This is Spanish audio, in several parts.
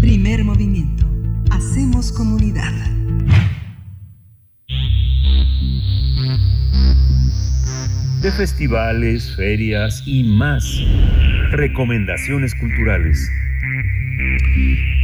Primer movimiento. Hacemos comunidad. De festivales, ferias y más. Recomendaciones culturales.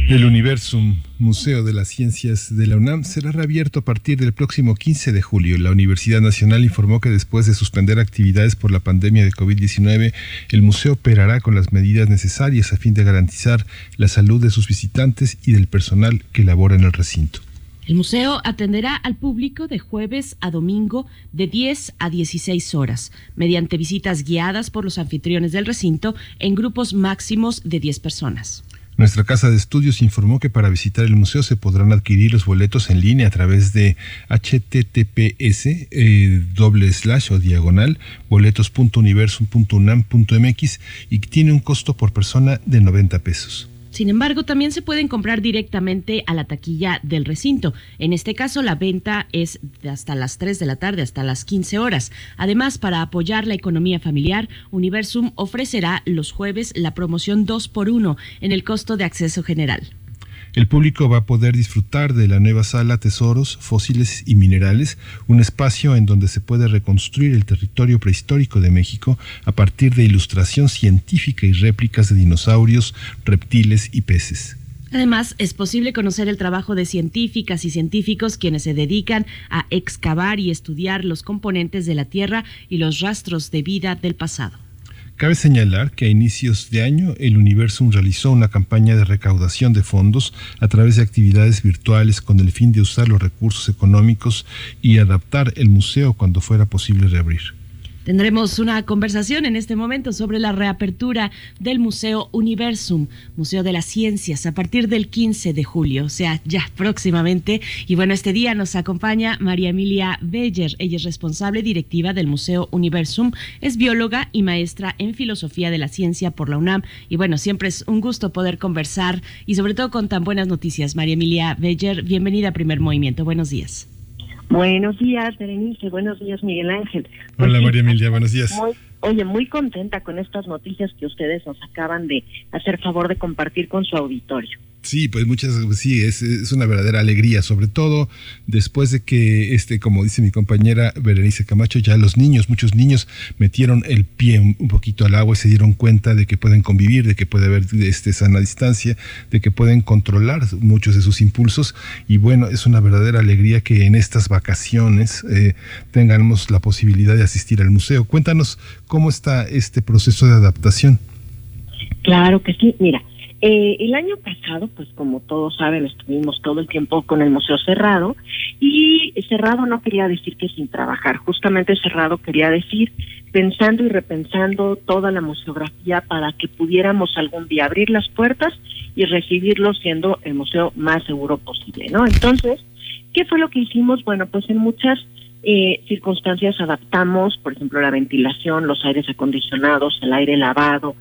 El Universum, Museo de las Ciencias de la UNAM, será reabierto a partir del próximo 15 de julio. La Universidad Nacional informó que después de suspender actividades por la pandemia de COVID-19, el museo operará con las medidas necesarias a fin de garantizar la salud de sus visitantes y del personal que labora en el recinto. El museo atenderá al público de jueves a domingo de 10 a 16 horas, mediante visitas guiadas por los anfitriones del recinto en grupos máximos de 10 personas. Nuestra casa de estudios informó que para visitar el museo se podrán adquirir los boletos en línea a través de https eh, doble slash o diagonal boletos.universum.unam.mx y tiene un costo por persona de 90 pesos. Sin embargo, también se pueden comprar directamente a la taquilla del recinto. En este caso, la venta es de hasta las 3 de la tarde, hasta las 15 horas. Además, para apoyar la economía familiar, Universum ofrecerá los jueves la promoción 2 por 1 en el costo de acceso general. El público va a poder disfrutar de la nueva sala Tesoros, Fósiles y Minerales, un espacio en donde se puede reconstruir el territorio prehistórico de México a partir de ilustración científica y réplicas de dinosaurios, reptiles y peces. Además, es posible conocer el trabajo de científicas y científicos quienes se dedican a excavar y estudiar los componentes de la Tierra y los rastros de vida del pasado. Cabe señalar que a inicios de año el Universum realizó una campaña de recaudación de fondos a través de actividades virtuales con el fin de usar los recursos económicos y adaptar el museo cuando fuera posible reabrir. Tendremos una conversación en este momento sobre la reapertura del Museo Universum, Museo de las Ciencias, a partir del 15 de julio, o sea, ya próximamente. Y bueno, este día nos acompaña María Emilia Beller. Ella es responsable directiva del Museo Universum, es bióloga y maestra en filosofía de la ciencia por la UNAM. Y bueno, siempre es un gusto poder conversar y sobre todo con tan buenas noticias. María Emilia Beller, bienvenida a Primer Movimiento. Buenos días. Buenos días, Berenice. Buenos días, Miguel Ángel. Hola, pues María Emilia. Buenos días. oye, muy contenta con estas noticias que ustedes nos acaban de hacer favor de compartir con su auditorio. Sí, pues muchas, sí, es, es, una verdadera alegría, sobre todo después de que, este, como dice mi compañera Berenice Camacho, ya los niños, muchos niños metieron el pie un, poquito al agua y se dieron cuenta de que pueden convivir, de que puede haber este, sana distancia, de que pueden controlar muchos de sus impulsos. Y bueno, es una verdadera alegría que en estas vacaciones eh, tengamos la posibilidad de asistir al museo. Cuéntanos cómo está este proceso de adaptación. Claro que sí, mira. Eh, el año pasado, pues como todos saben, estuvimos todo el tiempo con el museo cerrado y cerrado no quería decir que sin trabajar, justamente cerrado quería decir pensando y repensando toda la museografía para que pudiéramos algún día abrir las puertas y recibirlo siendo el museo más seguro posible, ¿no? Entonces, ¿qué fue lo que hicimos? Bueno, pues en muchas eh, circunstancias adaptamos, por ejemplo, la ventilación, los aires acondicionados, el aire lavado,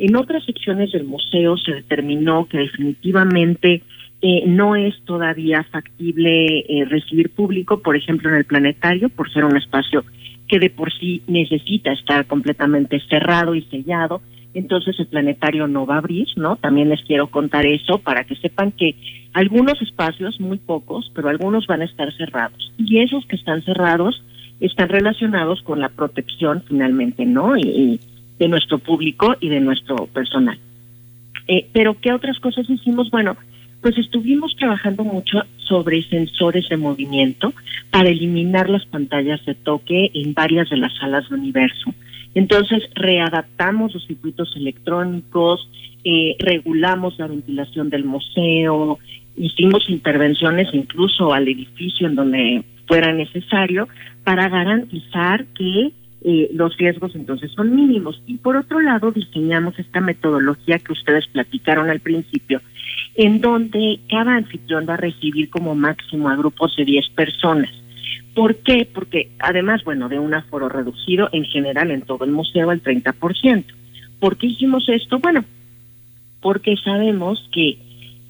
en otras secciones del museo se determinó que definitivamente eh, no es todavía factible eh, recibir público, por ejemplo, en el planetario, por ser un espacio que de por sí necesita estar completamente cerrado y sellado. Entonces el planetario no va a abrir, ¿no? También les quiero contar eso para que sepan que algunos espacios, muy pocos, pero algunos van a estar cerrados. Y esos que están cerrados están relacionados con la protección finalmente, ¿no? y de nuestro público y de nuestro personal. Eh, pero, ¿qué otras cosas hicimos? Bueno, pues estuvimos trabajando mucho sobre sensores de movimiento para eliminar las pantallas de toque en varias de las salas de universo. Entonces, readaptamos los circuitos electrónicos, eh, regulamos la ventilación del museo, hicimos intervenciones incluso al edificio en donde fuera necesario para garantizar que eh, los riesgos entonces son mínimos. Y por otro lado, diseñamos esta metodología que ustedes platicaron al principio, en donde cada anfitrión va a recibir como máximo a grupos de 10 personas. ¿Por qué? Porque además, bueno, de un aforo reducido en general en todo el museo al 30%. ¿Por qué hicimos esto? Bueno, porque sabemos que,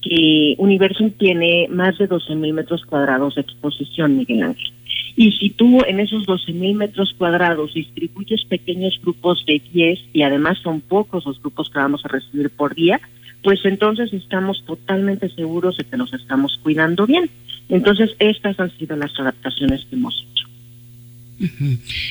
que Universum tiene más de 12 mil metros cuadrados de exposición, Miguel Ángel. Y si tú en esos 12 mil metros cuadrados distribuyes pequeños grupos de 10 y además son pocos los grupos que vamos a recibir por día, pues entonces estamos totalmente seguros de que nos estamos cuidando bien. Entonces, estas han sido las adaptaciones que hemos hecho.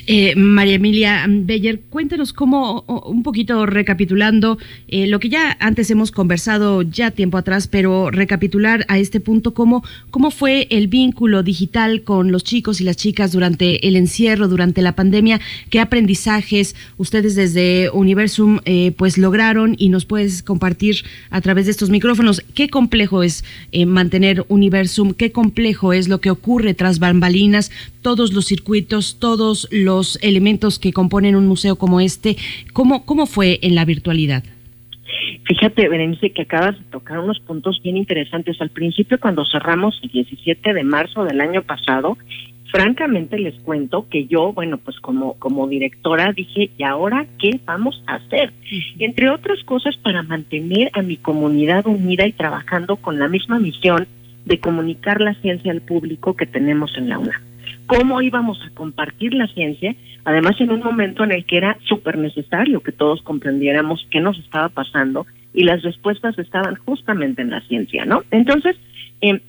Eh, María Emilia Beller, cuéntanos cómo, un poquito recapitulando eh, lo que ya antes hemos conversado ya tiempo atrás, pero recapitular a este punto cómo, cómo fue el vínculo digital con los chicos y las chicas durante el encierro, durante la pandemia, qué aprendizajes ustedes desde Universum eh, pues lograron y nos puedes compartir a través de estos micrófonos qué complejo es mantener Universum, qué complejo es lo que ocurre tras bambalinas, todos los circuitos, todos los elementos que componen un museo como este. ¿Cómo, cómo fue en la virtualidad? Fíjate, Berenice, que acabas de tocar unos puntos bien interesantes. Al principio, cuando cerramos el 17 de marzo del año pasado, francamente les cuento que yo, bueno, pues como, como directora dije, ¿y ahora qué vamos a hacer? Entre otras cosas, para mantener a mi comunidad unida y trabajando con la misma misión de comunicar la ciencia al público que tenemos en la UNAM cómo íbamos a compartir la ciencia, además en un momento en el que era súper necesario que todos comprendiéramos qué nos estaba pasando y las respuestas estaban justamente en la ciencia, ¿no? Entonces, eh,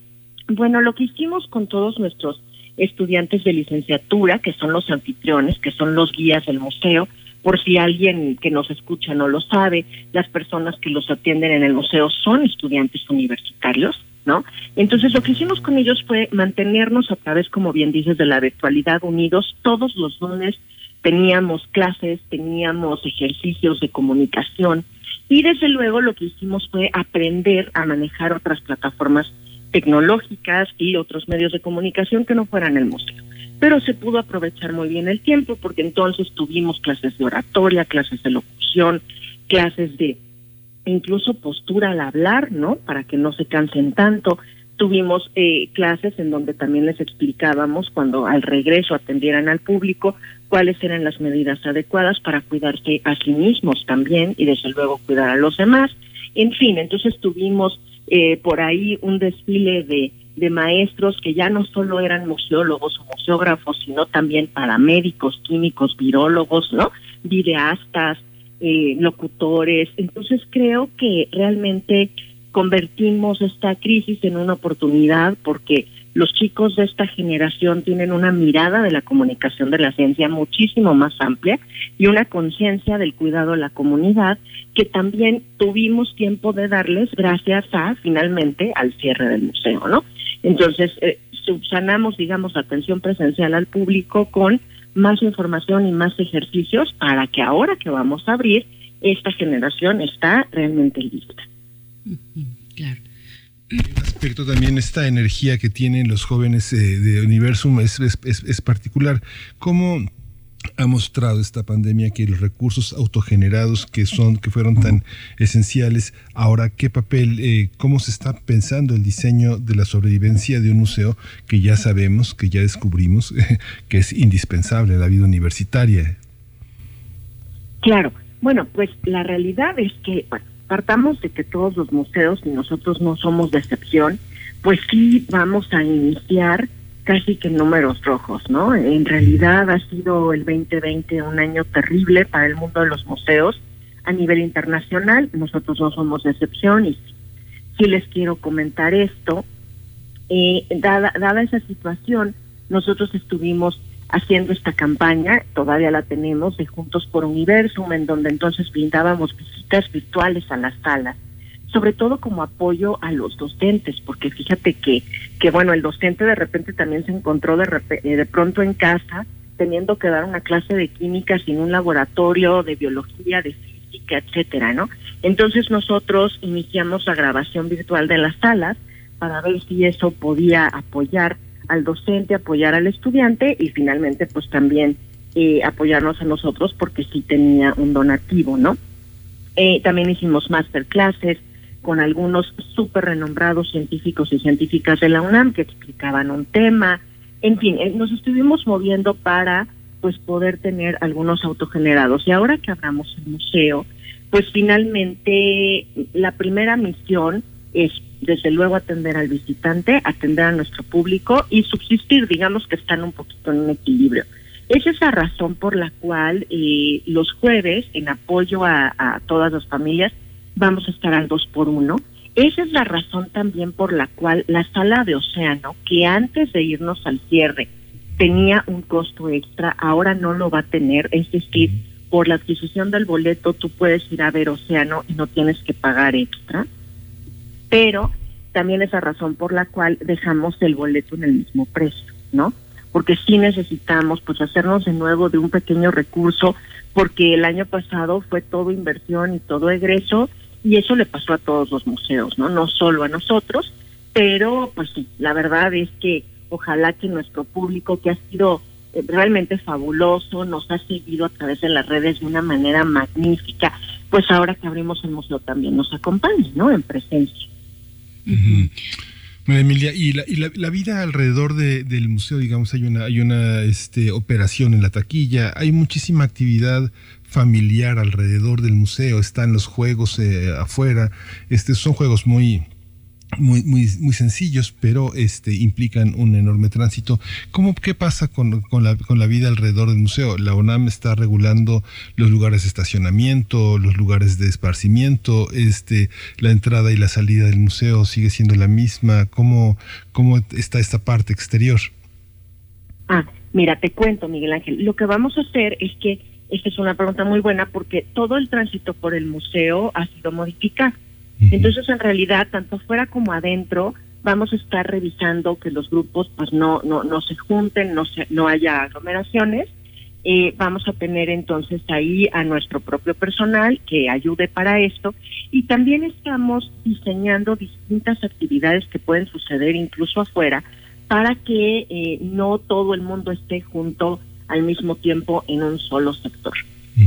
bueno, lo que hicimos con todos nuestros estudiantes de licenciatura, que son los anfitriones, que son los guías del museo, por si alguien que nos escucha no lo sabe, las personas que los atienden en el museo son estudiantes universitarios, ¿no? Entonces lo que hicimos con ellos fue mantenernos a través, como bien dices, de la virtualidad unidos. Todos los lunes teníamos clases, teníamos ejercicios de comunicación y desde luego lo que hicimos fue aprender a manejar otras plataformas tecnológicas y otros medios de comunicación que no fueran el museo. Pero se pudo aprovechar muy bien el tiempo porque entonces tuvimos clases de oratoria, clases de locución, clases de incluso postura al hablar, ¿no? Para que no se cansen tanto. Tuvimos eh, clases en donde también les explicábamos cuando al regreso atendieran al público cuáles eran las medidas adecuadas para cuidarse a sí mismos también y desde luego cuidar a los demás. En fin, entonces tuvimos eh, por ahí un desfile de, de maestros que ya no solo eran museólogos o museógrafos, sino también paramédicos, químicos, virólogos, ¿no? Videastas, eh, locutores. Entonces creo que realmente convertimos esta crisis en una oportunidad porque los chicos de esta generación tienen una mirada de la comunicación de la ciencia muchísimo más amplia y una conciencia del cuidado a la comunidad que también tuvimos tiempo de darles gracias a finalmente al cierre del museo, ¿no? Entonces, eh, subsanamos, digamos, atención presencial al público con más información y más ejercicios para que ahora que vamos a abrir, esta generación está realmente lista. Claro. Un aspecto también, esta energía que tienen los jóvenes eh, de Universum es, es, es, particular. ¿Cómo ha mostrado esta pandemia que los recursos autogenerados que son que fueron tan esenciales ahora qué papel eh, cómo se está pensando el diseño de la sobrevivencia de un museo que ya sabemos que ya descubrimos que es indispensable en la vida universitaria claro. Bueno pues la realidad es que partamos de que todos los museos y nosotros no somos de excepción pues sí vamos a iniciar casi que números rojos, ¿no? En realidad ha sido el 2020 un año terrible para el mundo de los museos a nivel internacional. Nosotros no somos excepción y sí, les quiero comentar esto. Eh, dada, dada esa situación, nosotros estuvimos haciendo esta campaña, todavía la tenemos, de Juntos por Universum, en donde entonces brindábamos visitas virtuales a las salas sobre todo como apoyo a los docentes, porque fíjate que, que bueno, el docente de repente también se encontró de, eh, de pronto en casa teniendo que dar una clase de química sin un laboratorio, de biología, de física, etcétera, ¿no? Entonces nosotros iniciamos la grabación virtual de las salas para ver si eso podía apoyar al docente, apoyar al estudiante y finalmente pues también eh, apoyarnos a nosotros porque sí tenía un donativo, ¿no? Eh, también hicimos masterclasses, con algunos súper renombrados científicos y científicas de la UNAM que explicaban un tema. En fin, eh, nos estuvimos moviendo para pues poder tener algunos autogenerados. Y ahora que abramos el museo, pues finalmente la primera misión es desde luego atender al visitante, atender a nuestro público y subsistir, digamos que están un poquito en un equilibrio. Esa es la razón por la cual eh, los jueves, en apoyo a, todas las familias, vamos a estar al 2 por 1 Esa es la razón también por la cual la sala de océano, que antes de irnos al cierre tenía un costo extra, ahora no lo va a tener, es decir, por la adquisición del boleto tú puedes ir a ver océano y no tienes que pagar extra, pero también es la razón por la cual dejamos el boleto en el mismo precio, ¿no? porque sí necesitamos pues hacernos de nuevo de un pequeño recurso, porque el año pasado fue todo inversión y todo egreso, y eso le pasó a todos los museos, ¿no? No solo a nosotros, pero pues sí, la verdad es que ojalá que nuestro público, que ha sido eh, realmente fabuloso, nos ha seguido a través de las redes de una manera magnífica, pues ahora que abrimos el museo también nos acompañe, ¿no? En presencia. Emilia, y, la, y la, vida alrededor de, del museo, digamos, hay una, hay una este, operación en la taquilla, hay muchísima actividad familiar alrededor del museo, están los juegos eh, afuera, este, son juegos muy, muy, muy, muy sencillos, pero este, implican un enorme tránsito. ¿Cómo, ¿Qué pasa con, con, la, con la vida alrededor del museo? La UNAM está regulando los lugares de estacionamiento, los lugares de esparcimiento, este, la entrada y la salida del museo sigue siendo la misma. ¿Cómo, cómo está esta parte exterior? Ah, mira, te cuento, Miguel Ángel. Lo que vamos a hacer es que, esta es una pregunta muy buena, porque todo el tránsito por el museo ha sido modificado. Entonces, en realidad, tanto fuera como adentro, vamos a estar revisando que los grupos pues no no no se junten, no se, no haya aglomeraciones. Eh, vamos a tener entonces ahí a nuestro propio personal que ayude para esto. Y también estamos diseñando distintas actividades que pueden suceder incluso afuera para que eh, no todo el mundo esté junto al mismo tiempo en un solo sector.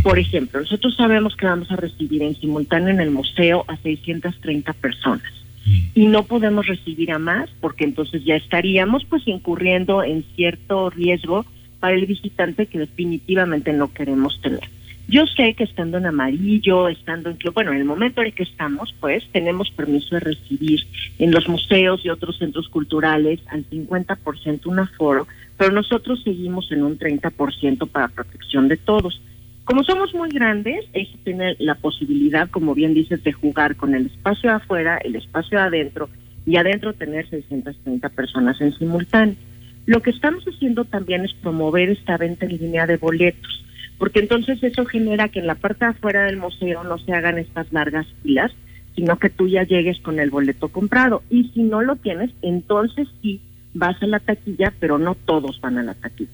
Por ejemplo, nosotros sabemos que vamos a recibir en simultáneo en el museo a 630 personas y no podemos recibir a más porque entonces ya estaríamos pues incurriendo en cierto riesgo para el visitante que definitivamente no queremos tener. Yo sé que estando en amarillo, estando en bueno, en el momento en el que estamos, pues tenemos permiso de recibir en los museos y otros centros culturales al 50% un aforo, pero nosotros seguimos en un 30% para protección de todos. Como somos muy grandes, ellos tienen la posibilidad, como bien dices, de jugar con el espacio afuera, el espacio adentro y adentro tener 630 personas en simultáneo. Lo que estamos haciendo también es promover esta venta en línea de boletos, porque entonces eso genera que en la parte de afuera del museo no se hagan estas largas filas, sino que tú ya llegues con el boleto comprado. Y si no lo tienes, entonces sí vas a la taquilla, pero no todos van a la taquilla.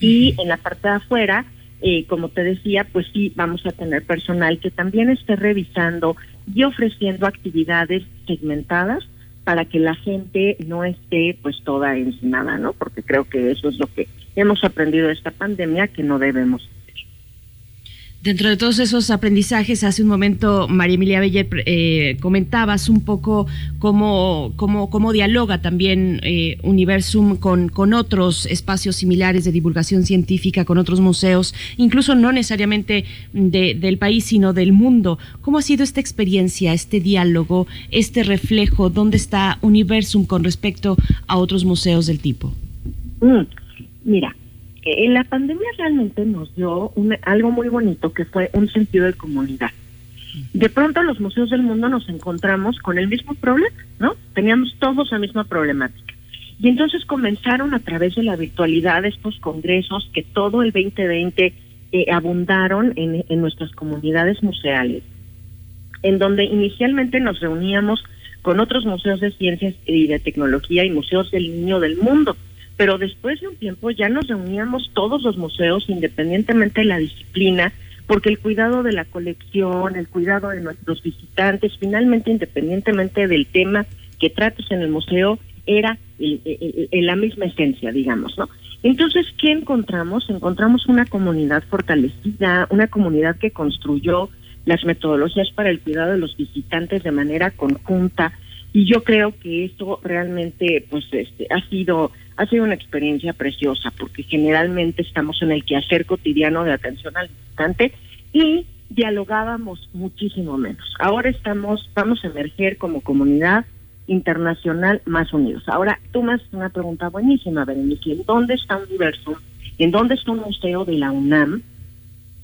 Y en la parte de afuera, eh, como te decía, pues sí, vamos a tener personal que también esté revisando y ofreciendo actividades segmentadas para que la gente no esté pues toda ensinada, ¿no? Porque creo que eso es lo que hemos aprendido de esta pandemia que no debemos Dentro de todos esos aprendizajes, hace un momento María Emilia Beller eh, comentabas un poco cómo, cómo, cómo dialoga también eh, Universum con, con otros espacios similares de divulgación científica, con otros museos, incluso no necesariamente del país, sino del mundo. ¿Cómo ha sido esta experiencia, este diálogo, este reflejo? ¿Dónde está Universum con respecto a otros museos del tipo? Mm, mira, la pandemia realmente nos dio algo muy bonito que fue un sentido de comunidad. De pronto los museos del mundo nos encontramos con el mismo problema, ¿no? Teníamos todos la misma problemática. Y entonces comenzaron a través de la virtualidad estos congresos que todo el 2020 eh, abundaron en nuestras comunidades museales, en donde inicialmente nos reuníamos con otros museos de ciencias y de tecnología y museos del niño del mundo pero después de un tiempo ya nos reuníamos todos los museos, independientemente de la disciplina, porque el cuidado de la colección, el cuidado de nuestros visitantes, finalmente, independientemente del tema que trates en el museo, era en la misma esencia, digamos, ¿no? Entonces, ¿qué encontramos? Encontramos una comunidad fortalecida, una comunidad que construyó las metodologías para el cuidado de los visitantes de manera conjunta, y yo creo que esto realmente, pues, este, ha sido ha sido una experiencia preciosa porque generalmente estamos en el quehacer cotidiano de atención al visitante y dialogábamos muchísimo menos. Ahora estamos, vamos a emerger como comunidad internacional más unidos. Ahora, tú me haces una pregunta buenísima, Berenice. ¿En dónde está Universo? ¿En dónde está un museo de la UNAM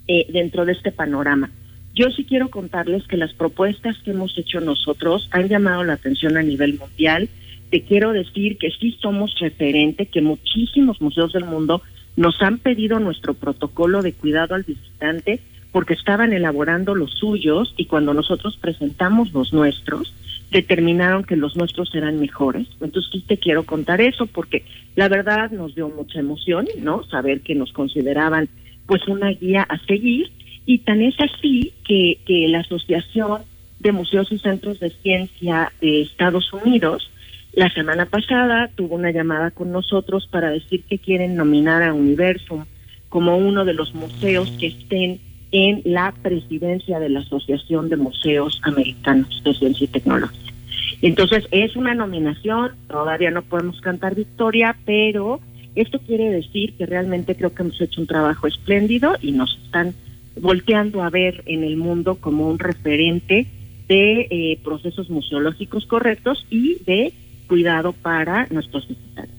eh, dentro de este panorama? Yo sí quiero contarles que las propuestas que hemos hecho nosotros han llamado la atención a nivel mundial. Te quiero decir que sí somos referente, que muchísimos museos del mundo nos han pedido nuestro protocolo de cuidado al visitante porque estaban elaborando los suyos y cuando nosotros presentamos los nuestros, determinaron que los nuestros eran mejores. Entonces sí te quiero contar eso porque la verdad nos dio mucha emoción, ¿no? Saber que nos consideraban pues una guía a seguir y tan es así que, que la Asociación de Museos y Centros de Ciencia de Estados Unidos la semana pasada tuvo una llamada con nosotros para decir que quieren nominar a Universum como uno de los museos que estén en la presidencia de la Asociación de Museos Americanos de Ciencia y Tecnología. Entonces, es una nominación, todavía no podemos cantar victoria, pero esto quiere decir que realmente creo que hemos hecho un trabajo espléndido y nos están volteando a ver en el mundo como un referente de eh, procesos museológicos correctos y de cuidado para nuestros visitantes.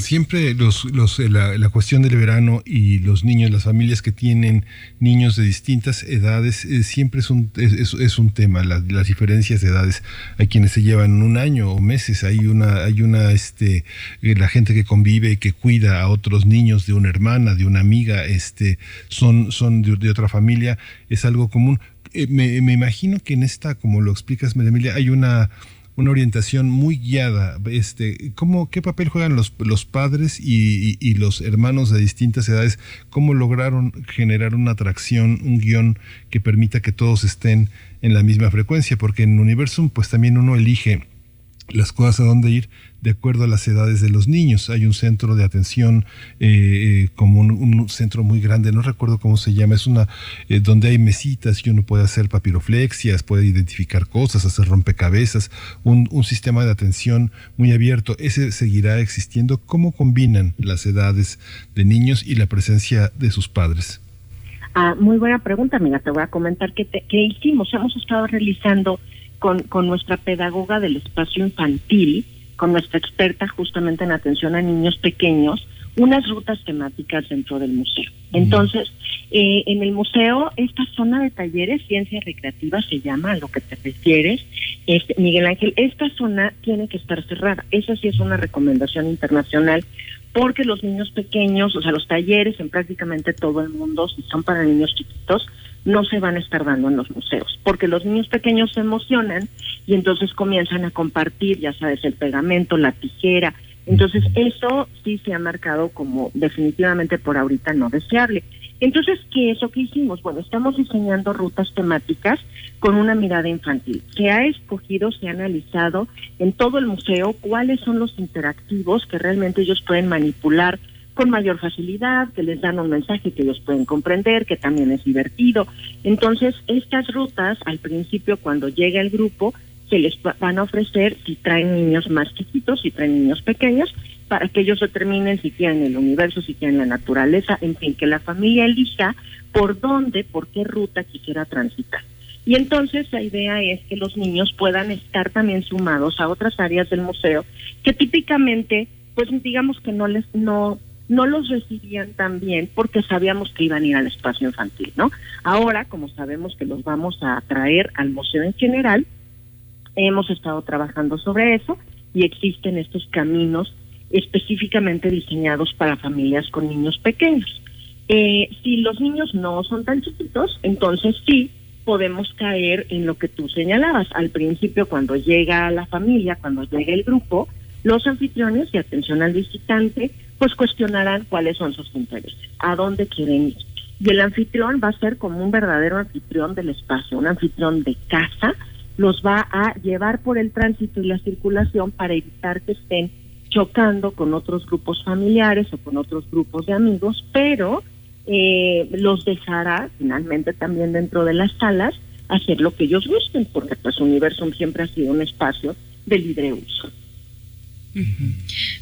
Siempre los, los, eh, la, cuestión del verano y los niños, las familias que tienen niños de distintas edades, eh, siempre es un, es, un tema, las diferencias de edades. Hay quienes se llevan un año o meses, hay una, hay una, este, eh, la gente que convive y que cuida a otros niños de una hermana, de una amiga, este, son, son de, otra familia, es algo común. me, me imagino que en esta, como lo explicas, Emilia, hay una una orientación muy guiada. Este, ¿cómo, ¿Qué papel juegan los, los padres y, y, los hermanos de distintas edades? ¿Cómo lograron generar una atracción, un guion que permita que todos estén en la misma frecuencia? Porque en Universum pues también uno elige las cosas a dónde ir de acuerdo a las edades de los niños. Hay un centro de atención eh, eh, como un, centro muy grande, no recuerdo cómo se llama, es una eh, donde hay mesitas y uno puede hacer papiroflexias, puede identificar cosas, hacer rompecabezas, un, un sistema de atención muy abierto. Ese seguirá existiendo. ¿Cómo combinan las edades de niños y la presencia de sus padres? Ah, muy buena pregunta, amiga. Te voy a comentar qué, qué hicimos. Hemos estado realizando con, con nuestra pedagoga del espacio infantil, con nuestra experta justamente en atención a niños pequeños, unas rutas temáticas dentro del museo. Entonces, eh, en el museo, esta zona de talleres, ciencia recreativa se llama a lo que te refieres, este, Miguel Ángel, esta zona tiene que estar cerrada. Esa sí es una recomendación internacional porque los niños pequeños, o sea, los talleres en prácticamente todo el mundo, si son para niños chiquitos, no se van a estar dando en los museos, porque los niños pequeños se emocionan y entonces comienzan a compartir, ya sabes, el pegamento, la tijera. Entonces eso sí se ha marcado como definitivamente por ahorita no deseable. Entonces, ¿qué es que hicimos? Bueno, estamos diseñando rutas temáticas con una mirada infantil. Se ha escogido, se ha analizado en todo el museo cuáles son los interactivos que realmente ellos pueden manipular con mayor facilidad, que les dan un mensaje que ellos pueden comprender, que también es divertido. Entonces, estas rutas, al principio, cuando llega el grupo, se les van a ofrecer si traen niños más chiquitos, si traen niños pequeños, para que ellos determinen si quieren el universo, si quieren la naturaleza, en fin, que la familia elija por dónde, por qué ruta quisiera transitar. Y entonces la idea es que los niños puedan estar también sumados a otras áreas del museo que típicamente, pues digamos que no les no no los recibían tan bien porque sabíamos que iban a ir al espacio infantil, ¿no? Ahora, como sabemos que los vamos a traer al museo en general, hemos estado trabajando sobre eso y existen estos caminos específicamente diseñados para familias con niños pequeños. Eh, si los niños no son tan chiquitos, entonces sí podemos caer en lo que tú señalabas. Al principio, cuando llega la familia, cuando llega el grupo, los anfitriones y atención al visitante pues cuestionarán cuáles son sus intereses, a dónde quieren ir. Y el anfitrión va a ser como un verdadero anfitrión del espacio, un anfitrión de casa, los va a llevar por el tránsito y la circulación para evitar que estén chocando con otros grupos familiares o con otros grupos de amigos, pero eh, los dejará finalmente también dentro de las salas hacer lo que ellos gusten, porque pues Universum siempre ha sido un espacio de libre uso.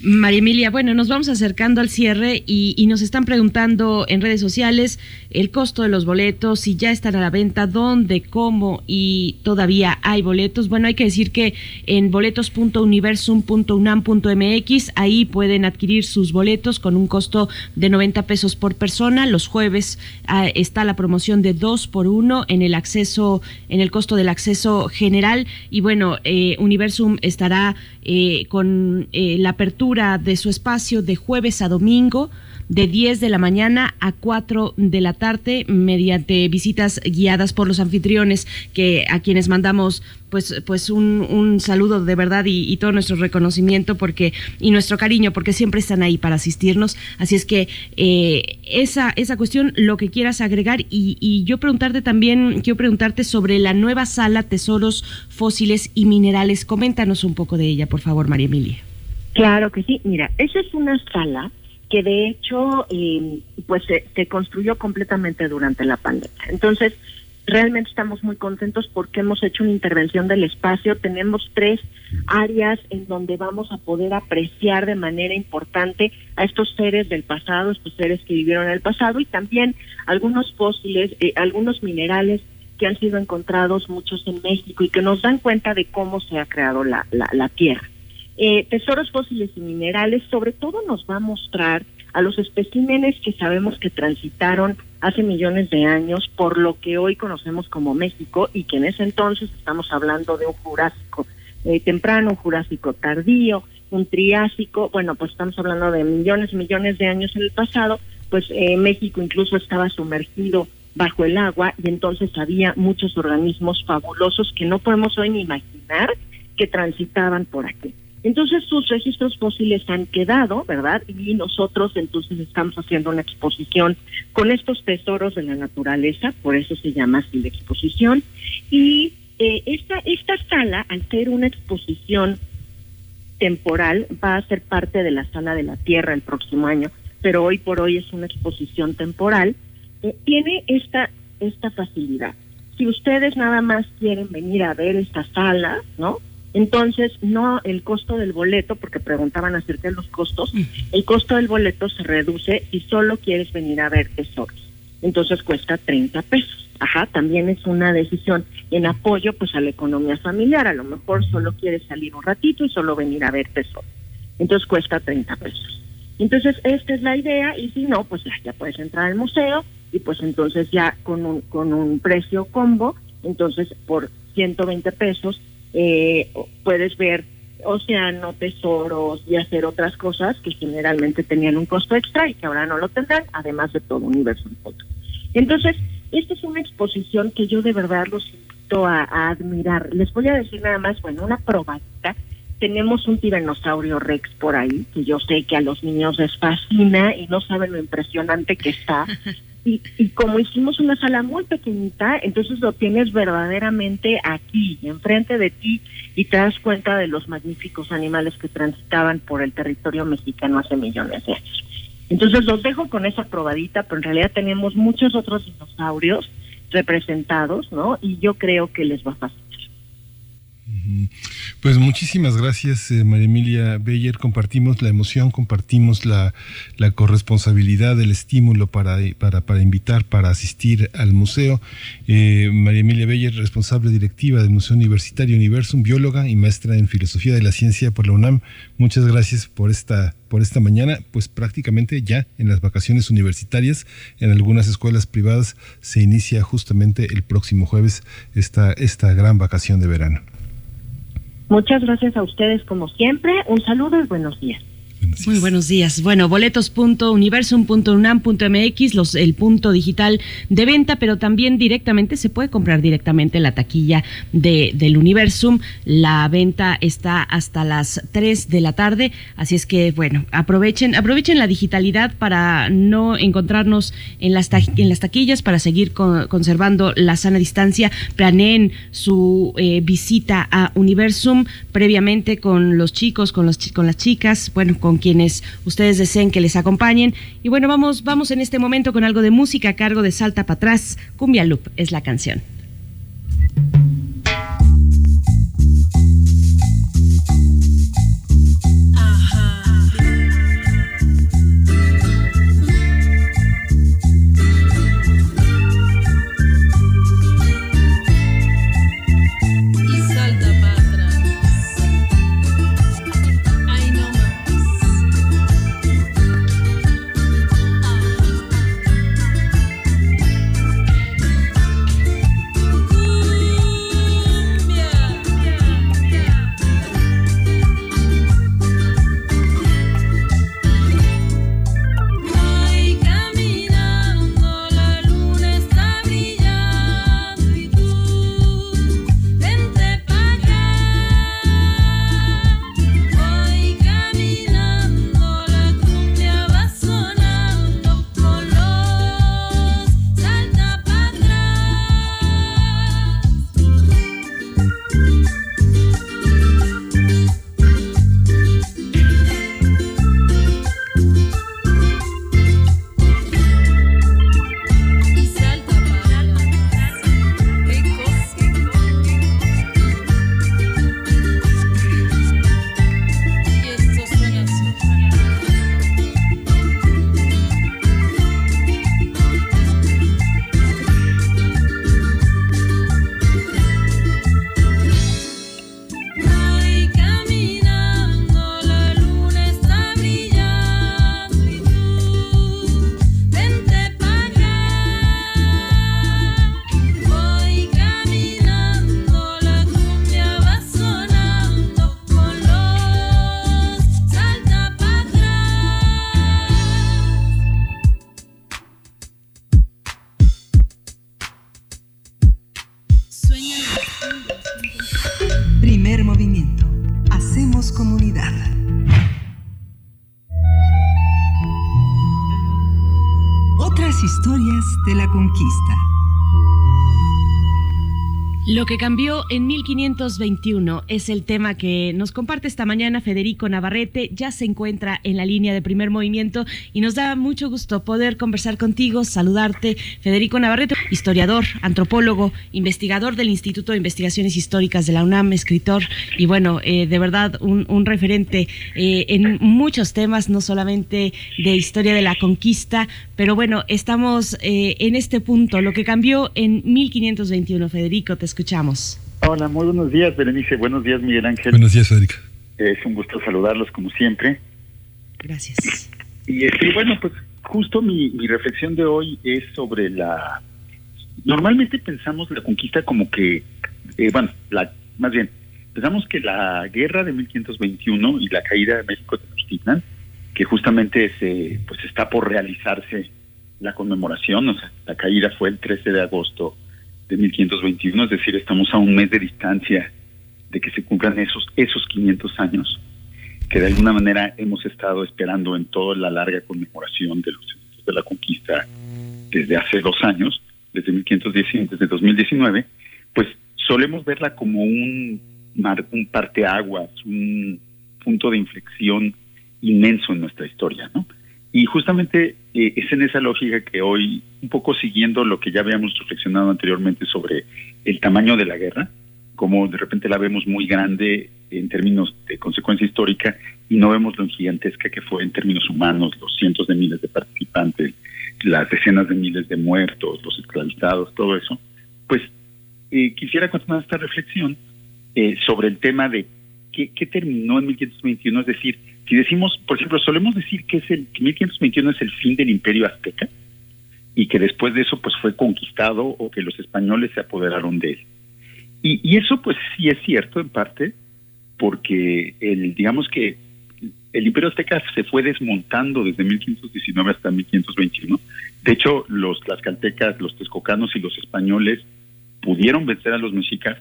María Emilia, bueno, nos vamos acercando al cierre y, nos están preguntando en redes sociales el costo de los boletos, si ya están a la venta, dónde, cómo y todavía hay boletos. Bueno, hay que decir que en boletos.universum.unam.mx ahí pueden adquirir sus boletos con un costo de 90 pesos por persona. Los jueves ah, está la promoción de dos por uno en el acceso, en el costo del acceso general y bueno, eh, Universum estará eh, con eh, la apertura de su espacio de jueves a domingo de 10 de la mañana a 4 de la tarde mediante visitas guiadas por los anfitriones que a quienes mandamos pues pues un, un saludo de verdad y, todo nuestro reconocimiento porque y nuestro cariño porque siempre están ahí para asistirnos. Así es que eh, esa esa cuestión lo que quieras agregar y, y yo preguntarte también quiero preguntarte sobre la nueva sala tesoros fósiles y minerales. Coméntanos un poco de ella por favor María Emilia. Claro que sí. Mira, esa es una sala que de hecho eh, pues se, construyó completamente durante la pandemia. Entonces, realmente estamos muy contentos porque hemos hecho una intervención del espacio. Tenemos tres áreas en donde vamos a poder apreciar de manera importante a estos seres del pasado, estos seres que vivieron en el pasado y también algunos fósiles, eh, algunos minerales que han sido encontrados, muchos en México, y que nos dan cuenta de cómo se ha creado la, la, la Tierra. Eh, tesoros fósiles y minerales, sobre todo nos va a mostrar a los especímenes que sabemos que transitaron hace millones de años por lo que hoy conocemos como México y que en ese entonces estamos hablando de un Jurásico eh, temprano, un Jurásico tardío, un Triásico, bueno, pues estamos hablando de millones y millones de años en el pasado, pues eh, México incluso estaba sumergido bajo el agua y entonces había muchos organismos fabulosos que no podemos hoy ni imaginar que transitaban por aquí. Entonces sus registros fósiles han quedado, ¿verdad? Y nosotros entonces estamos haciendo una exposición con estos tesoros de la naturaleza, por eso se llama así la exposición. Y eh, esta, esta sala, al ser una exposición temporal, va a ser parte de la sala de la Tierra el próximo año, pero hoy por hoy es una exposición temporal, eh, tiene esta, esta facilidad. Si ustedes nada más quieren venir a ver esta sala, ¿no? Entonces, no el costo del boleto, porque preguntaban acerca de los costos, el costo del boleto se reduce y solo quieres venir a ver tesoros. Entonces cuesta 30 pesos. Ajá, también es una decisión en apoyo pues a la economía familiar. A lo mejor solo quieres salir un ratito y solo venir a ver tesoros. Entonces cuesta 30 pesos. Entonces, esta es la idea y si no, pues ya, ya puedes entrar al museo y pues entonces ya con un, con un precio combo, entonces por 120 pesos eh, puedes ver océano, tesoros y hacer otras cosas que generalmente tenían un costo extra y que ahora no lo tendrán, además de todo universo en foto. Entonces, esta es una exposición que yo de verdad los invito a, admirar. Les voy a decir nada más, bueno, una probadita. Tenemos un tiranosaurio rex por ahí, que yo sé que a los niños les fascina y no saben lo impresionante que está. Y, y, como hicimos una sala muy pequeñita, entonces lo tienes verdaderamente aquí, enfrente de ti, y te das cuenta de los magníficos animales que transitaban por el territorio mexicano hace millones de años. Entonces los dejo con esa probadita, pero en realidad tenemos muchos otros dinosaurios representados, ¿no? Y yo creo que les va a fascinar. Pues muchísimas gracias, eh, María Emilia Beyer. Compartimos la emoción, compartimos la, corresponsabilidad, el estímulo para, invitar, para asistir al museo. Eh, María Emilia Beyer, responsable directiva del Museo Universitario Universum, bióloga y maestra en Filosofía de la Ciencia por la UNAM. Muchas gracias por esta por esta mañana, pues prácticamente ya en las vacaciones universitarias, en algunas escuelas privadas se inicia justamente el próximo jueves esta, esta gran vacación de verano. Muchas gracias a ustedes como siempre. Un saludo y buenos días. Muy buenos días. Bueno, boletos.universum.unam.mx, los el punto digital de venta, pero también directamente se puede comprar directamente en la taquilla de, del Universum. La venta está hasta las 3 de la tarde, así es que bueno, aprovechen aprovechen la digitalidad para no encontrarnos en las en las taquillas para seguir conservando la sana distancia. Planeen su eh, visita a Universum previamente con los chicos, con los con las chicas, bueno, con quienes ustedes deseen que les acompañen. Y bueno, vamos, vamos en este momento con algo de música a cargo de Salta para atrás. Cumbia Loop es la canción. Que cambió en 1521 es el tema que nos comparte esta mañana Federico Navarrete. Ya se encuentra en la línea de primer movimiento y nos da mucho gusto poder conversar contigo, saludarte. Federico Navarrete, historiador, antropólogo, investigador del Instituto de Investigaciones Históricas de la UNAM, escritor y bueno, eh, de verdad un, referente eh, en muchos temas, no solamente de historia de la conquista, pero bueno, estamos eh, en este punto. Lo que cambió en 1521, Federico, te escuchamos. Hola, muy buenos días, Berenice. Buenos días, Miguel Ángel. Buenos días, Federico. Es un gusto saludarlos como siempre. Gracias. Y, este, bueno, pues justo mi, mi reflexión de hoy es sobre la... Normalmente pensamos la conquista como que, eh, bueno, la, más bien, pensamos que la guerra de 1521 y la caída de México de Tenochtitlan, que justamente se, pues está por realizarse la conmemoración, o sea, la caída fue el 13 de agosto de 1521, es decir, estamos a un mes de distancia de que se cumplan esos, esos 500 años que de alguna manera hemos estado esperando en toda la larga conmemoración de los de la conquista desde hace dos años, desde 1519, desde 2019, pues solemos verla como un, un parteaguas, un punto de inflexión inmenso en nuestra historia, ¿no? Y justamente eh, es en esa lógica que hoy, un poco siguiendo lo que ya habíamos reflexionado anteriormente sobre el tamaño de la guerra, como de repente la vemos muy grande en términos de consecuencia histórica y no vemos lo gigantesca que fue en términos humanos, los cientos de miles de participantes, las decenas de miles de muertos, los esclavizados, todo eso, pues eh, quisiera continuar esta reflexión eh, sobre el tema de qué, terminó en 1521, es decir, si decimos, por ejemplo, solemos decir que es el que 1521 es el fin del imperio azteca y que después de eso pues fue conquistado o que los españoles se apoderaron de él. Y, eso pues sí es cierto en parte porque el digamos que el imperio azteca se fue desmontando desde 1519 hasta 1521. De hecho, los tlaxcaltecas, los texcocanos y los españoles pudieron vencer a los mexicas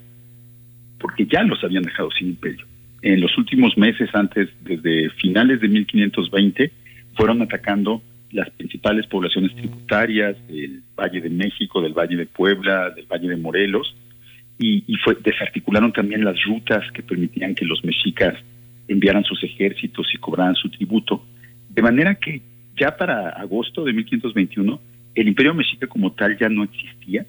porque ya los habían dejado sin imperio en los últimos meses, antes, desde finales de 1520, fueron atacando las principales poblaciones tributarias del Valle de México, del Valle de Puebla, del Valle de Morelos, y, fue, desarticularon también las rutas que permitían que los mexicas enviaran sus ejércitos y cobraran su tributo. De manera que ya para agosto de 1521, el imperio mexica como tal ya no existía,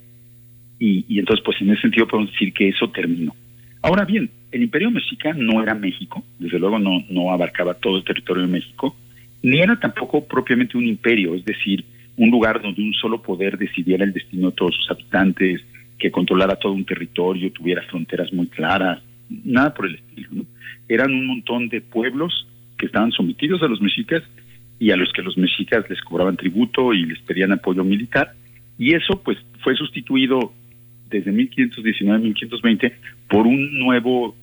y, entonces pues en ese sentido podemos decir que eso terminó. Ahora bien, el imperio mexica no era México, desde luego no abarcaba todo el territorio de México, ni era tampoco propiamente un imperio, es decir, un lugar donde un solo poder decidiera el destino de todos sus habitantes, que controlara todo un territorio, tuviera fronteras muy claras, nada por el estilo. Eran un montón de pueblos que estaban sometidos a los mexicas y a los que los mexicas les cobraban tributo y les pedían apoyo militar, y eso pues fue sustituido desde 1519 1520 por un nuevo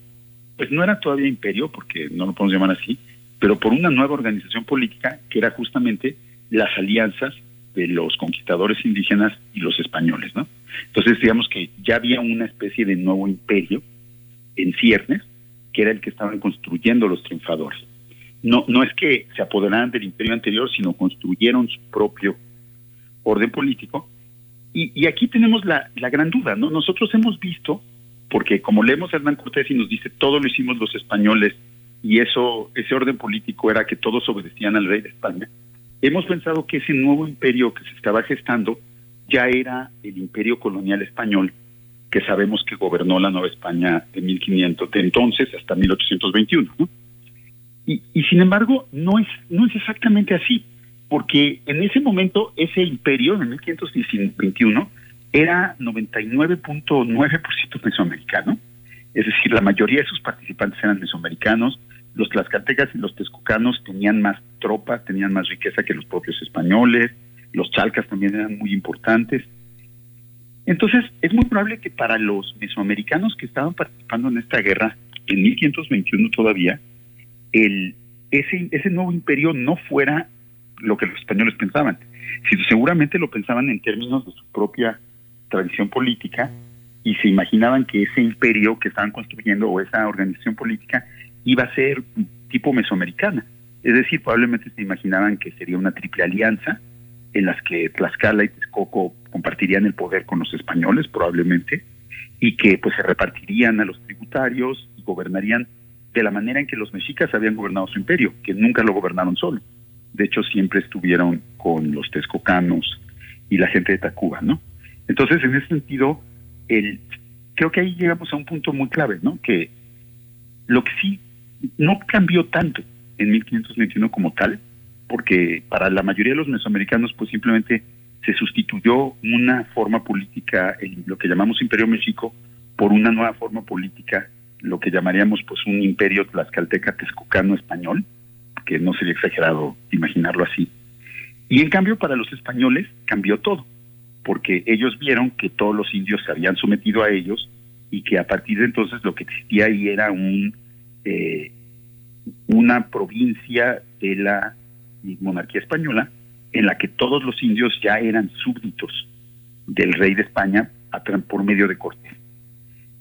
pues no era todavía imperio, porque no lo podemos llamar así, pero por una nueva organización política que era justamente las alianzas de los conquistadores indígenas y los españoles, ¿no? Entonces, digamos que ya había una especie de nuevo imperio en ciernes, que era el que estaban construyendo los triunfadores. No, no es que se apoderaran del imperio anterior, sino construyeron su propio orden político. Y, y aquí tenemos la, la gran duda, ¿no? Nosotros hemos visto porque como leemos a Hernán Cortés y nos dice todo lo hicimos los españoles y eso ese orden político era que todos obedecían al rey de España. Hemos pensado que ese nuevo imperio que se estaba gestando ya era el imperio colonial español que sabemos que gobernó la Nueva España de 1500 de entonces hasta 1821, ¿no? Y, y sin embargo no es no es exactamente así, porque en ese momento ese imperio en 1521 era 99.9% mesoamericano, es decir, la mayoría de sus participantes eran mesoamericanos, los tlaxcaltecas y los texcocanos tenían más tropas, tenían más riqueza que los propios españoles, los chalcas también eran muy importantes. Entonces, es muy probable que para los mesoamericanos que estaban participando en esta guerra, en 1521 todavía, el, ese, ese nuevo imperio no fuera lo que los españoles pensaban, sino seguramente lo pensaban en términos de su propia tradición política y se imaginaban que ese imperio que estaban construyendo o esa organización política iba a ser tipo mesoamericana. Es decir, probablemente se imaginaban que sería una triple alianza en las que Tlaxcala y Texcoco compartirían el poder con los españoles probablemente y que pues se repartirían a los tributarios y gobernarían de la manera en que los mexicas habían gobernado su imperio, que nunca lo gobernaron solo. De hecho, siempre estuvieron con los texcocanos y la gente de Tacuba, ¿no? Entonces, en ese sentido, el, creo que ahí llegamos a un punto muy clave, ¿no? Que lo que sí no cambió tanto en 1521 como tal, porque para la mayoría de los mesoamericanos, pues simplemente se sustituyó una forma política, en lo que llamamos Imperio México, por una nueva forma política, lo que llamaríamos pues un imperio tlaxcalteca texcocano español, que no sería exagerado imaginarlo así. Y en cambio para los españoles cambió todo, porque ellos vieron que todos los indios se habían sometido a ellos y que a partir de entonces lo que existía ahí era un eh, una provincia de la monarquía española en la que todos los indios ya eran súbditos del rey de España por medio de Cortés.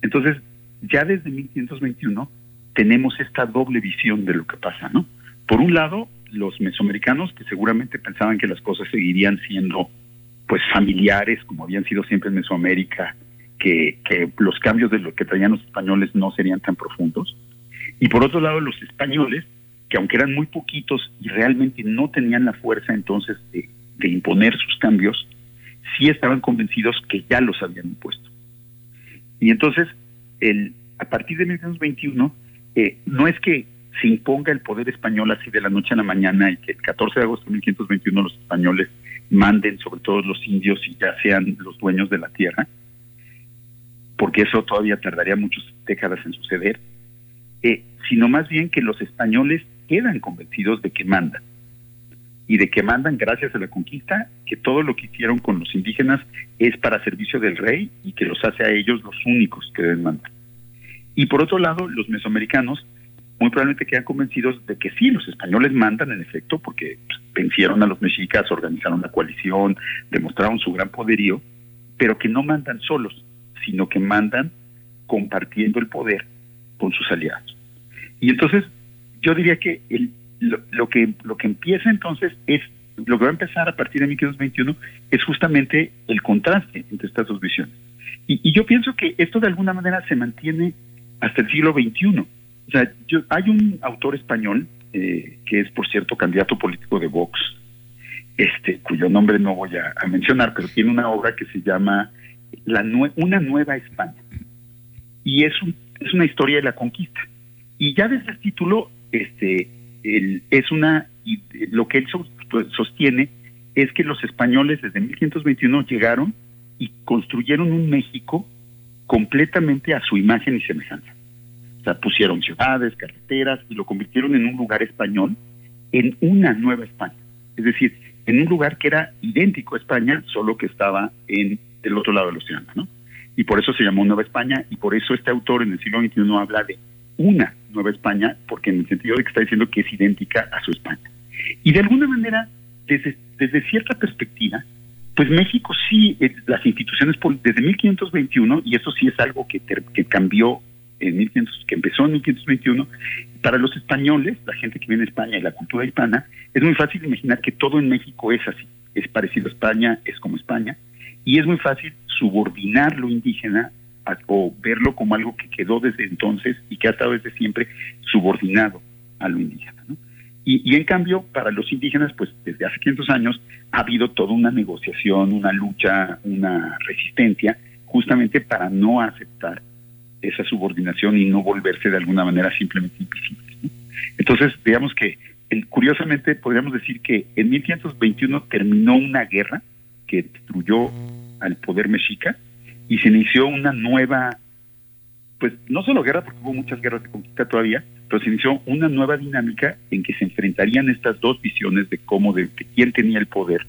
Entonces, ya desde 1521 tenemos esta doble visión de lo que pasa, ¿no? Por un lado, los mesoamericanos que seguramente pensaban que las cosas seguirían siendo pues familiares como habían sido siempre en Mesoamérica, que los cambios de lo que traían los españoles no serían tan profundos. Y por otro lado, los españoles que aunque eran muy poquitos y realmente no tenían la fuerza entonces de, imponer sus cambios, sí estaban convencidos que ya los habían impuesto. Y entonces, el, a partir de 1921, eh, no es que se imponga el poder español así de la noche a la mañana y que el 14 de agosto de 1521 los españoles manden sobre todos los indios y ya sean los dueños de la tierra, porque eso todavía tardaría muchas décadas en suceder, eh, sino más bien que los españoles quedan convencidos de que mandan. Y de que mandan gracias a la conquista, que todo lo que hicieron con los indígenas es para servicio del rey y que los hace a ellos los únicos que deben mandar. Y por otro lado, los mesoamericanos muy probablemente quedan convencidos de que sí, los españoles mandan en efecto, porque pues, vencieron a los mexicas, organizaron la coalición, demostraron su gran poderío, pero que no mandan solos, sino que mandan compartiendo el poder con sus aliados. Y entonces yo diría que el, lo, que lo que empieza entonces es lo que va a empezar a partir de 1521 es justamente el contraste entre estas dos visiones. Y, yo pienso que esto de alguna manera se mantiene hasta el siglo XXI. O sea, yo, hay un autor español eh, que es, por cierto, candidato político de Vox, este, cuyo nombre no voy a, mencionar, pero tiene una obra que se llama la Una Nueva España. Y es, un, es una historia de la conquista. Y ya desde el título este, es una, lo que él pues, sostiene es que los españoles desde 1521 llegaron y construyeron un México completamente a su imagen y semejanza. O sea, pusieron ciudades, carreteras y lo convirtieron en un lugar español, en una nueva España. Es decir, en un lugar que era idéntico a España, solo que estaba en del otro lado del océano, ¿no? Y por eso se llamó Nueva España y por eso este autor en el siglo XXI habla de una Nueva España, porque en el sentido de que está diciendo que es idéntica a su España. Y de alguna manera, desde, desde cierta perspectiva, pues México sí, eh, las instituciones, desde 1521, y eso sí es algo que, que cambió en 1500, que empezó en 1521, para los españoles, la gente que viene de España y la cultura hispana, es muy fácil imaginar que todo en México es así, es parecido a España, es como España, y es muy fácil subordinar lo indígena o verlo como algo que quedó desde entonces y que ha estado desde siempre subordinado a lo indígena. Y, en cambio, para los indígenas, pues desde hace 500 años ha habido toda una negociación, una lucha, una resistencia, justamente para no aceptar esa subordinación y no volverse de alguna manera simplemente invisibles. Entonces, digamos que curiosamente podríamos decir que en 1521 terminó una guerra que destruyó al poder mexica y se inició una nueva, pues no solo guerra, porque hubo muchas guerras de conquista todavía, pero se inició una nueva dinámica en que se enfrentarían estas dos visiones de cómo, de, quién tenía el poder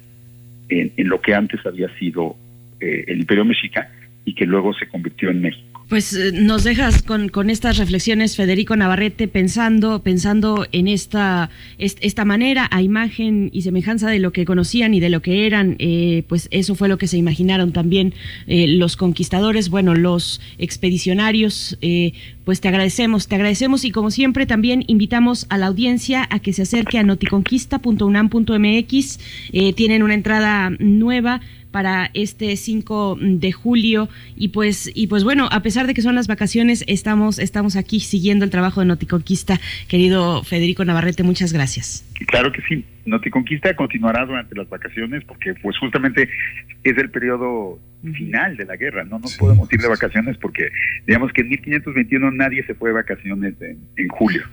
en, lo que antes había sido eh, el Imperio Mexica y que luego se convirtió en México. Pues eh, nos dejas con, con, estas reflexiones, Federico Navarrete, pensando, pensando en esta, esta manera, a imagen y semejanza de lo que conocían y de lo que eran, eh, pues eso fue lo que se imaginaron también eh, los conquistadores, bueno, los expedicionarios, pues te agradecemos, te agradecemos y como siempre también invitamos a la audiencia a que se acerque a noticonquista.unam.mx. Eh, tienen una entrada nueva para este 5 de julio y pues y pues bueno, a pesar de que son las vacaciones, estamos estamos aquí siguiendo el trabajo de Noticonquista. Querido Federico Navarrete, muchas gracias. Claro que sí. Noticonquista continuará durante las vacaciones porque pues justamente es el periodo final de la guerra, no nos podemos ir de vacaciones porque digamos que en 1521 nadie se fue de vacaciones en, julio.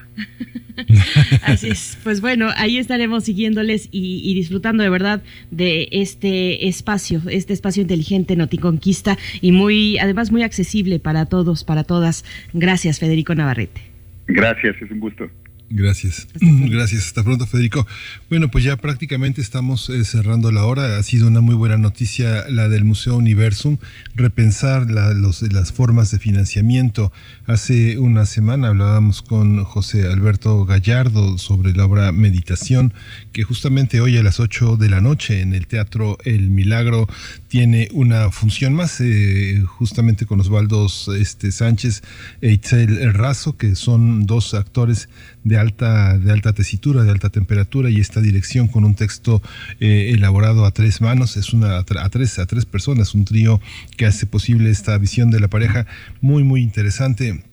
Así es, pues bueno, ahí estaremos siguiéndoles y, y, disfrutando de verdad de este espacio, este espacio inteligente Noticonquista y muy, además muy accesible para todos, para todas. Gracias, Federico Navarrete. Gracias, es un gusto. Gracias. Gracias. Hasta pronto, Federico. Bueno, pues ya prácticamente estamos eh, cerrando la hora. Ha sido una muy buena noticia la del Museo Universum, repensar las formas de financiamiento. Hace una semana hablábamos con José Alberto Gallardo sobre la obra Meditación, que justamente hoy a las 8 de la noche en el Teatro El Milagro tiene una función más, eh, justamente con Osvaldo este, Sánchez e Itzel Razo, que son dos actores de alta, de alta tesitura, de alta temperatura y esta dirección con un texto eh, elaborado a tres manos, es una a tres, a tres personas, un trío que hace posible esta visión de la pareja muy, muy interesante.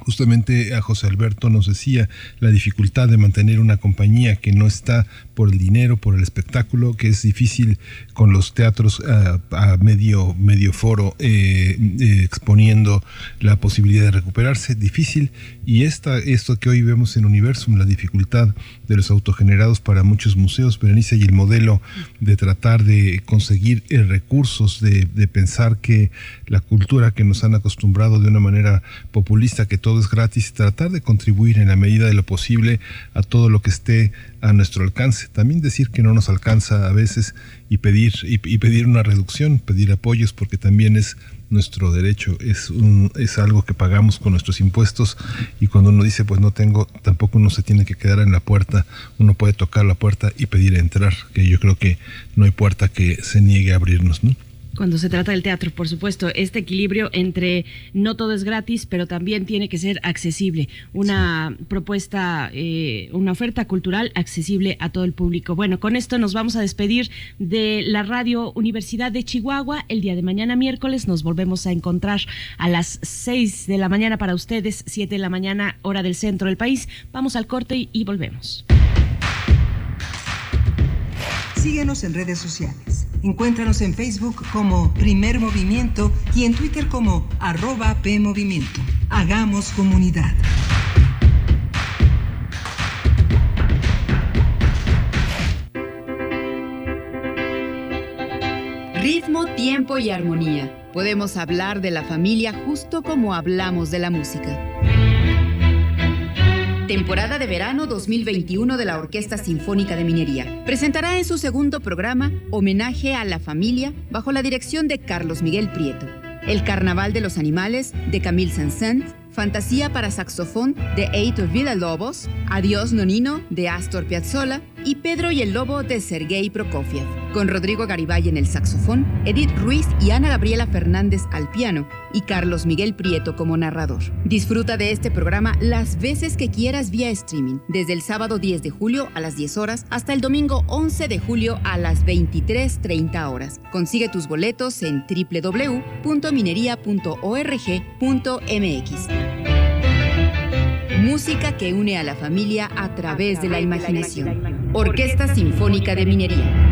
Justamente a José Alberto nos decía la dificultad de mantener una compañía que no está por el dinero, por el espectáculo, que es difícil con los teatros a, medio, medio foro eh, eh, exponiendo la posibilidad de recuperarse, difícil. Y esta, esto que hoy vemos en Universum, la dificultad de los autogenerados para muchos museos, Berenice, y el modelo de tratar de conseguir eh, recursos, de, de pensar que la cultura que nos han acostumbrado de una manera populista, que todo es gratis, tratar de contribuir en la medida de lo posible a todo lo que esté a nuestro alcance. También decir que no nos alcanza a veces y pedir, y, pedir una reducción, pedir apoyos, porque también es nuestro derecho, es, un, es algo que pagamos con nuestros impuestos y cuando uno dice pues no tengo, tampoco uno se tiene que quedar en la puerta, uno puede tocar la puerta y pedir entrar, que yo creo que no hay puerta que se niegue a abrirnos, ¿no? Cuando se trata del teatro, por supuesto, este equilibrio entre no todo es gratis, pero también tiene que ser accesible. Una propuesta, eh, una oferta cultural accesible a todo el público. Bueno, con esto nos vamos a despedir de la Radio Universidad de Chihuahua. El día de mañana, miércoles, nos volvemos a encontrar a las 6 de la mañana para ustedes, 7 de la mañana, hora del centro del país. Vamos al corte y volvemos. Síguenos en redes sociales. Encuéntranos en Facebook como Primer Movimiento y en Twitter como arroba PMovimiento. Hagamos comunidad. Ritmo, tiempo y armonía. Podemos hablar de la familia justo como hablamos de la música. Temporada de verano 2021 de la Orquesta Sinfónica de Minería. Presentará en su segundo programa Homenaje a la Familia bajo la dirección de Carlos Miguel Prieto. El Carnaval de los Animales de Camille Saint-Saëns Fantasía para saxofón de Eitor Villalobos, Adiós Nonino de Astor Piazzolla y Pedro y el Lobo de Sergei Prokofiev, con Rodrigo Garibay en el saxofón, Edith Ruiz y Ana Gabriela Fernández al piano y Carlos Miguel Prieto como narrador. Disfruta de este programa las veces que quieras vía streaming, desde el sábado 10 de julio a las 10 horas hasta el domingo 11 de julio a las 23.30 horas. Consigue tus boletos en www.minería.org.mx. Música que une a la familia a través de la imaginación. Orquesta Sinfónica de Minería.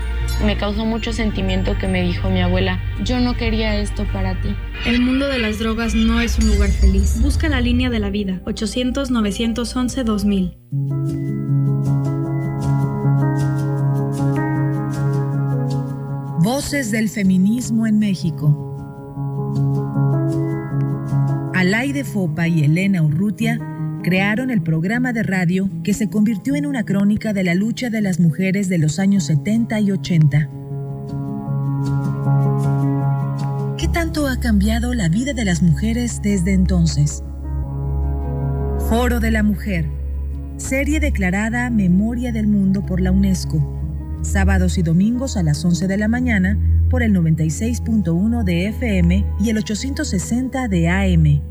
Me causó mucho sentimiento que me dijo mi abuela, yo no quería esto para ti. El mundo de las drogas no es un lugar feliz. Busca la línea de la vida, 800-911-2000. Voces del feminismo en México. Alaide Fopa y Elena Urrutia crearon el programa de radio que se convirtió en una crónica de la lucha de las mujeres de los años 70 y 80. ¿Qué tanto ha cambiado la vida de las mujeres desde entonces? Foro de la Mujer, serie declarada Memoria del Mundo por la UNESCO, sábados y domingos a las 11 de la mañana por el 96.1 de FM y el 860 de AM.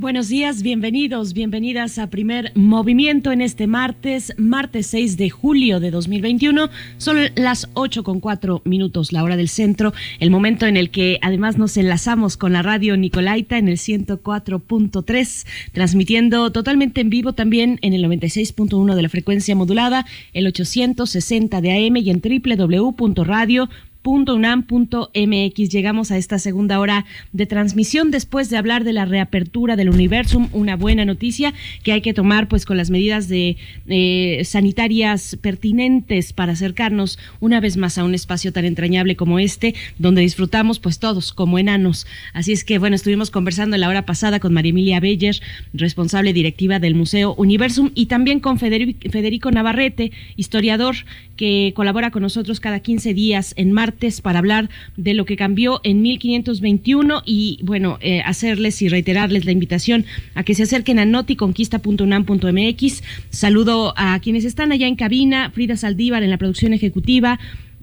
Buenos días, bienvenidos, bienvenidas a Primer Movimiento en este martes, martes 6 de julio de 2021. Son las 8 con 4 minutos, la hora del centro, el momento en el que además nos enlazamos con la radio Nicolaita en el 104.3, transmitiendo totalmente en vivo también en el 96.1 de la frecuencia modulada, el 860 de AM y en www.radio unam.mx. Llegamos a esta segunda hora de transmisión después de hablar de la reapertura del Universum, una buena noticia que hay que tomar pues con las medidas de eh, sanitarias pertinentes para acercarnos una vez más a un espacio tan entrañable como este, donde disfrutamos pues todos como enanos. Así es que bueno, estuvimos conversando en la hora pasada con María Emilia Beller, responsable directiva del Museo Universum, y también con Federico Navarrete, historiador que colabora con nosotros cada 15 días en para hablar de lo que cambió en 1521 y bueno, eh, hacerles y reiterarles la invitación a que se acerquen a noticonquista.unam.mx. Saludo a quienes están allá en cabina, Frida Saldívar en la producción ejecutiva,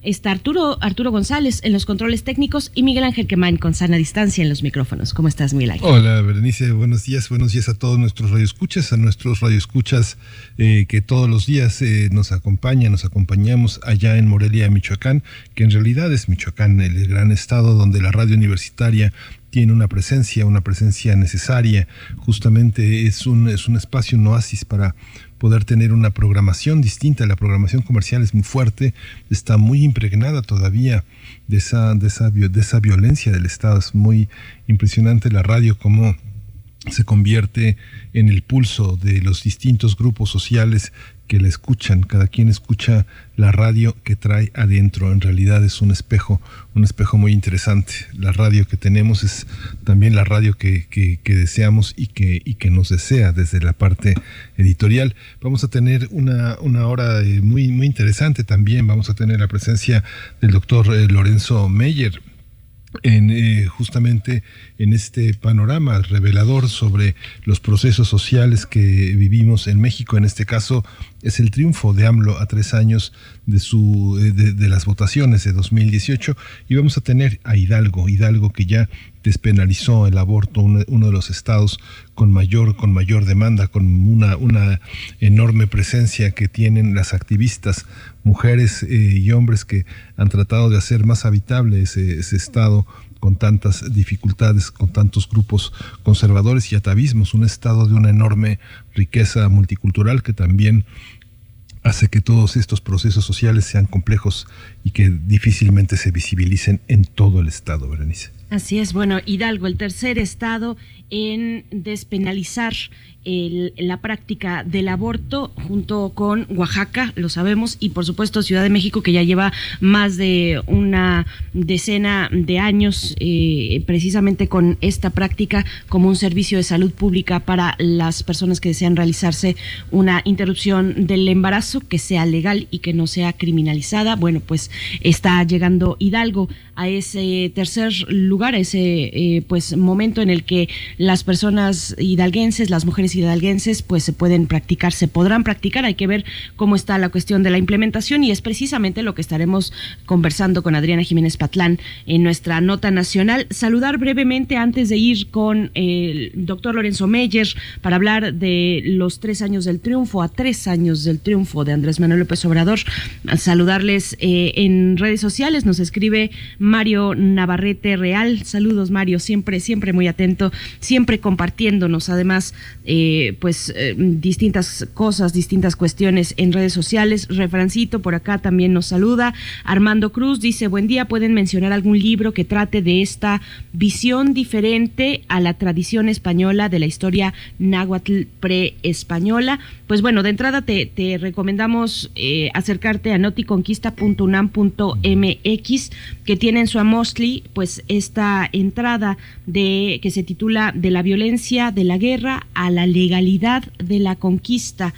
está Arturo, Arturo González en los controles técnicos y Miguel Ángel Quemán con sana distancia en los micrófonos. ¿Cómo estás, Miguel Ángel? Hola, Berenice, buenos días, buenos días a todos nuestros radioescuchas, a nuestros radioescuchas eh, que todos los días eh, nos acompañan, nos acompañamos allá en Morelia, Michoacán, que en realidad es Michoacán, el gran estado donde la radio universitaria tiene una presencia, una presencia necesaria, justamente es un, es un espacio, un oasis para poder tener una programación distinta. La programación comercial es muy fuerte, está muy impregnada todavía de esa, de esa, de esa violencia del Estado. Es muy impresionante la radio como se convierte en el pulso de los distintos grupos sociales que la escuchan, cada quien escucha la radio que trae adentro, en realidad es un espejo, un espejo muy interesante. La radio que tenemos es también la radio que, que, deseamos y que, y que nos desea desde la parte editorial. Vamos a tener una, una hora eh, muy, muy interesante también, vamos a tener la presencia del doctor eh, Lorenzo Meyer en eh, justamente en este panorama revelador sobre los procesos sociales que vivimos en México. En este caso es el triunfo de AMLO a tres años de, su, eh, de, las votaciones de 2018 y vamos a tener a Hidalgo, Hidalgo que ya despenalizó el aborto, uno, de los estados con mayor, con mayor demanda, con una, una enorme presencia que tienen las activistas, mujeres eh, y hombres que han tratado de hacer más habitable ese, ese estado con tantas dificultades, con tantos grupos conservadores y atavismos, un estado de una enorme riqueza multicultural que también hace que todos estos procesos sociales sean complejos y que difícilmente se visibilicen en todo el estado, Berenice. Así es, bueno, Hidalgo, el tercer estado en despenalizar la práctica del aborto junto con Oaxaca, lo sabemos, y por supuesto Ciudad de México, que ya lleva más de una decena de años eh, precisamente con esta práctica como un servicio de salud pública para las personas que desean realizarse una interrupción del embarazo que sea legal y que no sea criminalizada. Bueno, pues está llegando Hidalgo a ese tercer lugar, a ese eh, pues momento en el que las personas hidalguenses, las mujeres hidalguenses, pues se pueden practicar, se podrán practicar. Hay que ver cómo está la cuestión de la implementación y es precisamente lo que estaremos conversando con Adriana Jiménez Patlán en nuestra nota nacional. Saludar brevemente antes de ir con el doctor Lorenzo Meyer para hablar de los tres años del triunfo, a tres años del triunfo de Andrés Manuel López Obrador. Saludarles eh, en redes sociales, nos escribe Mario Navarrete Real. Saludos Mario, siempre, siempre muy atento, siempre compartiéndonos además eh, pues eh, distintas cosas, distintas cuestiones en redes sociales. Refrancito por acá también nos saluda. Armando Cruz dice, buen día, ¿pueden mencionar algún libro que trate de esta visión diferente a la tradición española de la historia náhuatl pre-española? Pues bueno, de entrada te, recomendamos eh, acercarte a noticonquista.unam.mx que tiene en su Amostli pues esta entrada de que se titula De la violencia de la guerra a la legalidad de la conquista.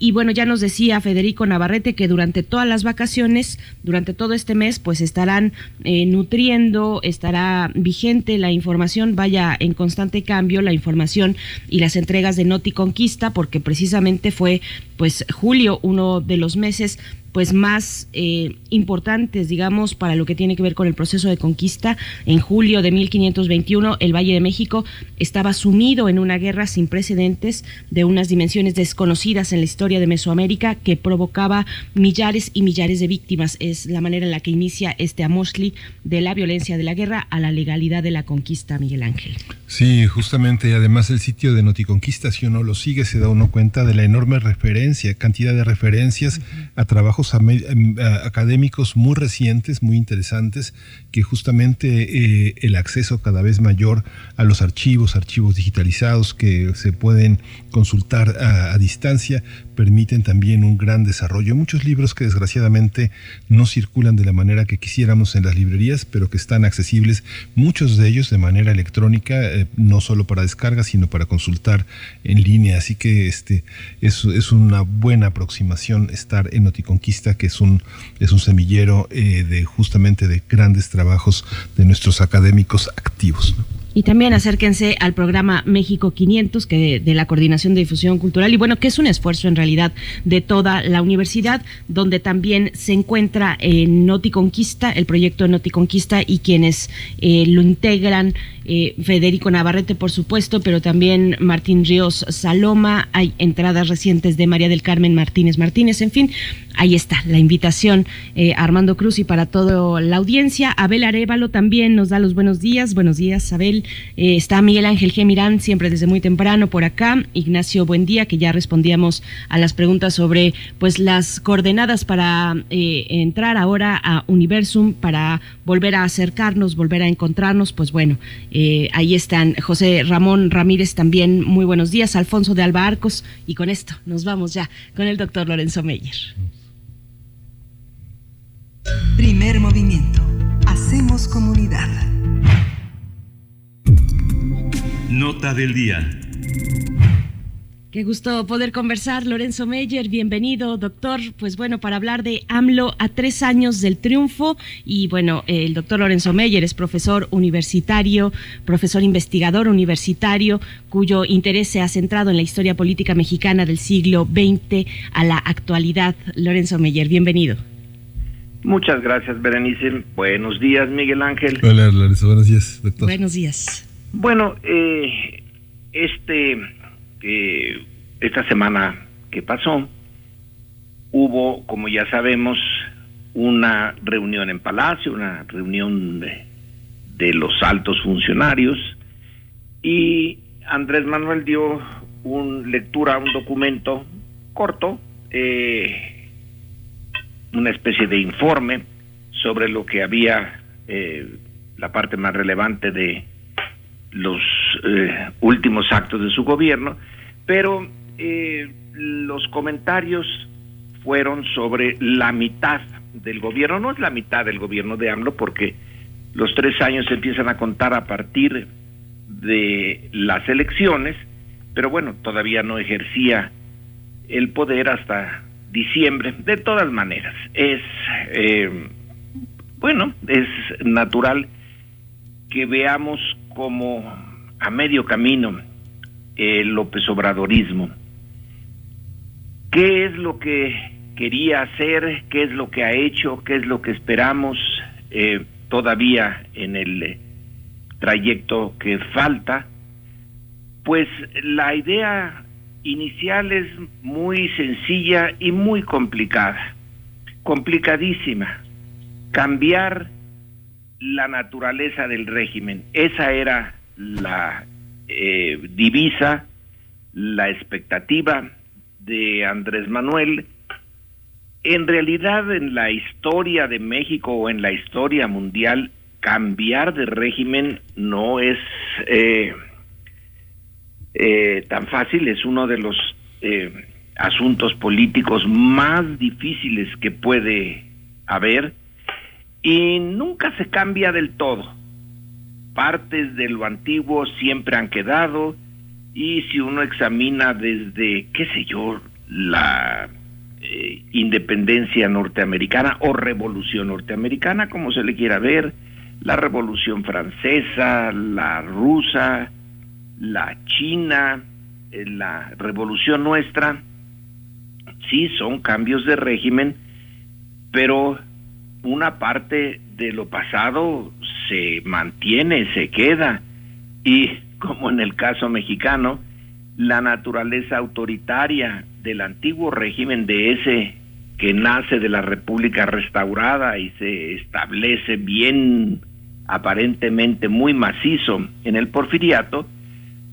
Y bueno, ya nos decía Federico Navarrete que durante todas las vacaciones, durante todo este mes, pues estarán eh, nutriendo, estará vigente la información, vaya en constante cambio la información y las entregas de Noti Conquista, porque precisamente fue pues julio uno de los meses pues más eh, importantes, digamos, para lo que tiene que ver con el proceso de conquista. En julio de 1521, el Valle de México estaba sumido en una guerra sin precedentes de unas dimensiones desconocidas en la historia de Mesoamérica que provocaba millares y millares de víctimas. Es la manera en la que inicia este Amosli de la violencia de la guerra a la legalidad de la conquista, Miguel Ángel. Sí, justamente, además el sitio de Noticonquista, si uno lo sigue, se da uno cuenta de la enorme referencia, cantidad de referencias a trabajos Em, académicos muy recientes, muy interesantes, que justamente eh, el acceso cada vez mayor a los archivos, archivos digitalizados que se pueden consultar a, distancia, permiten también un gran desarrollo. Muchos libros que desgraciadamente no circulan de la manera que quisiéramos en las librerías, pero que están accesibles, muchos de ellos de manera electrónica, eh, no solo para descarga, sino para consultar en línea. Así que este es, es una buena aproximación estar en Noticonquista, que es un, es un semillero eh, de justamente de grandes trabajos de nuestros académicos activos. Y también acérquense al programa México 500, que de la Coordinación de Difusión Cultural, y bueno, que es un esfuerzo en realidad de toda la universidad, donde también se encuentra en Noticonquista, el proyecto Noticonquista, y quienes eh, lo integran, eh, Federico Navarrete, por supuesto, pero también Martín Ríos Saloma, hay entradas recientes de María del Carmen Martínez Martínez, en fin, ahí está la invitación eh, Armando Cruz y para toda la audiencia. Abel Arevalo también nos da los buenos días. Buenos días, Abel. Eh, está Miguel Ángel G. Mirán, siempre desde muy temprano por acá. Ignacio Buen día que ya respondíamos a las preguntas sobre pues las coordenadas para eh, entrar ahora a Universum, para volver a acercarnos, volver a encontrarnos. Pues bueno, ahí están José Ramón Ramírez también. Muy buenos días. Alfonso de Alba Arcos. Y con esto nos vamos ya con el doctor Lorenzo Meyer. Primer movimiento. Hacemos comunidad. Nota del día. Qué gusto poder conversar, Lorenzo Meyer, bienvenido, doctor. Pues bueno, para hablar de AMLO a tres años del triunfo. Y bueno, el doctor Lorenzo Meyer es profesor universitario, profesor investigador universitario, cuyo interés se ha centrado en la historia política mexicana del siglo XX a la actualidad. Lorenzo Meyer, bienvenido. Muchas gracias, Berenice. Buenos días, Miguel Ángel. Hola, Larissa. Buenos días, doctor. Buenos días. Bueno, eh, este, eh, esta semana que pasó, hubo, como ya sabemos, una reunión en Palacio, una reunión de, de los altos funcionarios, y Andrés Manuel dio un lectura a un documento corto, eh, una especie de informe sobre lo que había, eh, la parte más relevante de los eh, últimos actos de su gobierno, pero eh, los comentarios fueron sobre la mitad del gobierno, no es la mitad del gobierno de AMLO, porque los tres años se empiezan a contar a partir de las elecciones, pero bueno, todavía no ejercía el poder hasta diciembre. De todas maneras, es eh, bueno, es natural que veamos como a medio camino el López Obradorismo. ¿Qué es lo que quería hacer? ¿Qué es lo que ha hecho? ¿Qué es lo que esperamos eh, todavía en el trayecto que falta? Pues la idea inicial es muy sencilla y muy complicada, complicadísima. Cambiar la naturaleza del régimen. Esa era la eh, divisa, la expectativa de Andrés Manuel. En realidad, en la historia de México o en la historia mundial, cambiar de régimen no es eh, eh, tan fácil, es uno de los asuntos políticos más difíciles que puede haber y nunca se cambia del todo. Partes de lo antiguo siempre han quedado y si uno examina desde, qué sé yo, la eh, independencia norteamericana o revolución norteamericana, como se le quiera ver, la revolución francesa, la rusa, la china, eh, la revolución nuestra, sí son cambios de régimen, pero una parte de lo pasado se mantiene, se queda. Y como en el caso mexicano, la naturaleza autoritaria del antiguo régimen de ese que nace de la República restaurada y se establece bien aparentemente muy macizo en el porfiriato,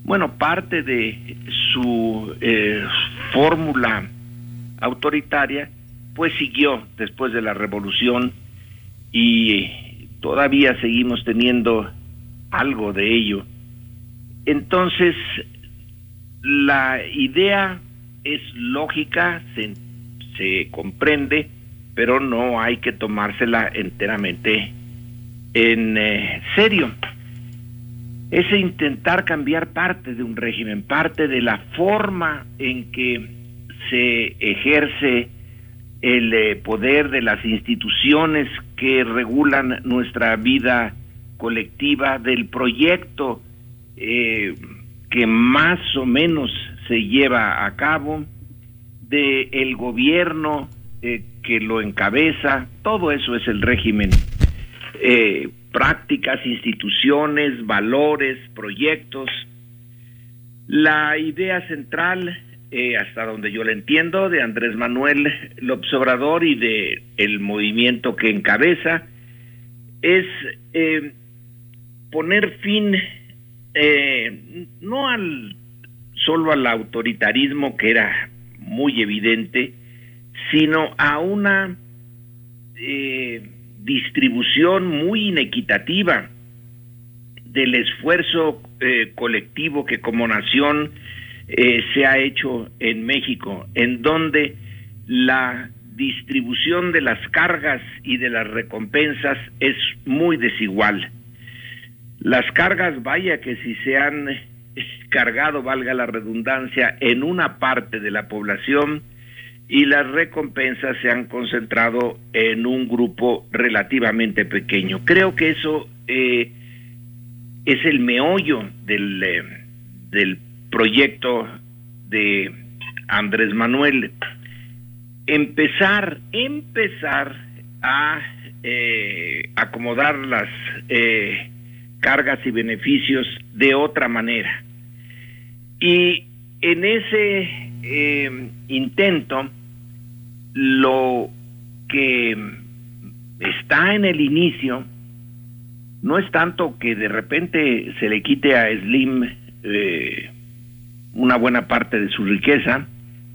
bueno, parte de su eh, fórmula autoritaria pues siguió después de la revolución y todavía seguimos teniendo algo de ello. Entonces, la idea es lógica, se, se comprende, pero no hay que tomársela enteramente en eh, serio. Es intentar cambiar parte de un régimen, parte de la forma en que se ejerce el eh, poder de las instituciones que regulan nuestra vida colectiva, del proyecto eh, que más o menos se lleva a cabo, del el gobierno eh, que lo encabeza, todo eso es el régimen. Prácticas, instituciones, valores, proyectos. La idea central eh, hasta donde yo le entiendo, de Andrés Manuel López Obrador y de el movimiento que encabeza, es eh, poner fin eh, no al solo al autoritarismo que era muy evidente, sino a una distribución muy inequitativa del esfuerzo colectivo que como nación eh, se ha hecho en México, en donde la distribución de las cargas y de las recompensas es muy desigual. Las cargas, vaya que si se han cargado, valga la redundancia, en una parte de la población y las recompensas se han concentrado en un grupo relativamente pequeño. Creo que eso eh, es el meollo del, eh, del proyecto de Andrés Manuel. Empezar, empezar a eh, acomodar las cargas y beneficios de otra manera. Y en ese eh, intento, lo que está en el inicio no es tanto que de repente se le quite a Slim eh, una buena parte de su riqueza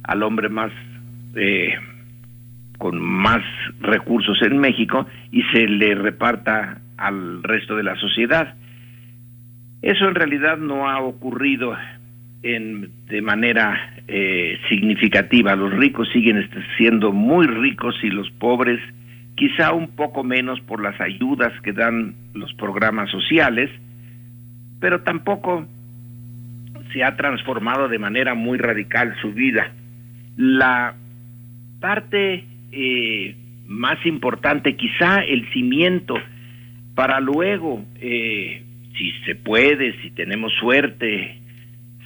al hombre más eh, con más recursos en México y se le reparta al resto de la sociedad. Eso en realidad no ha ocurrido en, de manera eh, significativa. Los ricos siguen siendo muy ricos y los pobres quizá un poco menos por las ayudas que dan los programas sociales, pero tampoco se ha transformado de manera muy radical su vida. La parte eh, más importante, quizá el cimiento para luego, eh, si se puede, si tenemos suerte,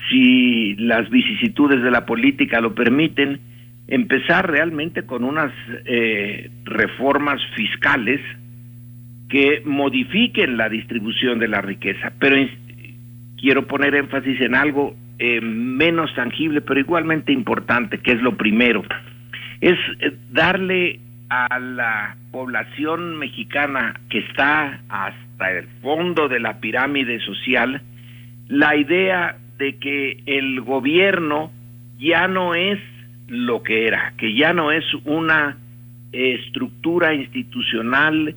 si las vicisitudes de la política lo permiten, empezar realmente con unas eh, reformas fiscales que modifiquen la distribución de la riqueza. Pero quiero poner énfasis en algo eh, menos tangible, pero igualmente importante, que es lo primero. Es eh, darle a la población mexicana que está hasta el fondo de la pirámide social la idea de que el gobierno ya no es lo que era, que ya no es una estructura institucional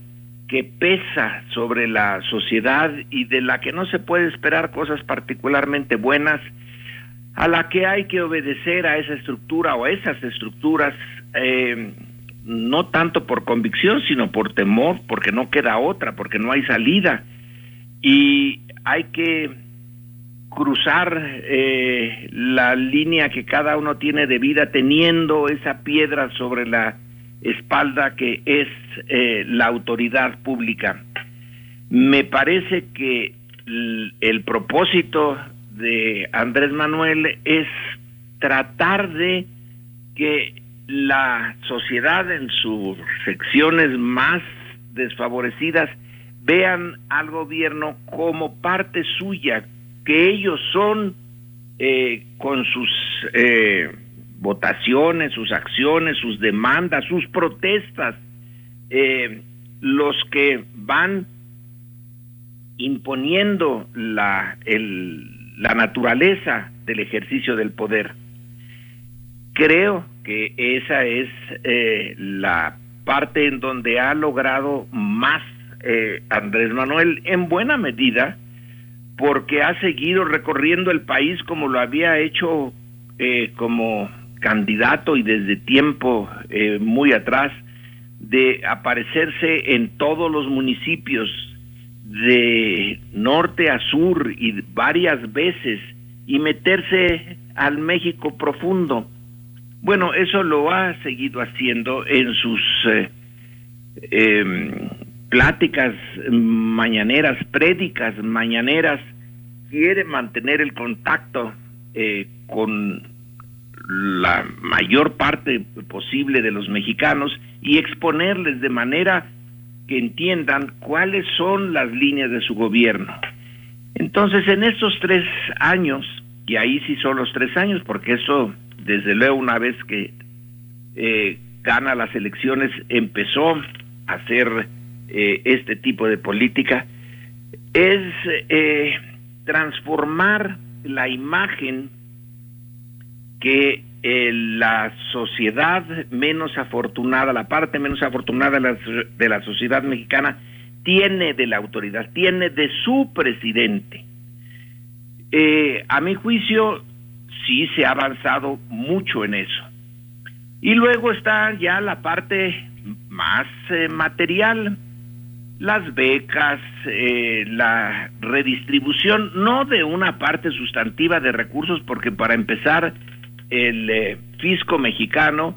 que pesa sobre la sociedad y de la que no se puede esperar cosas particularmente buenas, a la que hay que obedecer a esa estructura o a esas estructuras, eh, no tanto por convicción, sino por temor, porque no queda otra, porque no hay salida. Y hay que cruzar eh, la línea que cada uno tiene de vida teniendo esa piedra sobre la espalda que es eh, la autoridad pública. Me parece que el, propósito de Andrés Manuel es tratar de que la sociedad en sus secciones más desfavorecidas vean al gobierno como parte suya, que ellos son eh, con sus eh, votaciones, sus acciones, sus demandas, sus protestas, eh, los que van imponiendo la, la naturaleza del ejercicio del poder. Creo que esa es eh, la parte en donde ha logrado más Andrés Manuel en buena medida porque ha seguido recorriendo el país como lo había hecho como candidato y desde tiempo eh, muy atrás de aparecerse en todos los municipios de norte a sur y varias veces y meterse al México profundo. Bueno, eso lo ha seguido haciendo en sus eh, em, pláticas mañaneras, prédicas mañaneras, quiere mantener el contacto eh, con la mayor parte posible de los mexicanos y exponerles de manera que entiendan cuáles son las líneas de su gobierno. Entonces, en estos tres años, y ahí sí son los tres años, porque eso, desde luego, una vez que eh, gana las elecciones, empezó a hacer eh, este tipo de política, es eh, transformar la imagen que eh, la sociedad menos afortunada, la parte menos afortunada de la, sociedad mexicana, tiene de la autoridad, tiene de su presidente. Eh, a mi juicio, sí se ha avanzado mucho en eso. Y luego está ya la parte más material, las becas, la redistribución, no de una parte sustantiva de recursos, porque para empezar, el eh, fisco mexicano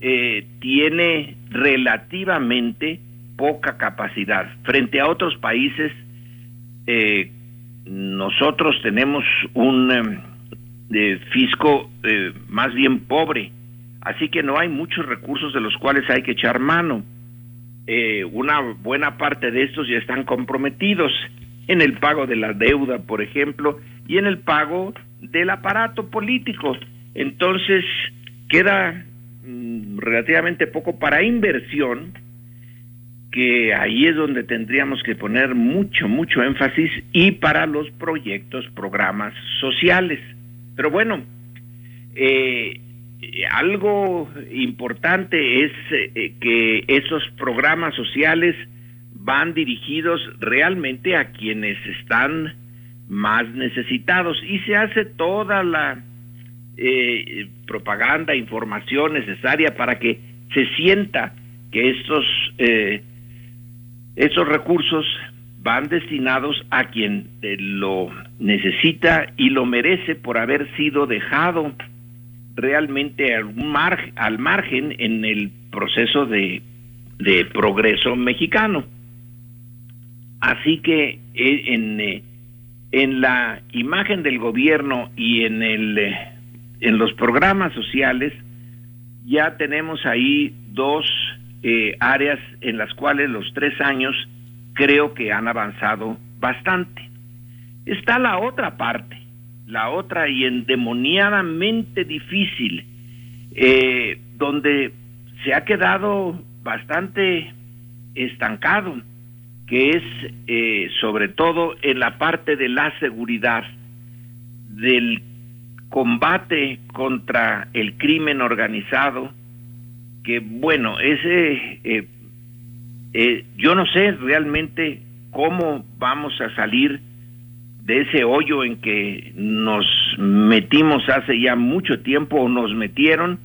eh, tiene relativamente poca capacidad. Frente a otros países, eh, nosotros tenemos un fisco más bien pobre, así que no hay muchos recursos de los cuales hay que echar mano. Una buena parte de estos ya están comprometidos en el pago de la deuda, por ejemplo, y en el pago del aparato político. Entonces, queda mm, relativamente poco para inversión, que ahí es donde tendríamos que poner mucho, mucho énfasis, y para los proyectos, programas sociales. Pero bueno, eh, algo importante es eh, que esos programas sociales van dirigidos realmente a quienes están más necesitados. Y se hace toda la eh, propaganda, información necesaria para que se sienta que estos, eh, estos recursos van destinados a quien eh, lo necesita y lo merece por haber sido dejado realmente al, margen en el proceso de de progreso mexicano. Así que eh, en, eh, en la imagen del gobierno y en, el, eh, en los programas sociales ya tenemos ahí dos áreas en las cuales los tres años creo que han avanzado bastante. Está la otra parte, la otra y endemoniadamente difícil, donde se ha quedado bastante estancado que es eh, sobre todo en la parte de la seguridad, del combate contra el crimen organizado, que bueno, ese, eh, eh, yo no sé realmente cómo vamos a salir de ese hoyo en que nos metimos hace ya mucho tiempo o nos metieron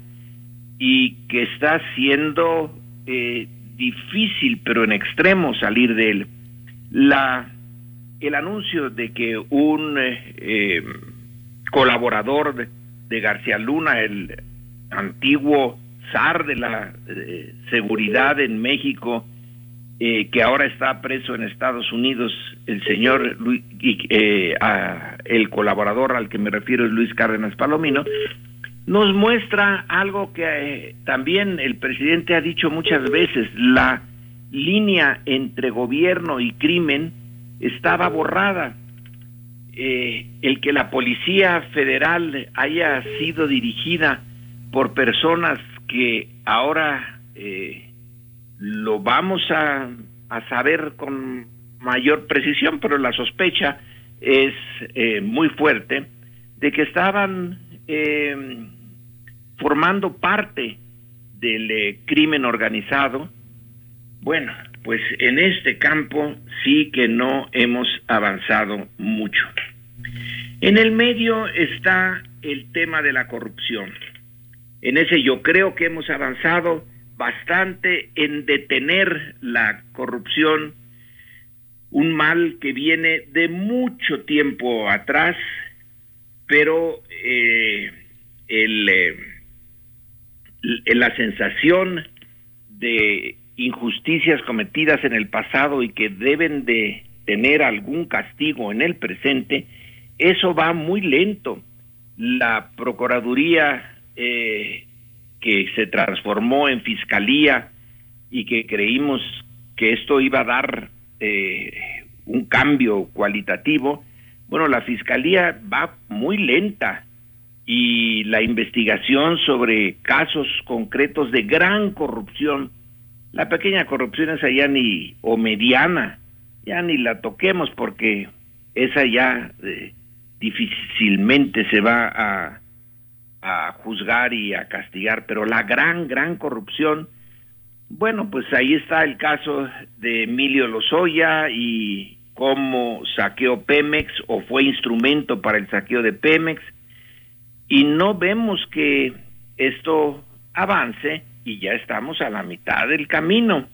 y que está siendo eh, difícil, pero en extremo salir de él. La, el anuncio de que un eh, eh, colaborador de, García Luna, el antiguo zar de la eh, seguridad en México, que ahora está preso en Estados Unidos, el señor, Luis, el colaborador al que me refiero es Luis Cárdenas Palomino, nos muestra algo que eh, también el presidente ha dicho muchas veces, la línea entre gobierno y crimen estaba borrada. Eh, el que la Policía Federal haya sido dirigida por personas que ahora eh, lo vamos a, a, saber con mayor precisión, pero la sospecha es muy fuerte de que estaban formando parte del eh, crimen organizado, bueno, pues en este campo sí que no hemos avanzado mucho. En el medio está el tema de la corrupción. En ese yo creo que hemos avanzado bastante en detener la corrupción, un mal que viene de mucho tiempo atrás, pero eh. Eh, la sensación de injusticias cometidas en el pasado y que deben de tener algún castigo en el presente, eso va muy lento. La Procuraduría eh, que se transformó en Fiscalía y que creímos que esto iba a dar eh, un cambio cualitativo, bueno, la Fiscalía va muy lenta y la investigación sobre casos concretos de gran corrupción. La pequeña corrupción esa ya ni, o mediana, ya ni la toquemos porque esa ya eh, difícilmente se va a, a juzgar y a castigar, pero la gran, gran corrupción, bueno, pues ahí está el caso de Emilio Lozoya y cómo saqueó Pemex o fue instrumento para el saqueo de Pemex y no vemos que esto avance y ya estamos a la mitad del camino.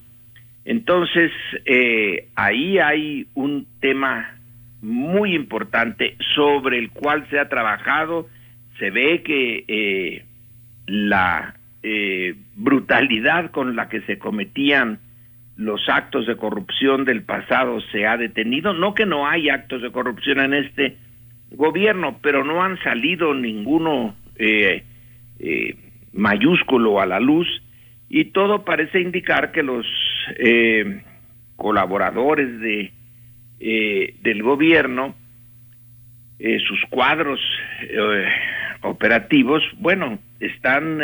Entonces, eh, ahí hay un tema muy importante sobre el cual se ha trabajado. Se ve que eh, la eh, brutalidad con la que se cometían los actos de corrupción del pasado se ha detenido. No que no hay actos de corrupción en este gobierno, pero no han salido ninguno eh, eh, mayúsculo a la luz y todo parece indicar que los eh, colaboradores de del gobierno sus cuadros operativos bueno están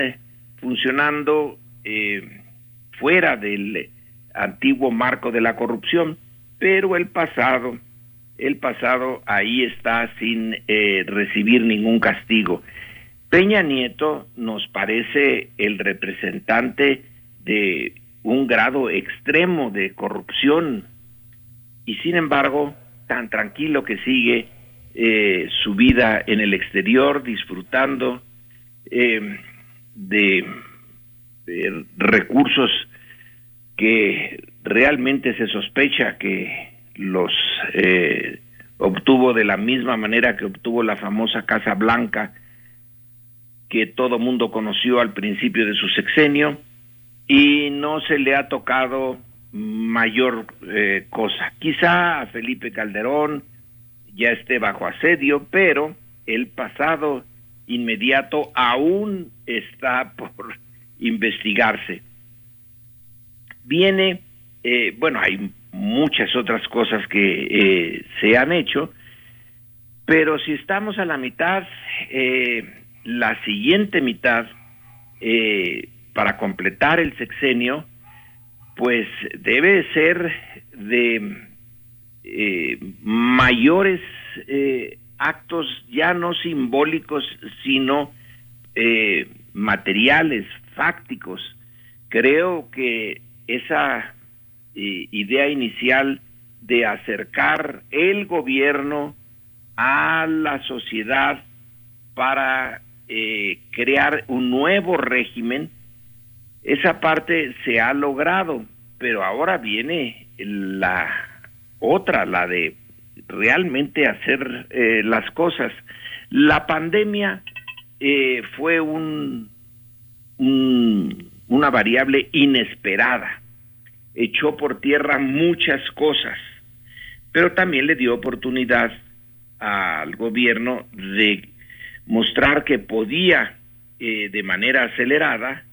funcionando fuera del antiguo marco de la corrupción pero el pasado el pasado ahí está sin eh, recibir ningún castigo. Peña Nieto nos parece el representante de un grado extremo de corrupción y sin embargo tan tranquilo que sigue eh, su vida en el exterior disfrutando eh, de, recursos que realmente se sospecha que los eh, obtuvo de la misma manera que obtuvo la famosa Casa Blanca que todo mundo conoció al principio de su sexenio y no se le ha tocado mayor eh, cosa. Quizá a Felipe Calderón ya esté bajo asedio, pero el pasado inmediato aún está por investigarse. Viene, eh, bueno, hay muchas otras cosas que eh, se han hecho, pero si estamos a la mitad, eh, la siguiente mitad, para completar el sexenio, pues debe ser de mayores actos ya no simbólicos, sino eh, materiales, fácticos. Creo que esa eh, idea inicial de acercar el gobierno a la sociedad para eh, crear un nuevo régimen, esa parte se ha logrado, pero ahora viene la otra, la de realmente hacer eh, las cosas. La pandemia eh, fue un, una variable inesperada, echó por tierra muchas cosas, pero también le dio oportunidad al gobierno de mostrar que podía eh, de manera acelerada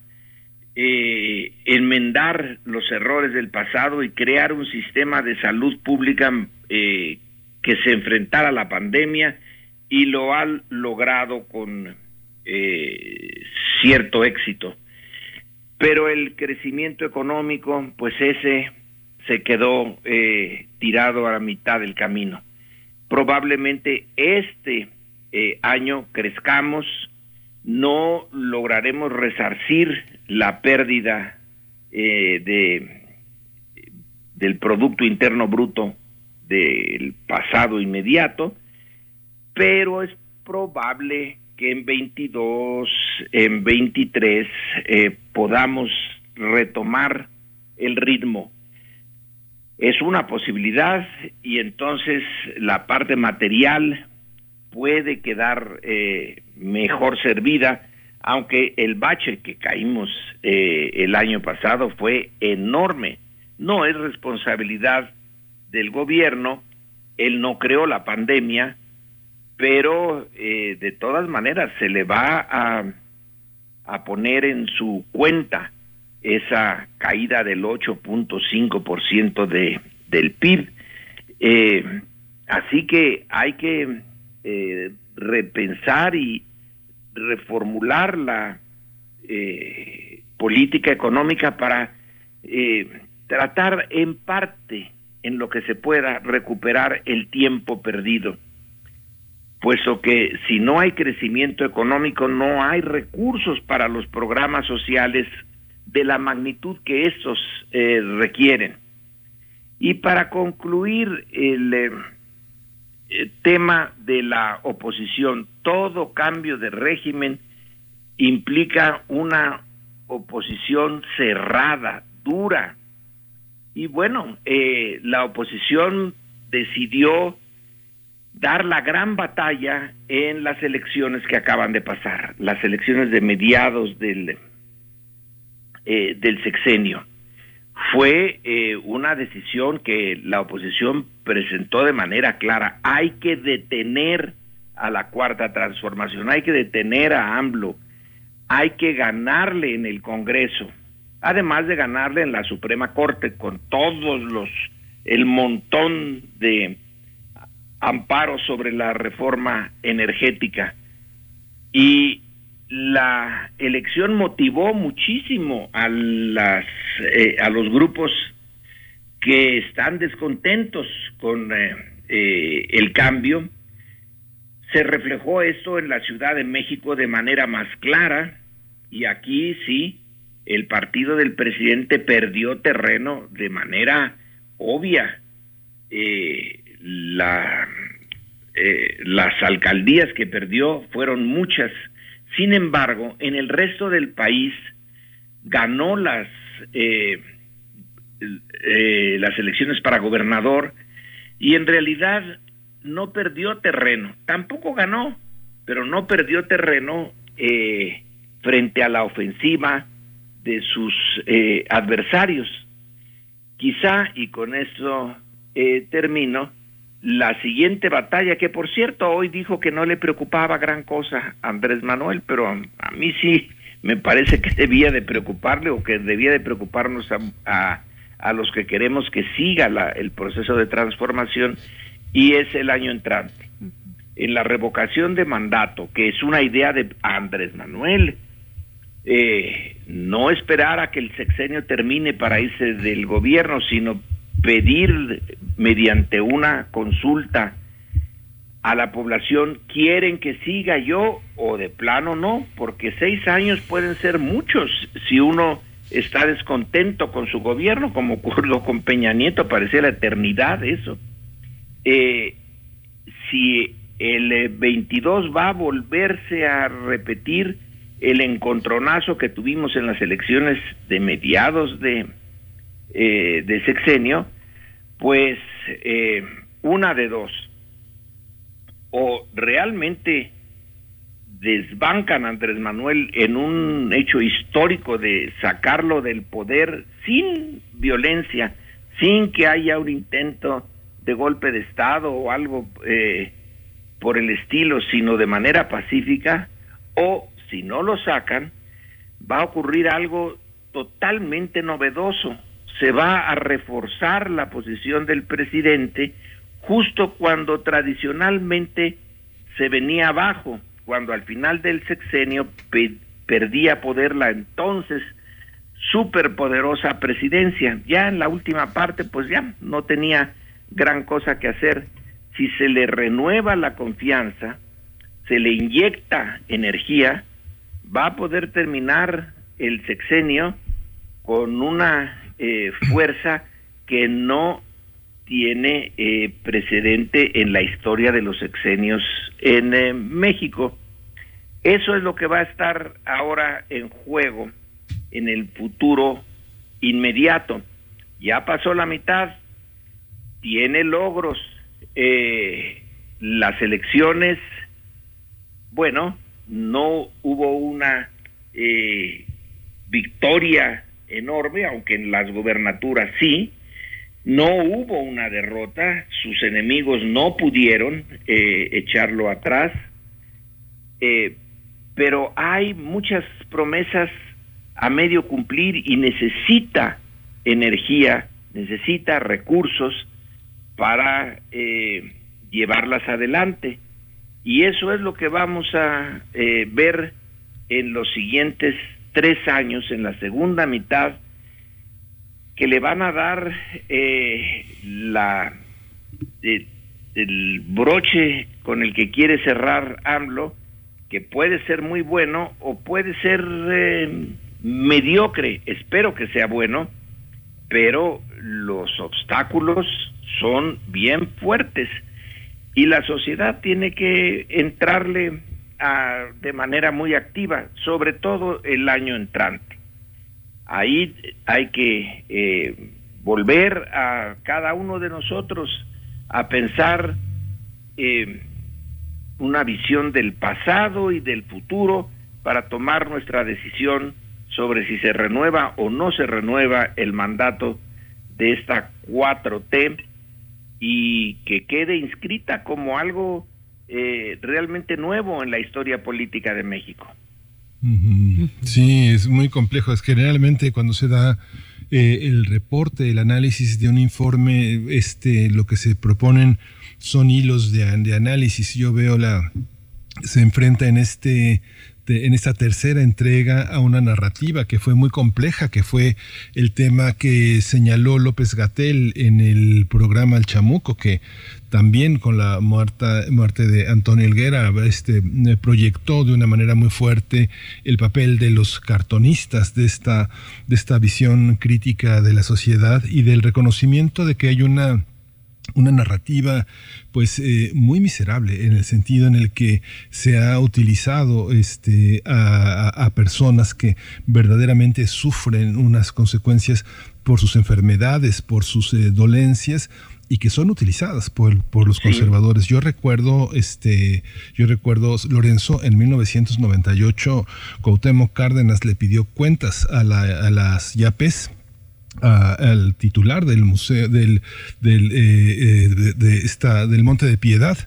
enmendar los errores del pasado y crear un sistema de salud pública eh, que se enfrentara a la pandemia y lo ha logrado con eh, cierto éxito. Pero el crecimiento económico, pues ese se quedó eh, tirado a la mitad del camino. Probablemente este eh, año crezcamos, no lograremos resarcir la pérdida de, del Producto Interno Bruto del pasado inmediato, pero es probable que en 22, en 23 eh, podamos retomar el ritmo. Es una posibilidad y entonces la parte material puede quedar eh, mejor servida, aunque el bache que caímos eh, el año pasado fue enorme. No es responsabilidad del gobierno, él no creó la pandemia, pero eh, de todas maneras se le va a, a poner en su cuenta esa caída del 8.5% de, del PIB. Eh, así que hay que eh, repensar y reformular la política económica para tratar en parte en lo que se pueda recuperar el tiempo perdido, puesto que si no hay crecimiento económico no hay recursos para los programas sociales de la magnitud que estos eh, requieren. Y para concluir el eh, eh, tema de la oposición, todo cambio de régimen implica una oposición cerrada, dura, y bueno, eh, la oposición decidió dar la gran batalla en las elecciones que acaban de pasar, las elecciones de mediados del, eh, del sexenio. Fue eh, una decisión que la oposición presentó de manera clara. Hay que detener a la cuarta transformación, hay que detener a AMLO, hay que ganarle en el Congreso además de ganarle en la Suprema Corte con todos los el montón de amparos sobre la reforma energética. Y la elección motivó muchísimo a las eh, a los grupos que están descontentos con eh, eh, el cambio se reflejó esto en la Ciudad de México de manera más clara y aquí sí el partido del presidente perdió terreno de manera obvia. Eh, la, eh, las alcaldías que perdió fueron muchas. Sin embargo, en el resto del país ganó las, eh, las elecciones para gobernador y en realidad no perdió terreno. Tampoco ganó, pero no perdió terreno frente a la ofensiva de sus eh, adversarios. Quizá, y con eso eh, termino, la siguiente batalla, que por cierto hoy dijo que no le preocupaba gran cosa a Andrés Manuel, pero a, mí sí me parece que debía de preocuparle o que debía de preocuparnos a, a, los que queremos que siga la, el proceso de transformación y es el año entrante. En la revocación de mandato, que es una idea de Andrés Manuel, eh, no esperar a que el sexenio termine para irse del gobierno, sino pedir mediante una consulta a la población, ¿quieren que siga yo o de plano no? Porque seis años pueden ser muchos si uno está descontento con su gobierno, como ocurrió con Peña Nieto, parecía la eternidad eso. Eh, si el 22 va a volverse a repetir, el encontronazo que tuvimos en las elecciones de mediados de, eh, sexenio, pues eh, una de dos, o realmente desbancan a Andrés Manuel en un hecho histórico de sacarlo del poder sin violencia, sin que haya un intento de golpe de Estado o algo eh, por el estilo, sino de manera pacífica, o si no lo sacan, va a ocurrir algo totalmente novedoso. Se va a reforzar la posición del presidente justo cuando tradicionalmente se venía abajo, cuando al final del sexenio perdía poder la entonces superpoderosa presidencia. Ya en la última parte, pues ya no tenía gran cosa que hacer. Si se le renueva la confianza, se le inyecta energía, va a poder terminar el sexenio con una eh, fuerza que no tiene eh, precedente en la historia de los sexenios en eh, México. Eso es lo que va a estar ahora en juego en el futuro inmediato. Ya pasó la mitad, tiene logros. las elecciones, bueno, no hubo una eh, victoria enorme, aunque en las gobernaturas sí, no hubo una derrota, sus enemigos no pudieron eh, echarlo atrás, eh, pero hay muchas promesas a medio cumplir y necesita energía, necesita recursos para llevarlas adelante. Y eso es lo que vamos a eh, ver en los siguientes tres años, en la segunda mitad, que le van a dar eh, la eh, el broche con el que quiere cerrar AMLO, que puede ser muy bueno o puede ser mediocre, espero que sea bueno, pero los obstáculos son bien fuertes y la sociedad tiene que entrarle de manera muy activa, sobre todo el año entrante. Ahí hay que eh, volver a cada uno de nosotros a pensar eh, una visión del pasado y del futuro para tomar nuestra decisión sobre si se renueva o no se renueva el mandato de esta 4T y que quede inscrita como algo eh, realmente nuevo en la historia política de México. Sí, es muy complejo. Es generalmente cuando se da eh, el reporte, el análisis de un informe, este, lo que se proponen son hilos de, de análisis. Yo veo la se enfrenta en este en esta tercera entrega a una narrativa que fue muy compleja, que fue el tema que señaló López Gatel en el programa El Chamuco, que también con la muerte de Antonio Elguera este, proyectó de una manera muy fuerte el papel de los cartonistas de esta, de esta visión crítica de la sociedad y del reconocimiento de que hay una una narrativa pues eh, muy miserable en el sentido en el que se ha utilizado este a, personas que verdaderamente sufren unas consecuencias por sus enfermedades, por sus eh, dolencias y que son utilizadas por, por los conservadores. Yo recuerdo, este, yo recuerdo, Lorenzo, en 1998, Cuauhtémoc Cárdenas le pidió cuentas a, la, a las YAPES al titular del museo del del, eh, eh, del Monte de Piedad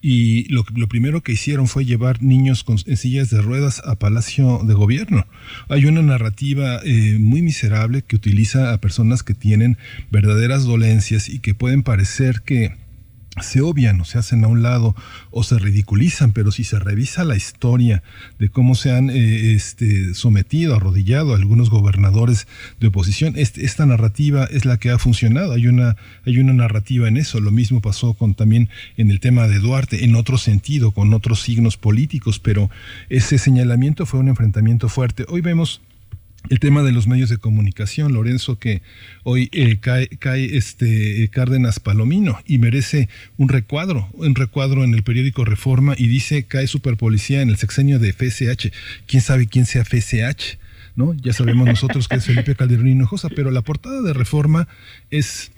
y lo, lo, primero que hicieron fue llevar niños con en sillas de ruedas a Palacio de Gobierno. Hay una narrativa eh, muy miserable que utiliza a personas que tienen verdaderas dolencias y que pueden parecer que se obvian o se hacen a un lado o se ridiculizan, pero si se revisa la historia de cómo se han eh, este, sometido, arrodillado a algunos gobernadores de oposición, este, esta narrativa es la que ha funcionado. Hay una, hay una narrativa en eso. Lo mismo pasó con también en el tema de Duarte, en otro sentido, con otros signos políticos, pero ese señalamiento fue un enfrentamiento fuerte. Hoy vemos el tema de los medios de comunicación, Lorenzo, que hoy eh, cae, cae, este Cárdenas Palomino y merece un recuadro, un recuadro en el periódico Reforma y dice cae superpolicía en el sexenio de FSH. ¿Quién sabe quién sea FSH? ¿No? Ya sabemos nosotros que es Felipe Calderón Hinojosa, pero la portada de Reforma es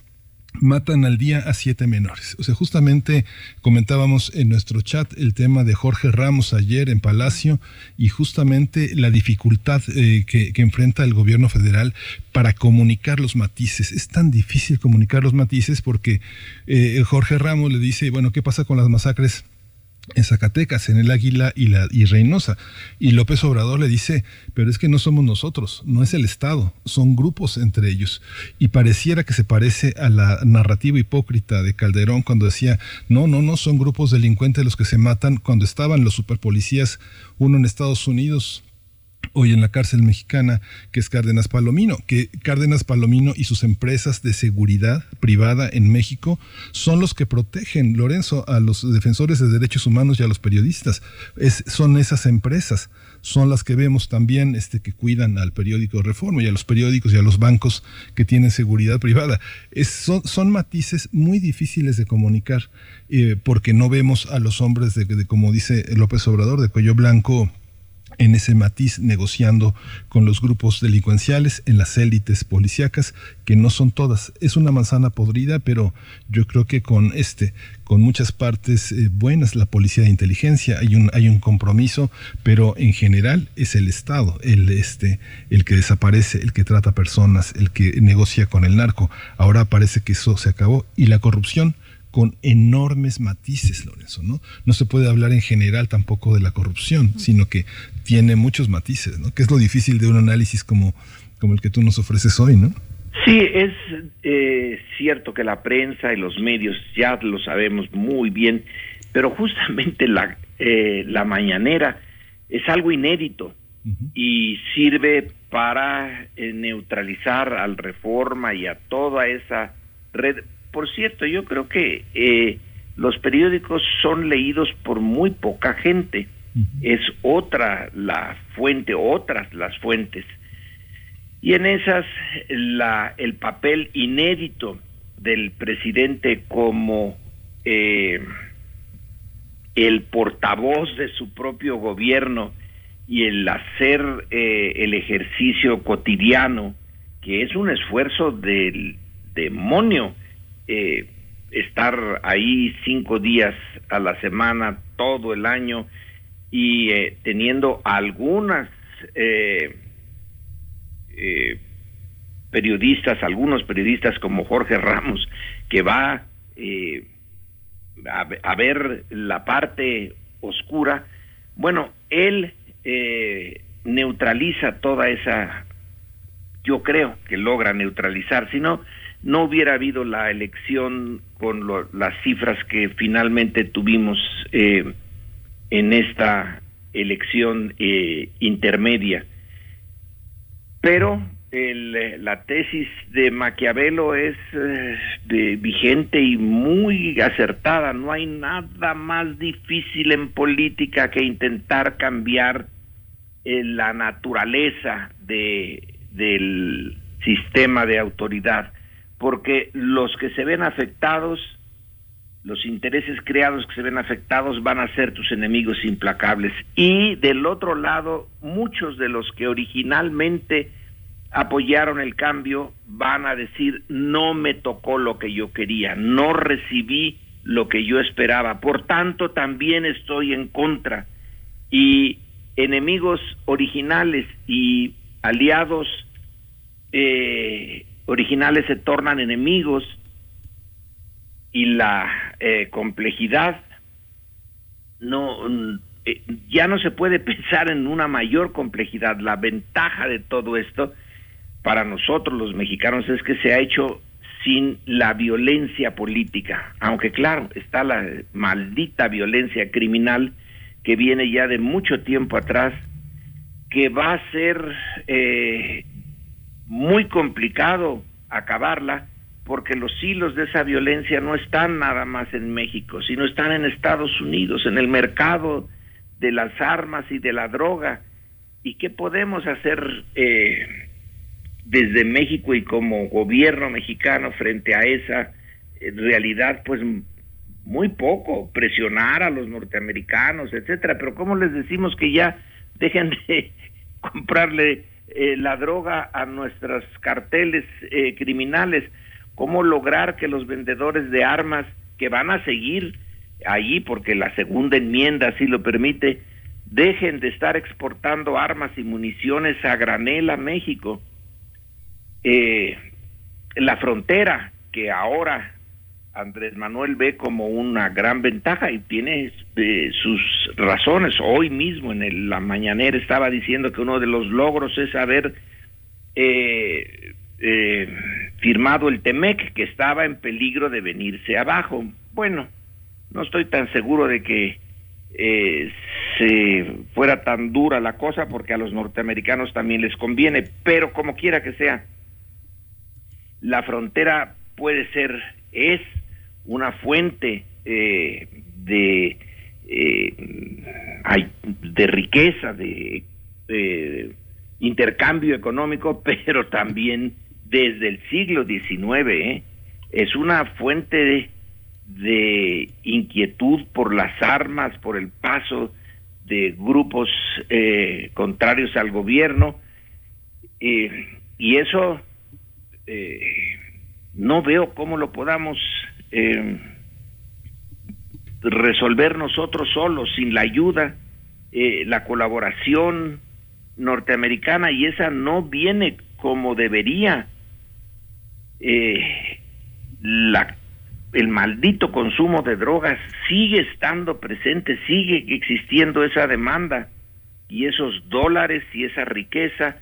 matan al día a siete menores. O sea, justamente comentábamos en nuestro chat el tema de Jorge Ramos ayer en Palacio y justamente la dificultad eh, que, enfrenta el gobierno federal para comunicar los matices. Es tan difícil comunicar los matices porque eh, Jorge Ramos le dice, bueno, ¿qué pasa con las masacres? En Zacatecas, en el Águila y, la, y Reynosa. Y López Obrador le dice, pero es que no somos nosotros, no es el Estado, son grupos entre ellos. Y pareciera que se parece a la narrativa hipócrita de Calderón cuando decía, no, no, no, son grupos delincuentes los que se matan cuando estaban los superpolicías, uno en Estados Unidos, hoy en la cárcel mexicana, que es Cárdenas Palomino, que Cárdenas Palomino y sus empresas de seguridad privada en México son los que protegen, Lorenzo, a los defensores de derechos humanos y a los periodistas. Son esas empresas, son las que vemos también este, que cuidan al periódico Reforma y a los periódicos y a los bancos que tienen seguridad privada. Son matices muy difíciles de comunicar eh, porque no vemos a los hombres de, de, como dice López Obrador, de cuello blanco en ese matiz negociando con los grupos delincuenciales en las élites policíacas que no son todas. Es una manzana podrida pero yo creo que con este con muchas partes eh, buenas la policía de inteligencia hay un hay un compromiso pero en general es el estado el este el que desaparece el que trata personas el que negocia con el narco. Ahora parece que eso se acabó. Y la corrupción con enormes matices, Lorenzo, ¿no? No se puede hablar en general tampoco de la corrupción, sino que tiene muchos matices, ¿no? Que es lo difícil de un análisis como, como el que tú nos ofreces hoy, ¿no? Sí, es eh, cierto que la prensa y los medios ya lo sabemos muy bien, pero justamente la, eh, la mañanera es algo inédito y sirve para eh, neutralizar al reforma y a toda esa red por cierto, yo creo que eh, los periódicos son leídos por muy poca gente. Es otra la fuente, otras las fuentes. Y en esas, la, el papel inédito del presidente como eh, el portavoz de su propio gobierno y el hacer eh, el ejercicio cotidiano, que es un esfuerzo del demonio, eh, estar ahí cinco días a la semana, todo el año, y eh, teniendo algunas eh, periodistas, algunos periodistas como Jorge Ramos, que va a, a, ver la parte oscura, bueno, él neutraliza toda esa, yo creo que logra neutralizar, si no, no hubiera habido la elección con las cifras que finalmente tuvimos eh, en esta elección eh, intermedia. Pero el, la tesis de Maquiavelo es eh, vigente y muy acertada. No hay nada más difícil en política que intentar cambiar la naturaleza de, del sistema de autoridad porque los que se ven afectados, los intereses creados que se ven afectados van a ser tus enemigos implacables. Y del otro lado, muchos de los que originalmente apoyaron el cambio van a decir no me tocó lo que yo quería, no recibí lo que yo esperaba, por tanto también estoy en contra y enemigos originales y aliados eh, originales se tornan enemigos y la eh, complejidad no eh, ya no se puede pensar en una mayor complejidad. La ventaja de todo esto para nosotros los mexicanos es que se ha hecho sin la violencia política, aunque claro, está la maldita violencia criminal que viene ya de mucho tiempo atrás, que va a ser eh, muy complicado acabarla, porque los hilos de esa violencia no están nada más en México, sino están en Estados Unidos, en el mercado de las armas y de la droga. ¿Y qué podemos hacer eh, desde México y como gobierno mexicano frente a esa eh, realidad, pues muy poco, presionar a los norteamericanos, etcétera, pero ¿cómo les decimos que ya dejen de comprarle eh, la droga a nuestros carteles eh, criminales? ¿Cómo lograr que los vendedores de armas que van a seguir allí, porque la segunda enmienda así lo permite, dejen de estar exportando armas y municiones a granel a México? Eh, la frontera, que ahora Andrés Manuel ve como una gran ventaja y tiene eh, sus razones. Hoy mismo en la mañanera estaba diciendo que uno de los logros es haber eh, firmado el TEMEC, que estaba en peligro de venirse abajo. Bueno, no estoy tan seguro de que se fuera tan dura la cosa porque a los norteamericanos también les conviene, pero como quiera que sea, la frontera puede ser, es una fuente eh, de, eh, de riqueza, de intercambio económico, pero también desde el siglo XIX. ¿eh? Es una fuente de, inquietud por las armas, por el paso de grupos contrarios al gobierno. y eso eh, no veo cómo lo podamos eh, resolver nosotros solos, sin la ayuda, eh, la colaboración norteamericana, y esa no viene como debería. La, el maldito consumo de drogas sigue estando presente, sigue existiendo esa demanda y esos dólares y esa riqueza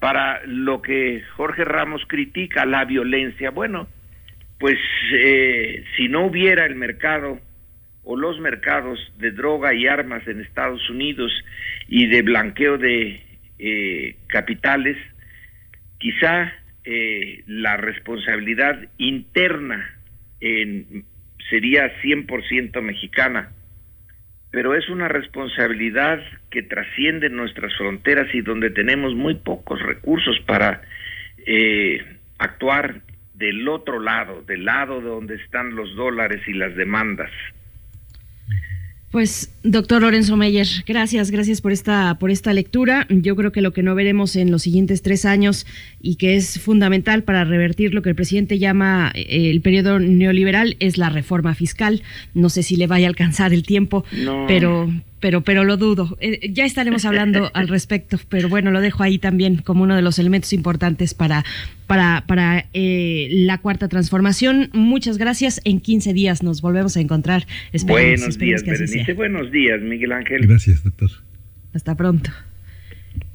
para lo que Jorge Ramos critica, la violencia. Bueno, pues eh, si no hubiera el mercado o los mercados de droga y armas en Estados Unidos y de blanqueo de eh, capitales, quizá eh, la responsabilidad interna en, sería 100% mexicana pero es una responsabilidad que trasciende nuestras fronteras y donde tenemos muy pocos recursos para eh, actuar del otro lado, del lado donde están los dólares y las demandas. Pues, doctor Lorenzo Meyer, gracias, gracias por esta, por esta lectura. Yo creo que lo que no veremos en los siguientes tres años y que es fundamental para revertir lo que el presidente llama eh, el periodo neoliberal es la reforma fiscal. No sé si le vaya a alcanzar el tiempo, pero, pero, pero lo dudo. Eh, ya estaremos hablando al respecto, pero bueno, lo dejo ahí también como uno de los elementos importantes para, para, para eh, la cuarta transformación. Muchas gracias. En 15 días nos volvemos a encontrar. Buenos días, Berenice. Buenos días, Miguel Ángel. Gracias, doctor. Hasta pronto.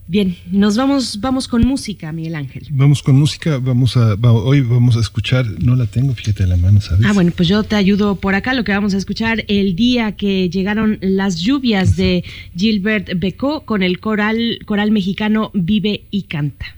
Bien, nos vamos, vamos con música, Miguel Ángel. Vamos con música, vamos a, hoy vamos a escuchar, no la tengo, fíjate en la mano, ¿sabes? Ah, bueno, pues yo te ayudo por acá, lo que vamos a escuchar, el día que llegaron las lluvias de Gilbert Becó con el coral, coral mexicano Vive y Canta.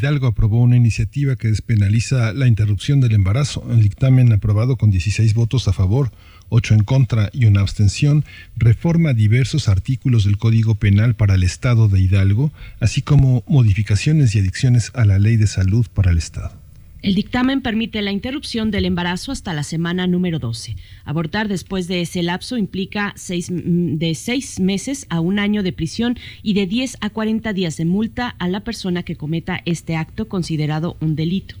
Hidalgo aprobó una iniciativa que despenaliza la interrupción del embarazo. El dictamen aprobado con 16 votos a favor, 8 en contra y una abstención reforma diversos artículos del Código Penal para el Estado de Hidalgo, así como modificaciones y adicciones a la Ley de Salud para el Estado. El dictamen permite la interrupción del embarazo hasta la semana número 12. Abortar después de ese lapso implica seis, mm, de seis meses a un año de prisión y de 10 a 40 días de multa a la persona que cometa este acto considerado un delito.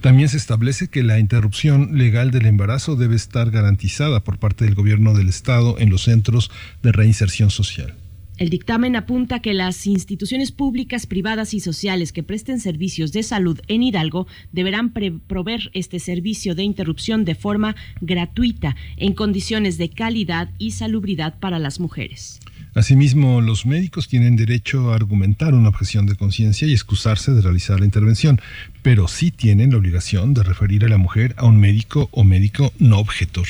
También se establece que la interrupción legal del embarazo debe estar garantizada por parte del gobierno del Estado en los centros de reinserción social. El dictamen apunta que las instituciones públicas, privadas y sociales que presten servicios de salud en Hidalgo deberán proveer este servicio de interrupción de forma gratuita en condiciones de calidad y salubridad para las mujeres. Asimismo, los médicos tienen derecho a argumentar una objeción de conciencia y excusarse de realizar la intervención, pero sí tienen la obligación de referir a la mujer a un médico o médico no objetor.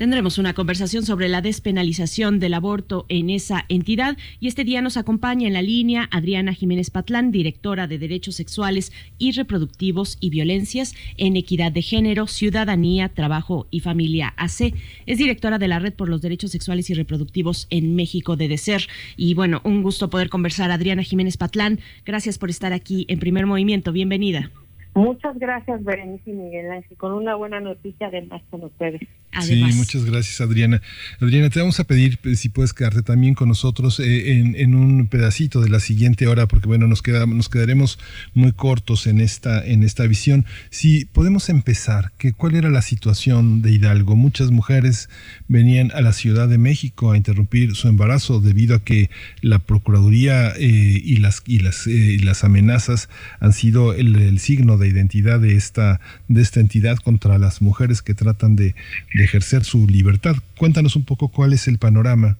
Tendremos una conversación sobre la despenalización del aborto en esa entidad y este día nos acompaña en la línea Adriana Jiménez Patlán, directora de Derechos Sexuales y Reproductivos y Violencias en Equidad de Género, Ciudadanía, Trabajo y Familia AC. Es directora de la Red por los Derechos Sexuales y Reproductivos en México de DECER. Y bueno, un gusto poder conversar. Adriana Jiménez Patlán, gracias por estar aquí en Primer Movimiento. Bienvenida. Muchas gracias, Berenice y Miguel Ángel, con una buena noticia además con ustedes. Sí, muchas gracias, Adriana. Adriana, te vamos a pedir pues, si puedes quedarte también con nosotros eh, en, un pedacito de la siguiente hora, porque bueno, nos, queda, nos quedaremos muy cortos en esta, en esta visión. Si podemos empezar, que, ¿cuál era la situación de Hidalgo? Muchas mujeres venían a la Ciudad de México a interrumpir su embarazo debido a que la Procuraduría eh, y, las, y, las, eh, las amenazas han sido el, el signo de identidad de esta, de esta entidad contra las mujeres que tratan de, ejercer su libertad. Cuéntanos un poco cuál es el panorama.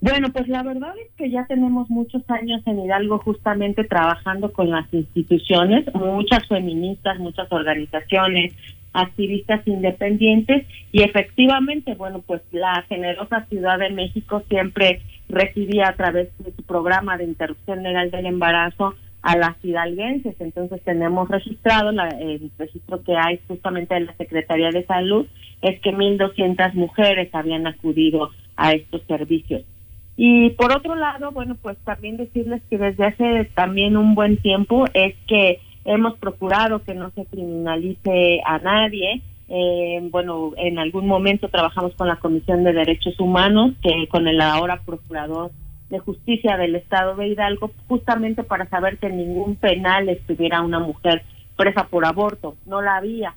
Bueno, pues la verdad es que ya tenemos muchos años en Hidalgo justamente trabajando con las instituciones, muchas feministas, muchas organizaciones, activistas independientes y efectivamente, bueno, pues la generosa Ciudad de México siempre recibía a través de su programa de interrupción legal del embarazo a las hidalguenses. Entonces tenemos registrado, el registro que hay justamente de la Secretaría de Salud es que 1.200 mujeres habían acudido a estos servicios. Y por otro lado, bueno, pues también decirles que desde hace también un buen tiempo es que hemos procurado que no se criminalice a nadie. Eh, bueno, en algún momento trabajamos con la Comisión de Derechos Humanos, que con el ahora procurador de Justicia del Estado de Hidalgo, justamente para saber que en ningún penal estuviera una mujer presa por aborto. No la había.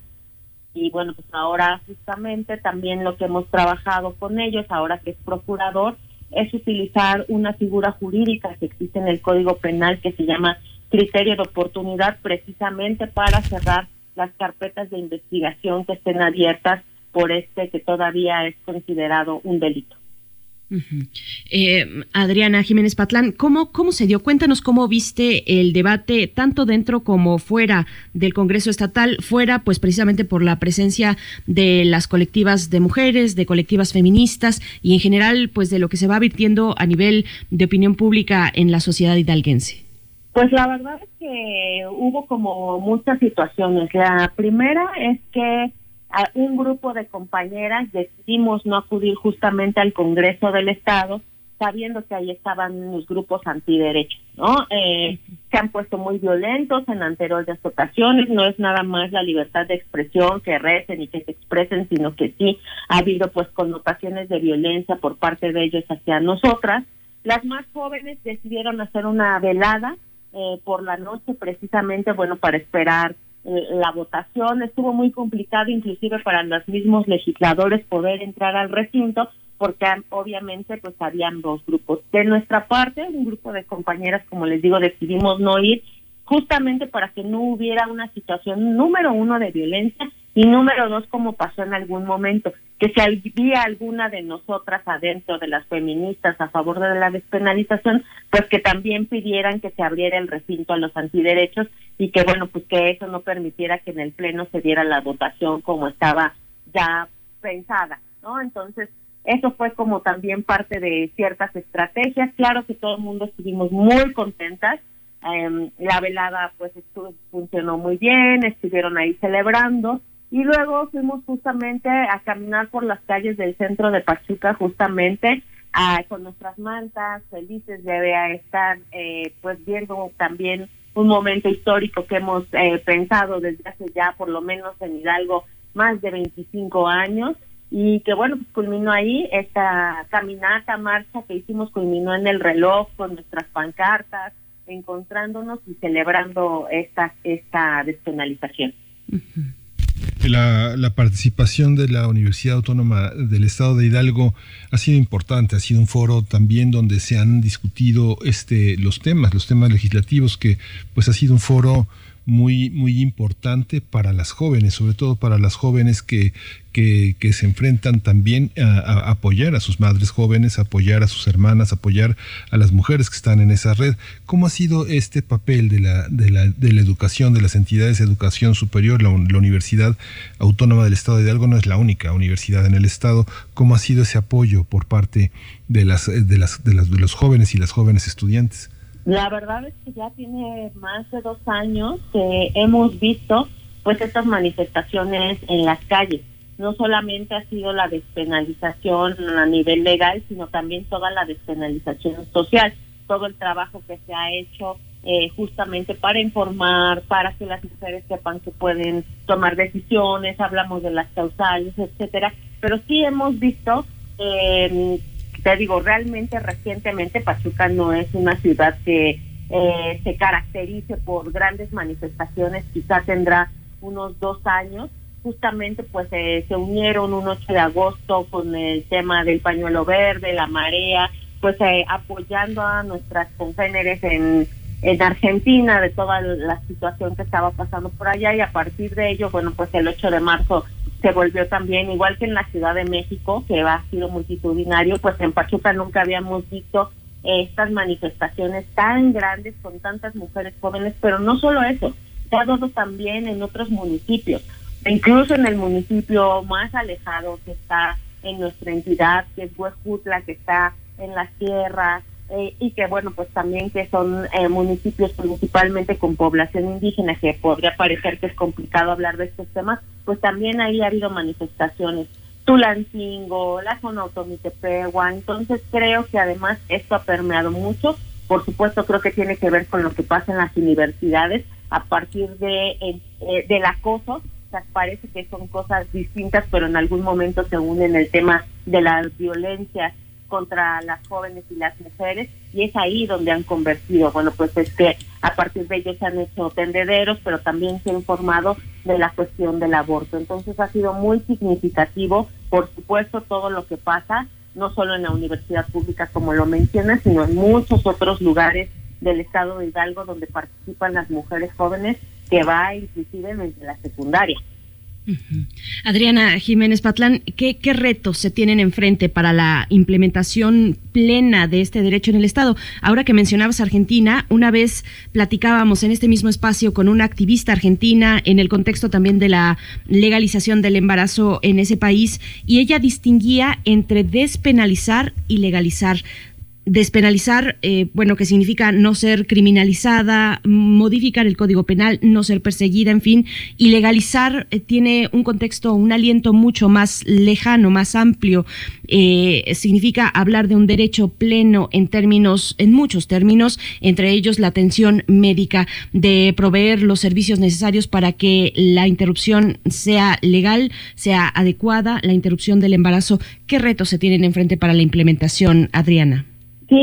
Y bueno, pues ahora justamente también lo que hemos trabajado con ellos, ahora que es procurador, es utilizar una figura jurídica que existe en el Código Penal que se llama criterio de oportunidad precisamente para cerrar las carpetas de investigación que estén abiertas por este que todavía es considerado un delito. Eh, Adriana Jiménez Patlán, ¿cómo, ¿cómo se dio? Cuéntanos cómo viste el debate tanto dentro como fuera del Congreso Estatal, fuera pues precisamente por la presencia de las colectivas de mujeres, de colectivas feministas y en general pues de lo que se va virtiendo a nivel de opinión pública en la sociedad hidalguense. Pues la verdad es que hubo como muchas situaciones. La primera es que un grupo de compañeras decidimos no acudir justamente al Congreso del Estado sabiendo que ahí estaban los grupos antiderechos, ¿no? Eh, se han puesto muy violentos en anteriores ocasiones, no es nada más la libertad de expresión que recen y que se expresen, sino que sí ha habido pues connotaciones de violencia por parte de ellos hacia nosotras. Las más jóvenes decidieron hacer una velada eh, por la noche precisamente, bueno, para esperar la votación. Estuvo muy complicado inclusive para los mismos legisladores poder entrar al recinto porque obviamente pues habían dos grupos. De nuestra parte, un grupo de compañeras, como les digo, decidimos no ir justamente para que no hubiera una situación número uno de violencia y número dos como pasó en algún momento, que si había alguna de nosotras adentro de las feministas a favor de la despenalización, pues que también pidieran que se abriera el recinto a los antiderechos y que bueno, pues que eso no permitiera que en el pleno se diera la votación como estaba ya pensada, ¿no? Entonces, eso fue como también parte de ciertas estrategias. Claro que todo el mundo estuvimos muy contentas. Em, la velada pues estuvo, funcionó muy bien, estuvieron ahí celebrando y luego fuimos justamente a caminar por las calles del centro de Pachuca justamente con nuestras mantas, felices de estar eh, pues viendo también un momento histórico que hemos eh, pensado desde hace ya por lo menos en Hidalgo más de 25 años y que bueno, pues culminó ahí esta caminata, marcha que hicimos, culminó en el reloj con nuestras pancartas, encontrándonos y celebrando esta, esta despenalización. La, la, participación de la Universidad Autónoma del Estado de Hidalgo ha sido importante, ha sido un foro también donde se han discutido este los temas, los temas legislativos, que pues ha sido un foro muy, muy importante para las jóvenes, sobre todo para las jóvenes que, que, se enfrentan también a, apoyar a sus madres jóvenes, apoyar a sus hermanas, apoyar a las mujeres que están en esa red. ¿Cómo ha sido este papel de la, de la, de la educación, de las entidades de educación superior? La, Universidad Autónoma del Estado de Hidalgo no es la única universidad en el Estado. ¿Cómo ha sido ese apoyo por parte de, las, de, las, de, las, de los jóvenes y las jóvenes estudiantes? La verdad es que ya tiene más de dos años que hemos visto pues estas manifestaciones en las calles. No solamente ha sido la despenalización a nivel legal, sino también toda la despenalización social, todo el trabajo que se ha hecho eh, justamente para informar, para que las mujeres sepan que pueden tomar decisiones, hablamos de las causales, etcétera, pero sí hemos visto eh, te digo, realmente recientemente Pachuca no es una ciudad que eh, se caracterice por grandes manifestaciones, quizá tendrá unos dos años. Justamente pues eh, se unieron un 8 de agosto con el tema del pañuelo verde, la marea, pues eh, apoyando a nuestras congéneres en, en Argentina de toda la situación que estaba pasando por allá y a partir de ello, bueno, pues el 8 de marzo se volvió también, igual que en la Ciudad de México, que ha sido multitudinario, pues en Pachuca nunca habíamos visto estas manifestaciones tan grandes con tantas mujeres jóvenes, pero no solo eso, se ha dado también en otros municipios, incluso en el municipio más alejado que está en nuestra entidad, que es Huejutla, que está en las tierras, eh, y que bueno, pues también que son eh, municipios principalmente con población indígena, que podría parecer que es complicado hablar de estos temas, pues también ahí ha habido manifestaciones. Tulancingo, la zona Automitepehuan, entonces creo que además esto ha permeado mucho, por supuesto creo que tiene que ver con lo que pasa en las universidades a partir de eh, del acoso, o sea, parece que son cosas distintas, pero en algún momento se unen el tema de la violencia contra las jóvenes y las mujeres y es ahí donde han convertido. Bueno, pues es que a partir de ellos se han hecho tendederos, pero también se ha informado de la cuestión del aborto. Entonces ha sido muy significativo, por supuesto, todo lo que pasa, no solo en la universidad pública como lo menciona, sino en muchos otros lugares del estado de Hidalgo donde participan las mujeres jóvenes que va inclusive desde la secundaria. Adriana Jiménez Patlán, ¿qué, retos se tienen enfrente para la implementación plena de este derecho en el Estado? Ahora que mencionabas Argentina, una vez platicábamos en este mismo espacio con una activista argentina en el contexto también de la legalización del embarazo en ese país y ella distinguía entre despenalizar y legalizar despenalizar, eh, bueno, que significa no ser criminalizada, modificar el Código Penal, no ser perseguida, en fin, y legalizar eh, tiene un contexto, un aliento mucho más lejano, más amplio. Eh, significa hablar de un derecho pleno en términos, en muchos términos, entre ellos la atención médica, de proveer los servicios necesarios para que la interrupción sea legal, sea adecuada, la interrupción del embarazo. ¿Qué retos se tienen enfrente para la implementación, Adriana? Sí,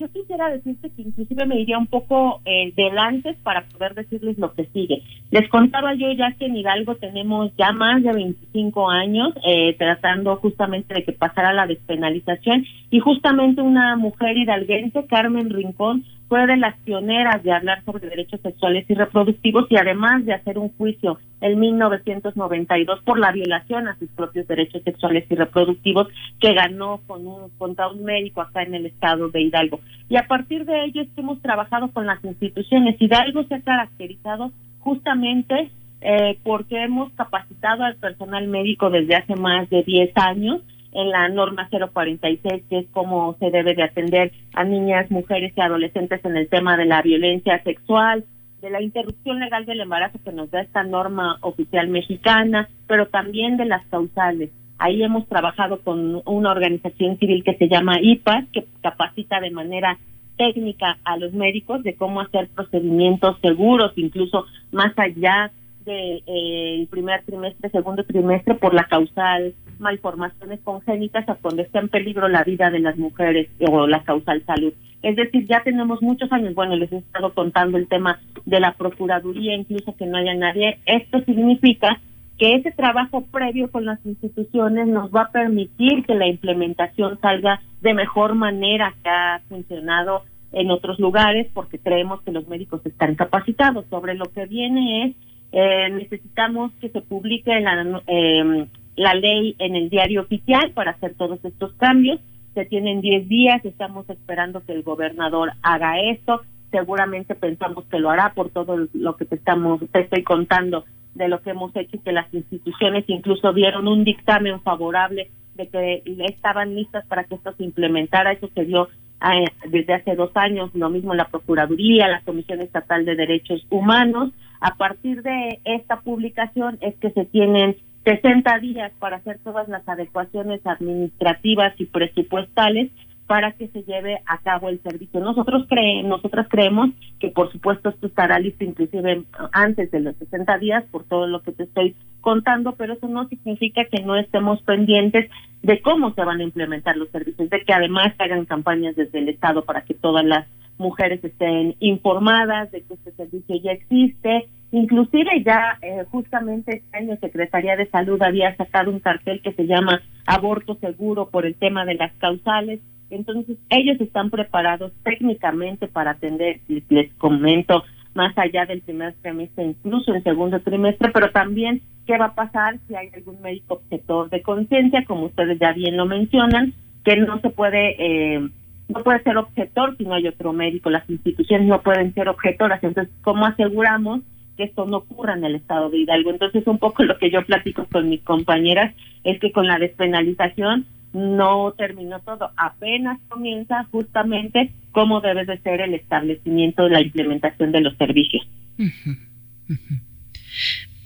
yo quisiera decirte que inclusive me iría un poco eh, delante para poder decirles lo que sigue. Les contaba yo ya que en Hidalgo tenemos ya más de 25 años eh, tratando justamente de que pasara la despenalización y justamente una mujer hidalguense, Carmen Rincón, fue de las pioneras de hablar sobre derechos sexuales y reproductivos y además de hacer un juicio en 1992 por la violación a sus propios derechos sexuales y reproductivos que ganó con un, contra un médico acá en el estado de Hidalgo. Y a partir de ello es que hemos trabajado con las instituciones. Hidalgo se ha caracterizado justamente eh, porque hemos capacitado al personal médico desde hace más de 10 años en la norma 046, que es cómo se debe de atender a niñas, mujeres y adolescentes en el tema de la violencia sexual, de la interrupción legal del embarazo que nos da esta norma oficial mexicana, pero también de las causales. Ahí hemos trabajado con una organización civil que se llama IPAS, que capacita de manera técnica a los médicos de cómo hacer procedimientos seguros, incluso más allá del de, eh, primer trimestre, segundo trimestre, por la causal malformaciones congénitas a cuando está en peligro la vida de las mujeres o la causal salud. Es decir, ya tenemos muchos años, bueno, les he estado contando el tema de la Procuraduría, incluso que no haya nadie. Esto significa que ese trabajo previo con las instituciones nos va a permitir que la implementación salga de mejor manera que ha funcionado en otros lugares, porque creemos que los médicos están capacitados. Sobre lo que viene es, eh, necesitamos que se publique la, eh, la ley en el diario oficial para hacer todos estos cambios. Se tienen 10 días, estamos esperando que el gobernador haga esto. Seguramente pensamos que lo hará por todo lo que te estamos te estoy contando de lo que hemos hecho y que las instituciones incluso dieron un dictamen favorable de que estaban listas para que esto se implementara. Eso se dio eh, desde hace dos años, lo mismo la Procuraduría, la Comisión Estatal de Derechos Humanos. A partir de esta publicación es que se tienen 60 días para hacer todas las adecuaciones administrativas y presupuestales para que se lleve a cabo el servicio. Nosotros cre nosotras creemos que por supuesto esto estará listo inclusive antes de los 60 días por todo lo que te estoy contando, pero eso no significa que no estemos pendientes de cómo se van a implementar los servicios, de que además hagan campañas desde el Estado para que todas las mujeres estén informadas de que este servicio ya existe, Inclusive ya eh, justamente este año Secretaría de Salud había sacado un cartel que se llama aborto seguro por el tema de las causales. Entonces ellos están preparados técnicamente para atender, les, comento, más allá del primer trimestre, incluso en segundo trimestre, pero también qué va a pasar si hay algún médico objetor de conciencia, como ustedes ya bien lo mencionan, que no se puede... Eh, no puede ser objetor si no hay otro médico, las instituciones no pueden ser objetoras, entonces, ¿cómo aseguramos que esto no ocurra en el estado de Hidalgo. Entonces, un poco lo que yo platico con mis compañeras es que con la despenalización no terminó todo, apenas comienza justamente cómo debe de ser el establecimiento de la implementación de los servicios.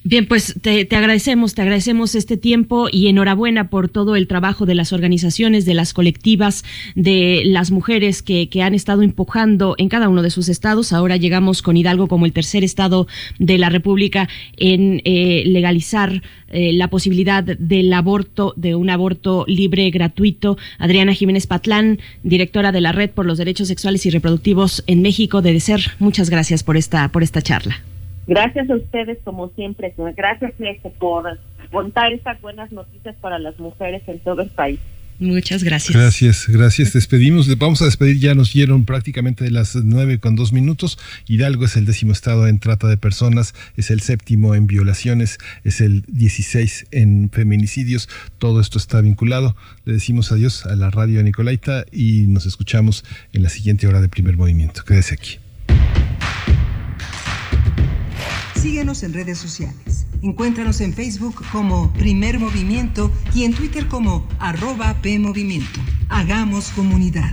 Bien, pues te, agradecemos, te agradecemos este tiempo y enhorabuena por todo el trabajo de las organizaciones, de las colectivas, de las mujeres que, que han estado empujando en cada uno de sus estados. Ahora llegamos con Hidalgo como el tercer estado de la República en eh, legalizar eh, la posibilidad del aborto, de un aborto libre, gratuito. Adriana Jiménez Patlán, directora de la Red por los Derechos Sexuales y Reproductivos en México, de DECER. Muchas gracias por esta, por esta charla. Gracias a ustedes, como siempre. Gracias, por contar estas buenas noticias para las mujeres en todo el país. Muchas gracias. Gracias, gracias. Despedimos, vamos a despedir, ya nos dieron prácticamente de las nueve con dos minutos. Hidalgo es el décimo estado en trata de personas, es el séptimo en violaciones, es el 16 en feminicidios. Todo esto está vinculado. Le decimos adiós a la radio Nicolaita y nos escuchamos en la siguiente hora de primer movimiento. Quédese aquí. Síguenos en redes sociales. Encuéntranos en Facebook como Primer Movimiento y en Twitter como arroba PMovimiento. Hagamos comunidad.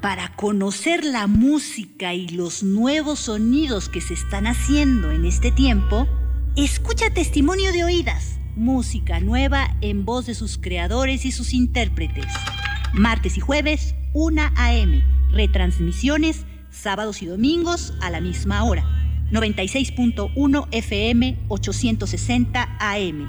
Para conocer la música y los nuevos sonidos que se están haciendo en este tiempo, escucha testimonio de oídas música nueva en voz de sus creadores y sus intérpretes. Martes y jueves, 1 a.m. Retransmisiones, sábados y domingos a la misma hora. 96.1 FM, 860 AM.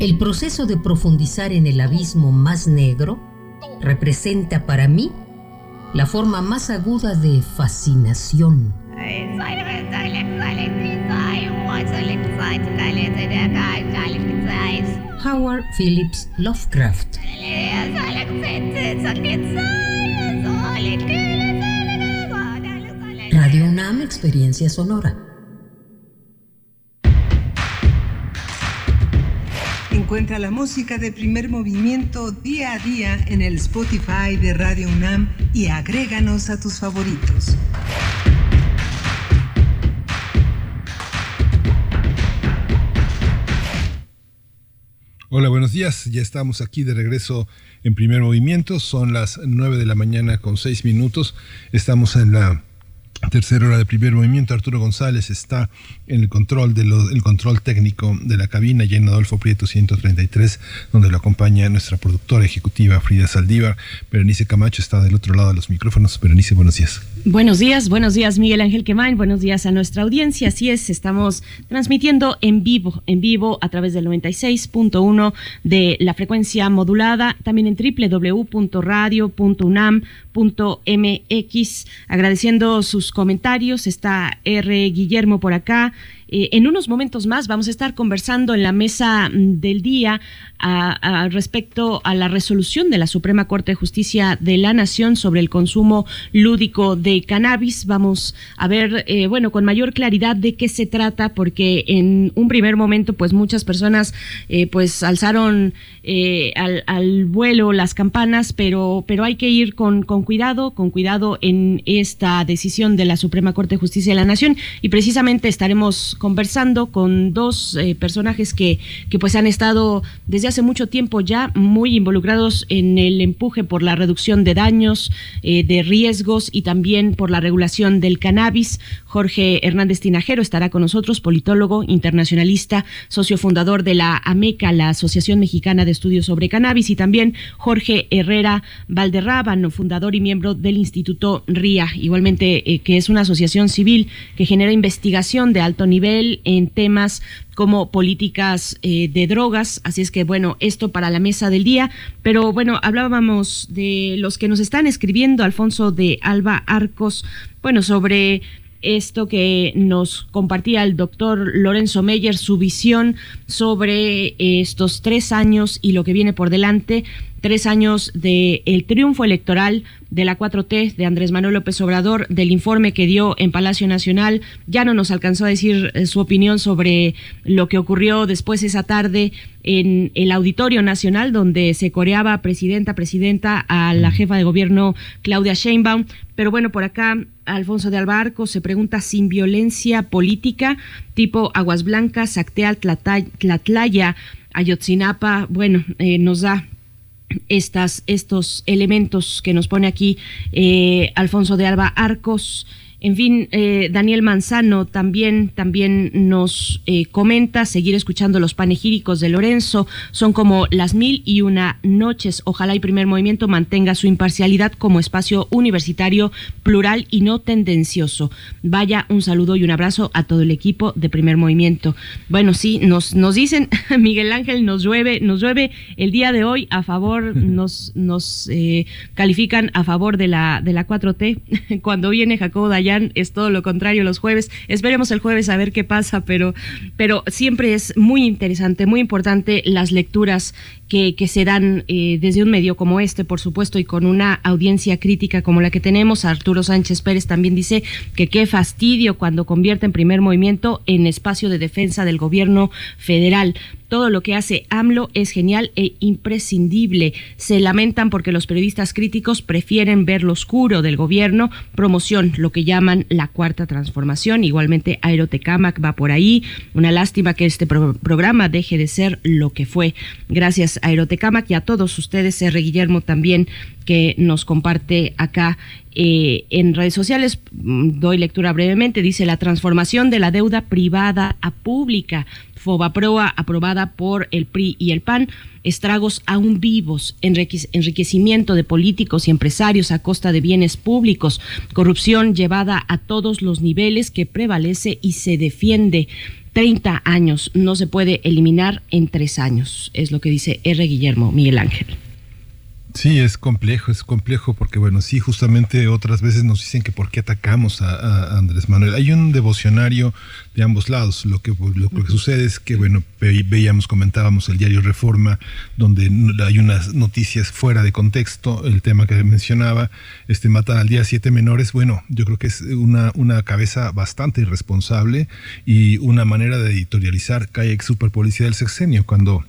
El proceso de profundizar en el abismo más negro representa para mí la forma más aguda de fascinación. Howard Phillips Lovecraft. Radio UNAM Experiencia Sonora. Encuentra la música de primer movimiento día a día en el Spotify de Radio UNAM y agréganos a tus favoritos. Hola, buenos días. Ya estamos aquí de regreso en primer movimiento. Son las 9 de la mañana con 6 minutos. Estamos en la Tercera hora de primer movimiento, Arturo González está en el control, de el control técnico de la cabina, ya en Adolfo Prieto 133, donde lo acompaña nuestra productora ejecutiva Frida Saldívar. Berenice Camacho está del otro lado de los micrófonos. Berenice, buenos días. Buenos días, buenos días Miguel Ángel Quemain, buenos días a nuestra audiencia. Así es, estamos transmitiendo en vivo, en vivo a través del 96.1 de la frecuencia modulada, también en www.radio.unam.mx, agradeciendo sus comentarios. Está R. Guillermo por acá. Eh, en unos momentos más vamos a estar conversando en la mesa mm, del día respecto a la resolución de la Suprema Corte de Justicia de la Nación sobre el consumo lúdico de cannabis. Vamos a ver, eh, bueno, con mayor claridad de qué se trata, porque en un primer momento, pues muchas personas, eh, pues alzaron al, al, vuelo las campanas, pero, pero hay que ir con, con cuidado, con cuidado en esta decisión de la Suprema Corte de Justicia de la Nación y precisamente estaremos conversando con dos eh, personajes que, que pues han estado desde hace mucho tiempo ya muy involucrados en el empuje por la reducción de daños, eh, de riesgos y también por la regulación del cannabis. Jorge Hernández Tinajero estará con nosotros, politólogo, internacionalista, socio fundador de la AMECA, la Asociación Mexicana de Estudios sobre Cannabis, y también Jorge Herrera Valderrábano, fundador y miembro del Instituto RIA, igualmente eh, que es una asociación civil que genera investigación de alto nivel en temas como políticas eh, de drogas. Así es que, bueno, esto para la mesa del día. Pero bueno, hablábamos de los que nos están escribiendo, Alfonso de Alba Arcos, bueno, sobre esto que nos compartía el doctor Lorenzo Meyer, su visión sobre estos tres años y lo que viene por delante, tres años del el triunfo electoral de la 4T de Andrés Manuel López Obrador, del informe que dio en Palacio Nacional. Ya no nos alcanzó a decir eh, su opinión sobre lo que ocurrió después esa tarde en el Auditorio Nacional, donde se coreaba presidenta, presidenta a la jefa de gobierno Claudia Sheinbaum. Pero bueno, por acá Alfonso de Albarco se pregunta sin violencia política, tipo Aguas Blancas, Acteal, Tlatlaya, Ayotzinapa. Bueno, eh, nos da estas, estos elementos que nos pone aquí eh, Alfonso de Alba Arcos. En fin, eh, Daniel Manzano también, también nos eh, comenta seguir escuchando los panegíricos de Lorenzo. Son como las mil y una noches. Ojalá el primer movimiento mantenga su imparcialidad como espacio universitario, plural y no tendencioso. Vaya un saludo y un abrazo a todo el equipo de primer movimiento. Bueno, sí, nos, nos dicen, Miguel Ángel, nos llueve, nos llueve el día de hoy a favor, nos, nos eh, califican a favor de la, de la 4T. Cuando viene Jacobo Dayan es todo lo contrario los jueves. Esperemos el jueves a ver qué pasa, pero, pero siempre es muy interesante, muy importante las lecturas que, que se dan eh, desde un medio como este, por supuesto, y con una audiencia crítica como la que tenemos. Arturo Sánchez Pérez también dice que qué fastidio cuando convierte en primer movimiento en espacio de defensa del gobierno federal. Todo lo que hace AMLO es genial e imprescindible. Se lamentan porque los periodistas críticos prefieren ver lo oscuro del gobierno. Promoción, lo que llaman la cuarta transformación. Igualmente, Aerotecamac va por ahí. Una lástima que este programa deje de ser lo que fue. Gracias, Aerotecamac, y a todos ustedes, R. Guillermo también, que nos comparte acá eh, en redes sociales. Mm, doy lectura brevemente. Dice la transformación de la deuda privada a pública Fobaproa aprobada por el PRI y el PAN, estragos aún vivos, enriquecimiento de políticos y empresarios a costa de bienes públicos, corrupción llevada a todos los niveles que prevalece y se defiende. 30 años no se puede eliminar en tres años, es lo que dice R. Guillermo Miguel Ángel. Sí, es complejo, es complejo porque, bueno, sí, justamente otras veces nos dicen que por qué atacamos a, Andrés Manuel. Hay un devocionario de ambos lados. Lo que, lo, que sucede es que, bueno, veíamos, comentábamos el diario Reforma, donde hay unas noticias fuera de contexto, el tema que mencionaba, este matan al día siete menores. Bueno, yo creo que es una, una cabeza bastante irresponsable y una manera de editorializar que hay superpolicía del sexenio, cuando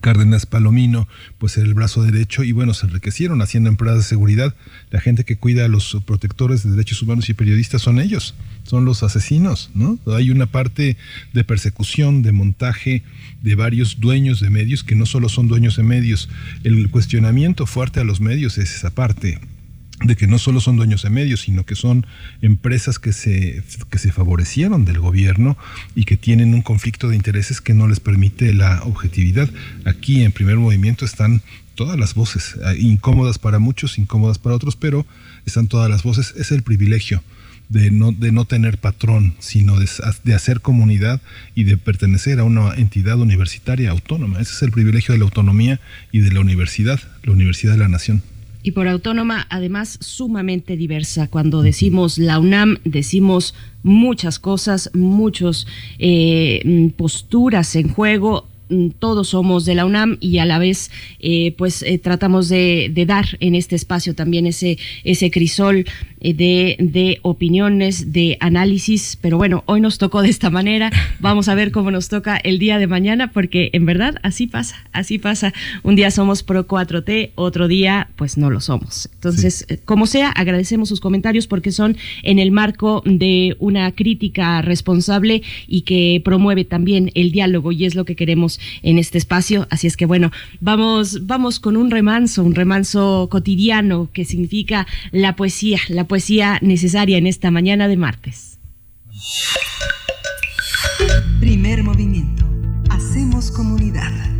Cárdenas Palomino, pues era el brazo derecho y bueno, se enriquecieron haciendo empresas de seguridad. La gente que cuida a los protectores de derechos humanos y periodistas son ellos, son los asesinos, ¿no? Hay una parte de persecución, de montaje de varios dueños de medios que no solo son dueños de medios. El cuestionamiento fuerte a los medios es esa parte de que no solo son dueños de medios, sino que son empresas que se, que se favorecieron del gobierno y que tienen un conflicto de intereses que no les permite la objetividad. Aquí en primer movimiento están todas las voces, eh, incómodas para muchos, incómodas para otros, pero están todas las voces. Es el privilegio de no, de no tener patrón, sino de, de, hacer comunidad y de pertenecer a una entidad universitaria autónoma. Ese es el privilegio de la autonomía y de la universidad, la Universidad de la Nación y por autónoma, además sumamente diversa. Cuando decimos la UNAM, decimos muchas cosas, muchas eh, posturas en juego Mm, todos somos de la UNAM y a la vez eh, pues eh, tratamos de, dar en este espacio también ese, ese crisol de, de, opiniones, de análisis, pero bueno, hoy nos tocó de esta manera, vamos a ver cómo nos toca el día de mañana, porque en verdad así pasa, así pasa, un día somos pro 4T, otro día pues no lo somos. Entonces, como sea, agradecemos sus comentarios porque son en el marco de una crítica responsable y que promueve también el diálogo y es lo que queremos en este espacio. Así es que bueno, vamos, vamos con un remanso, un remanso cotidiano que significa la poesía, la poesía necesaria en esta mañana de martes. Primer movimiento. Hacemos comunidad.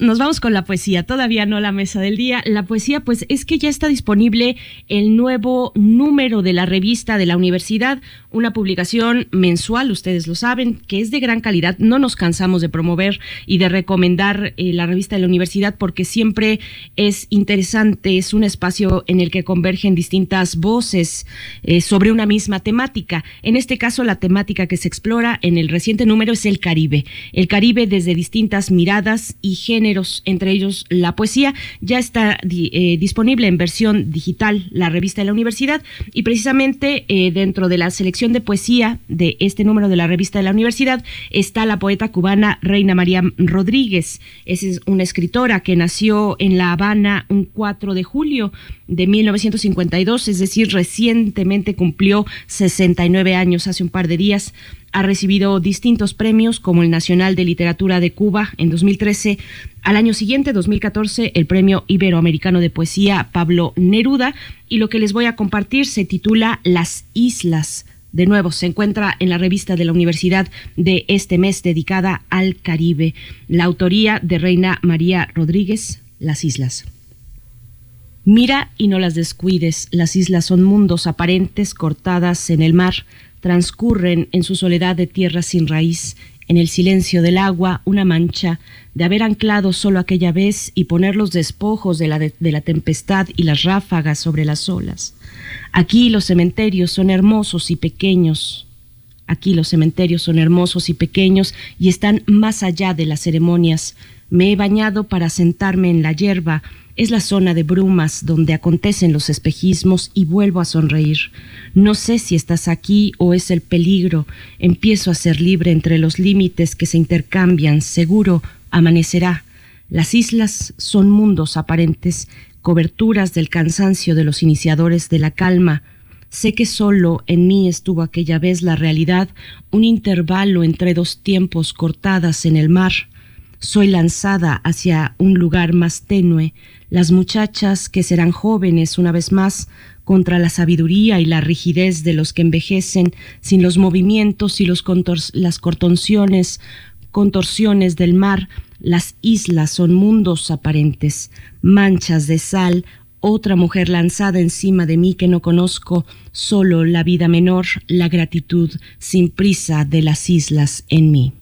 Nos vamos con la poesía, todavía no la mesa del día. La poesía, pues es que ya está disponible el nuevo número de la revista de la universidad, una publicación mensual, ustedes lo saben, que es de gran calidad. No nos cansamos de promover y de recomendar eh, la revista de la universidad porque siempre es interesante, es un espacio en el que convergen distintas voces eh, sobre una misma temática. En este caso, la temática que se explora en el reciente número es el Caribe. El Caribe desde distintas miradas y géneros entre ellos la poesía. Ya está eh, disponible en versión digital la revista de la universidad y precisamente eh, dentro de la selección de poesía de este número de la revista de la universidad está la poeta cubana Reina María Rodríguez. Es una escritora que nació en La Habana un 4 de julio de 1952, es decir, recientemente cumplió 69 años hace un par de días. Ha recibido distintos premios como el Nacional de Literatura de Cuba en 2013. Al año siguiente, 2014, el Premio Iberoamericano de Poesía Pablo Neruda. Y lo que les voy a compartir se titula Las Islas. De nuevo, se encuentra en la revista de la Universidad de este mes dedicada al Caribe. La autoría de Reina María Rodríguez, Las Islas. Mira y no las descuides, las islas son mundos aparentes cortadas en el mar transcurren en su soledad de tierra sin raíz, en el silencio del agua, una mancha de haber anclado solo aquella vez y poner los despojos de la, de, la tempestad y las ráfagas sobre las olas. Aquí los cementerios son hermosos y pequeños. Aquí los cementerios son hermosos y pequeños y están más allá de las ceremonias. Me he bañado para sentarme en la hierba, es la zona de brumas donde acontecen los espejismos y vuelvo a sonreír. No sé si estás aquí o es el peligro. Empiezo a ser libre entre los límites que se intercambian. Seguro amanecerá. Las islas son mundos aparentes, coberturas del cansancio de los iniciadores de la calma. Sé que solo en mí estuvo aquella vez la realidad, un intervalo entre dos tiempos cortadas en el mar. Soy lanzada hacia un lugar más tenue, las muchachas que serán jóvenes una vez más contra la sabiduría y la rigidez de los que envejecen sin los movimientos y los las contorsiones, contorsiones del mar, las islas son mundos aparentes, manchas de sal, otra mujer lanzada encima de mí que no conozco, solo la vida menor, la gratitud sin prisa de las islas en mí.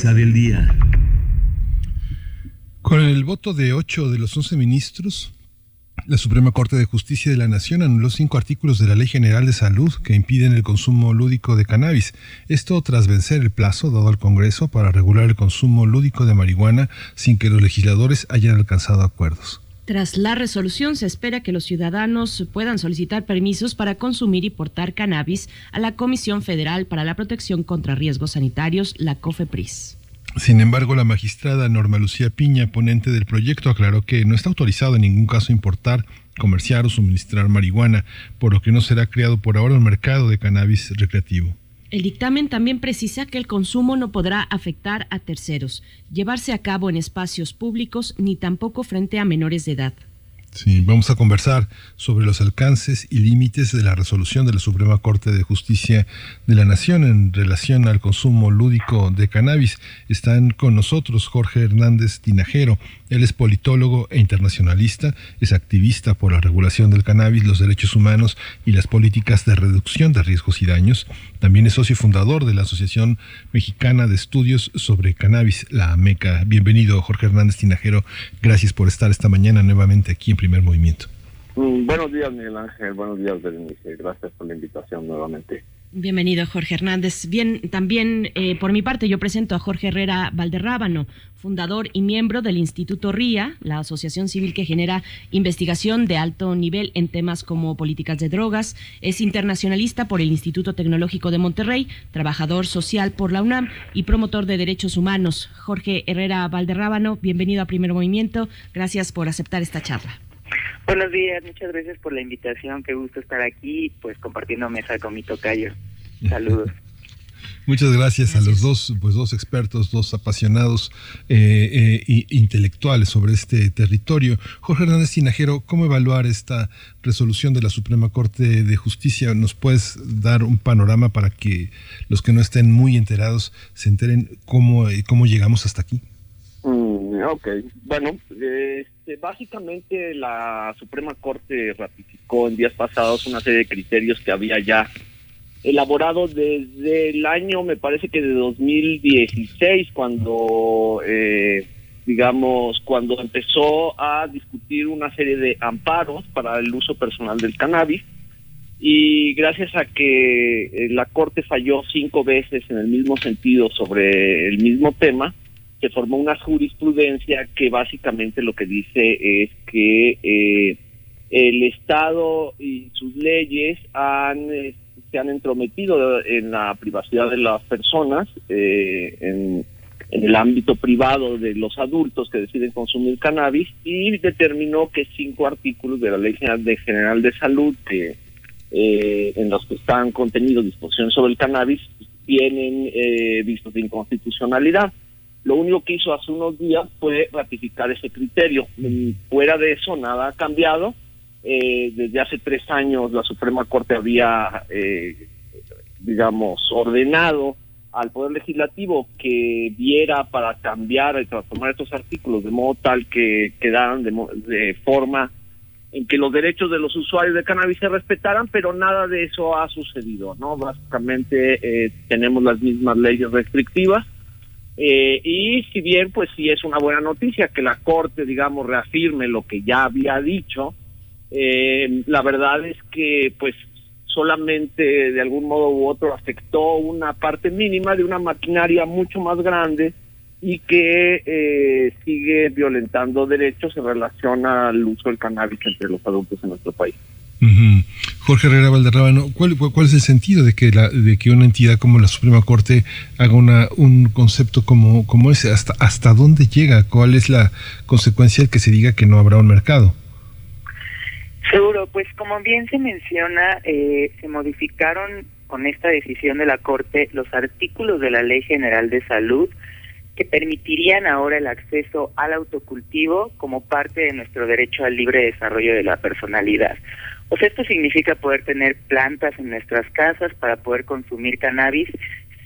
Mesa día. Con el voto de 8 de los 11 ministros, la Suprema Corte de Justicia de la Nación anuló cinco artículos de la Ley General de Salud que impiden el consumo lúdico de cannabis. Esto tras vencer el plazo dado al Congreso para regular el consumo lúdico de marihuana sin que los legisladores hayan alcanzado acuerdos. Tras la resolución, se espera que los ciudadanos puedan solicitar permisos para consumir y portar cannabis a la Comisión Federal para la Protección contra Riesgos Sanitarios, la COFEPRIS. Sin embargo, la magistrada Norma Lucía Piña, ponente del proyecto, aclaró que no está autorizado en ningún caso importar, comerciar o suministrar marihuana, por lo que no será creado por ahora el mercado de cannabis recreativo. El dictamen también precisa que el consumo no podrá afectar a terceros, llevarse a cabo en espacios públicos ni tampoco frente a menores de edad. Sí, vamos a conversar sobre los alcances y límites de la resolución de la Suprema Corte de Justicia de la Nación en relación al consumo lúdico de cannabis. Están con nosotros Jorge Hernández Tinajero. Él es politólogo e internacionalista, es activista por la regulación del cannabis, los derechos humanos y las políticas de reducción de riesgos y daños. También es socio fundador de la Asociación Mexicana de Estudios sobre Cannabis, la AMECA. Bienvenido, Jorge Hernández Tinajero. Gracias por estar esta mañana nuevamente aquí en Primer Movimiento. Mm, buenos días, Miguel Ángel. Buenos días, Berenice. Gracias por la invitación nuevamente. Bienvenido, Jorge Hernández. Bien, también eh, por mi parte yo presento a Jorge Herrera Valderrábano, fundador y miembro del Instituto RIA, la asociación civil que genera investigación de alto nivel en temas como políticas de drogas. Es internacionalista por el Instituto Tecnológico de Monterrey, trabajador social por la UNAM y promotor de derechos humanos. Jorge Herrera Valderrábano, bienvenido a Primer Movimiento. Gracias por aceptar esta charla. Buenos días, muchas gracias por la invitación, qué gusto estar aquí, pues compartiendo mesa con mi tocayo. Saludos. Muchas gracias, a los dos, pues dos expertos, dos apasionados eh, eh, intelectuales sobre este territorio. Jorge Hernández Tinajero, ¿cómo evaluar esta resolución de la Suprema Corte de Justicia? ¿Nos puedes dar un panorama para que los que no estén muy enterados se enteren cómo, cómo llegamos hasta aquí? Mm, ok, bueno, este, básicamente la Suprema Corte ratificó en días pasados una serie de criterios que había ya elaborado desde el año, me parece que de 2016, cuando, eh, digamos, cuando empezó a discutir una serie de amparos para el uso personal del cannabis. Y gracias a que eh, la Corte falló cinco veces en el mismo sentido sobre el mismo tema, se formó una jurisprudencia que básicamente lo que dice es que eh, el Estado y sus leyes han eh, se han entrometido en la privacidad de las personas, eh, en, el ámbito privado de los adultos que deciden consumir cannabis y determinó que cinco artículos de la Ley General de, Salud que en los que están contenidos disposiciones sobre el cannabis tienen vistos de inconstitucionalidad. Lo único que hizo hace unos días fue ratificar ese criterio. Fuera de eso, nada ha cambiado. Eh, desde hace tres años la Suprema Corte había, eh, digamos, ordenado al Poder Legislativo que viera para cambiar y transformar estos artículos de modo tal que quedaran de, forma en que los derechos de los usuarios de cannabis se respetaran, pero nada de eso ha sucedido, ¿no? Básicamente eh, tenemos las mismas leyes restrictivas eh, y si bien, pues sí es una buena noticia que la Corte, digamos, reafirme lo que ya había dicho, eh, la verdad es que, pues, solamente de algún modo u otro afectó una parte mínima de una maquinaria mucho más grande y que eh, sigue violentando derechos en relación al uso del cannabis entre los adultos en nuestro país. Jorge Herrera Valderrábano, ¿cuál, ¿cuál, es el sentido de que, la, que una entidad como la Suprema Corte haga una, un concepto como, como ese? ¿Hasta, ¿Hasta dónde llega? ¿Cuál es la consecuencia de que se diga que no habrá un mercado? Seguro, pues como bien se menciona, eh, se modificaron con esta decisión de la Corte los artículos de la Ley General de Salud que permitirían ahora el acceso al autocultivo como parte de nuestro derecho al libre desarrollo de la personalidad. Sea, esto significa poder tener plantas en nuestras casas para poder consumir cannabis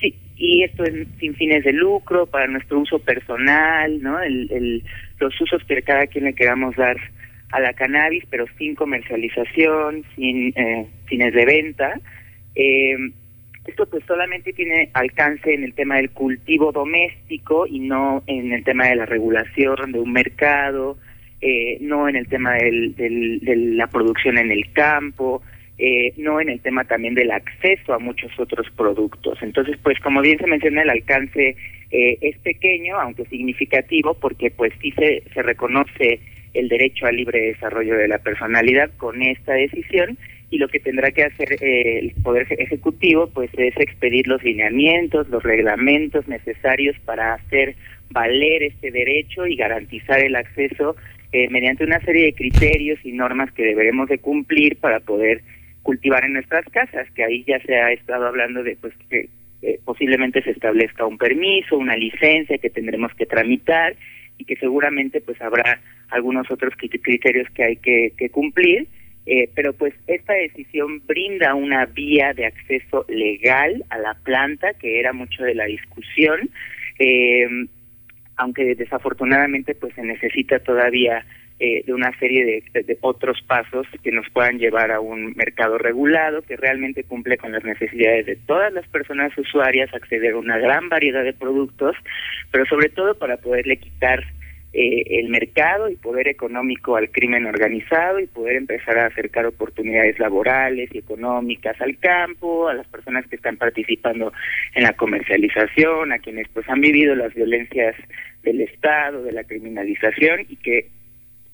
sí, y esto es sin fines de lucro, para nuestro uso personal, ¿no? El, los usos que cada quien le queramos dar a la cannabis, pero sin comercialización, sin eh, fines de venta. Eh, esto pues solamente tiene alcance en el tema del cultivo doméstico y no en el tema de la regulación de un mercado, eh, no en el tema del, de la producción en el campo, eh, no en el tema también del acceso a muchos otros productos. Entonces, pues como bien se menciona, el alcance eh, es pequeño, aunque significativo, porque pues sí se, se reconoce el derecho al libre desarrollo de la personalidad con esta decisión y lo que tendrá que hacer eh, el Poder Ejecutivo pues es expedir los lineamientos, los reglamentos necesarios para hacer valer este derecho y garantizar el acceso eh, mediante una serie de criterios y normas que deberemos de cumplir para poder cultivar en nuestras casas, que ahí ya se ha estado hablando de pues que eh, posiblemente se establezca un permiso, una licencia que tendremos que tramitar y que seguramente pues habrá algunos otros criterios que hay que, que cumplir. Eh, pero pues esta decisión brinda una vía de acceso legal a la planta, que era mucho de la discusión, eh, aunque desafortunadamente pues se necesita todavía eh, de una serie de, otros pasos que nos puedan llevar a un mercado regulado que realmente cumple con las necesidades de todas las personas usuarias, acceder a una gran variedad de productos, pero sobre todo para poderle quitar eh, el mercado y poder económico al crimen organizado y poder empezar a acercar oportunidades laborales y económicas al campo, a las personas que están participando en la comercialización, a quienes pues han vivido las violencias del Estado, de la criminalización y que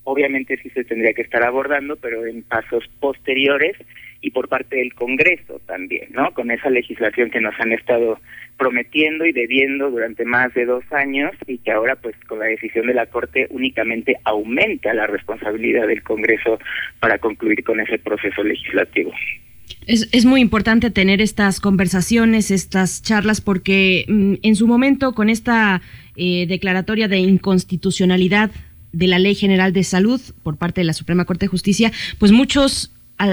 obviamente sí se tendría que estar abordando, pero en pasos posteriores y por parte del Congreso también, ¿no? Con esa legislación que nos han estado prometiendo y debiendo durante más de dos años y que ahora pues con la decisión de la Corte únicamente aumenta la responsabilidad del Congreso para concluir con ese proceso legislativo. Es, es, muy importante tener estas conversaciones, estas charlas, porque mm, en su momento con esta eh, declaratoria de inconstitucionalidad de la Ley General de Salud por parte de la Suprema Corte de Justicia, pues muchos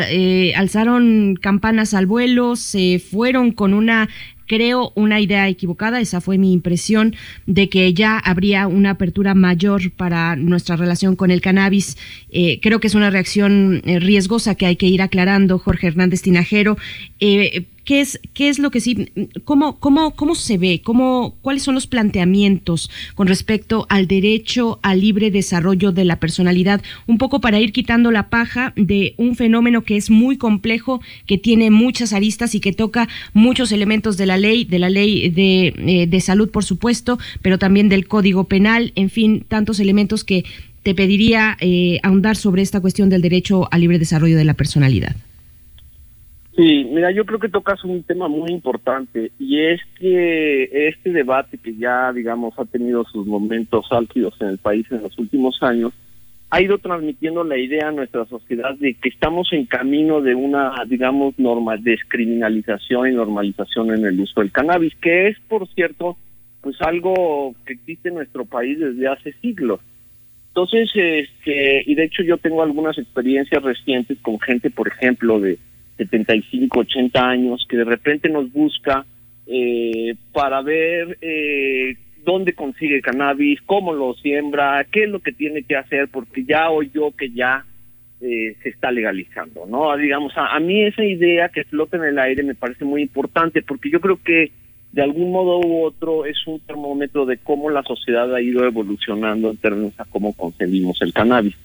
eh, alzaron campanas al vuelo, se fueron con una creo una idea equivocada, esa fue mi impresión de que ya habría una apertura mayor para nuestra relación con el cannabis. Eh, creo que es una reacción eh, riesgosa que hay que ir aclarando, Jorge Hernández Tinajero. Eh, ¿Qué es, qué es lo que sí, cómo, cómo, cómo se ve, cómo, cuáles son los planteamientos con respecto al derecho al libre desarrollo de la personalidad, un poco para ir quitando la paja de un fenómeno que es muy complejo, que tiene muchas aristas y que toca muchos elementos de la ley, de la ley de, eh, de salud, por supuesto, pero también del código penal, en fin, tantos elementos que te pediría eh, ahondar sobre esta cuestión del derecho al libre desarrollo de la personalidad. Sí, mira, yo creo que tocas un tema muy importante y es que este debate que ya, digamos, ha tenido sus momentos álgidos en el país en los últimos años, ha ido transmitiendo la idea a nuestra sociedad de que estamos en camino de una, digamos, norma, descriminalización y normalización en el uso del cannabis, que es, por cierto, pues algo que existe en nuestro país desde hace siglos. Entonces, este, y de hecho yo tengo algunas experiencias recientes con gente, por ejemplo, de 75, 80 años, que de repente nos busca eh, para ver eh, dónde consigue cannabis, cómo lo siembra, qué es lo que tiene que hacer, porque ya oyó que ya eh, se está legalizando, ¿no? Digamos, a, a, mí esa idea que flota en el aire me parece muy importante, porque yo creo que de algún modo u otro es un termómetro de cómo la sociedad ha ido evolucionando en términos a cómo concebimos el cannabis.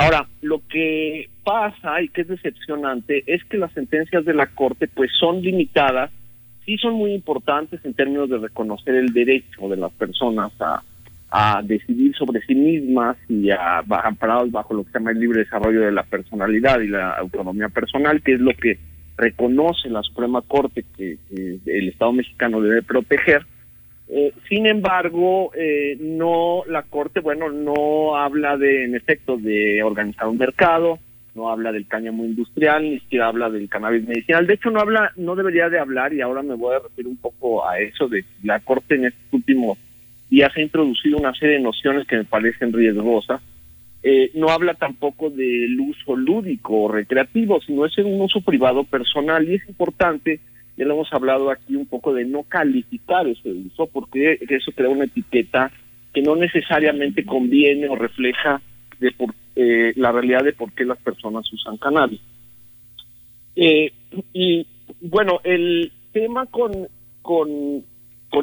Ahora, lo que pasa y que es decepcionante es que las sentencias de la Corte pues son limitadas, sí son muy importantes en términos de reconocer el derecho de las personas a, a decidir sobre sí mismas y a, amparados bajo lo que se llama el libre desarrollo de la personalidad y la autonomía personal, que es lo que reconoce la Suprema Corte que el Estado mexicano debe proteger eh, sin embargo, eh, no la Corte, bueno, no habla de, en efecto, de organizar un mercado, no habla del cáñamo industrial, ni siquiera habla del cannabis medicinal. De hecho, no habla, no debería de hablar, y ahora me voy a referir un poco a eso, de la Corte en estos últimos días ha introducido una serie de nociones que me parecen riesgosas. Eh, no habla tampoco del uso lúdico o recreativo, sino es un uso privado personal, y es importante ya lo hemos hablado aquí un poco de no calificar ese uso, porque eso crea una etiqueta que no necesariamente conviene o refleja de por, eh, la realidad de por qué las personas usan cannabis. Eh, y bueno, el tema con,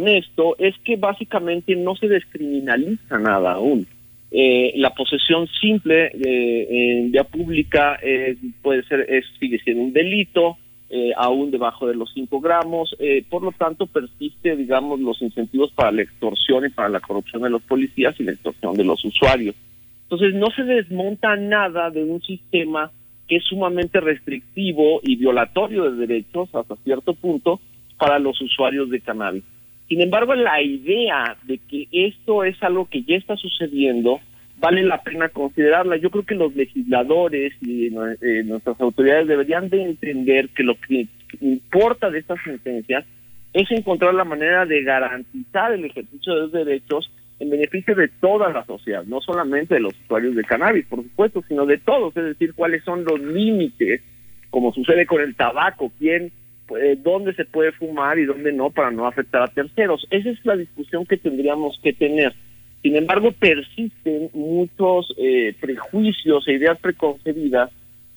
esto es que básicamente no se descriminaliza nada aún. Eh, la posesión simple eh, en vía pública eh, puede ser es, sigue siendo un delito, eh, aún debajo de los 5 gramos, eh, por lo tanto persiste, digamos, los incentivos para la extorsión y para la corrupción de los policías y la extorsión de los usuarios. Entonces no se desmonta nada de un sistema que es sumamente restrictivo y violatorio de derechos hasta cierto punto para los usuarios de cannabis. Sin embargo, la idea de que esto es algo que ya está sucediendo vale la pena considerarla. Yo creo que los legisladores y eh, nuestras autoridades deberían de entender que lo que importa de estas sentencias es encontrar la manera de garantizar el ejercicio de los derechos en beneficio de toda la sociedad, no solamente de los usuarios de cannabis, por supuesto, sino de todos, es decir, cuáles son los límites, como sucede con el tabaco, quién, eh, dónde se puede fumar y dónde no para no afectar a terceros. Esa es la discusión que tendríamos que tener. Sin embargo, persisten muchos eh, prejuicios e ideas preconcebidas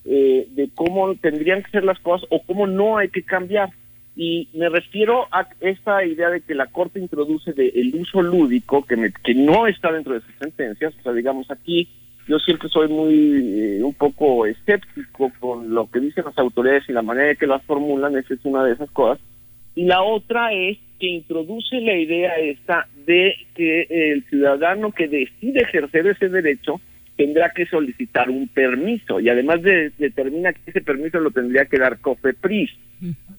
eh, de cómo tendrían que ser las cosas o cómo no hay que cambiar. Y me refiero a esta idea de que la Corte introduce de el uso lúdico, que, me, que no está dentro de sus sentencias. O sea, digamos, aquí yo siempre soy muy, eh, un poco escéptico con lo que dicen las autoridades y la manera en que las formulan, esa es una de esas cosas. Y la otra es que introduce la idea esta de que el ciudadano que decide ejercer ese derecho tendrá que solicitar un permiso y además de, determina que ese permiso lo tendría que dar COFEPRIS.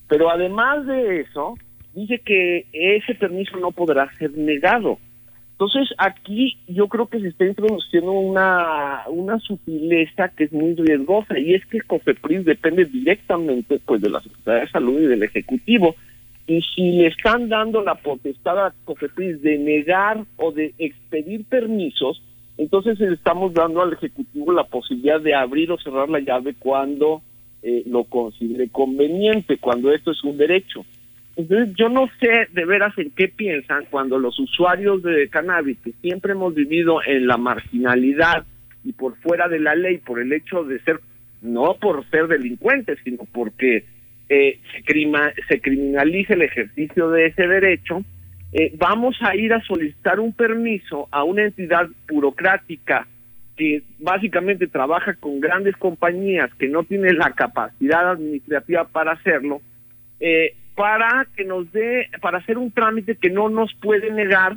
Pero además de eso, dice que ese permiso no podrá ser negado. Entonces aquí yo creo que se está introduciendo una, una sutileza que es muy riesgosa y es que COFEPRIS depende directamente pues de la Secretaría de Salud y del Ejecutivo y si le están dando la potestad a COFEPRIS de negar o de expedir permisos, entonces estamos dando al Ejecutivo la posibilidad de abrir o cerrar la llave cuando eh, lo considere conveniente, cuando esto es un derecho. Entonces yo no sé de veras en qué piensan cuando los usuarios de cannabis, que siempre hemos vivido en la marginalidad y por fuera de la ley, por el hecho de ser, no por ser delincuentes, sino porque eh, se, crima, se criminaliza el ejercicio de ese derecho, eh, vamos a ir a solicitar un permiso a una entidad burocrática que básicamente trabaja con grandes compañías que no tienen la capacidad administrativa para hacerlo, eh, para que nos dé, para hacer un trámite que no nos puede negar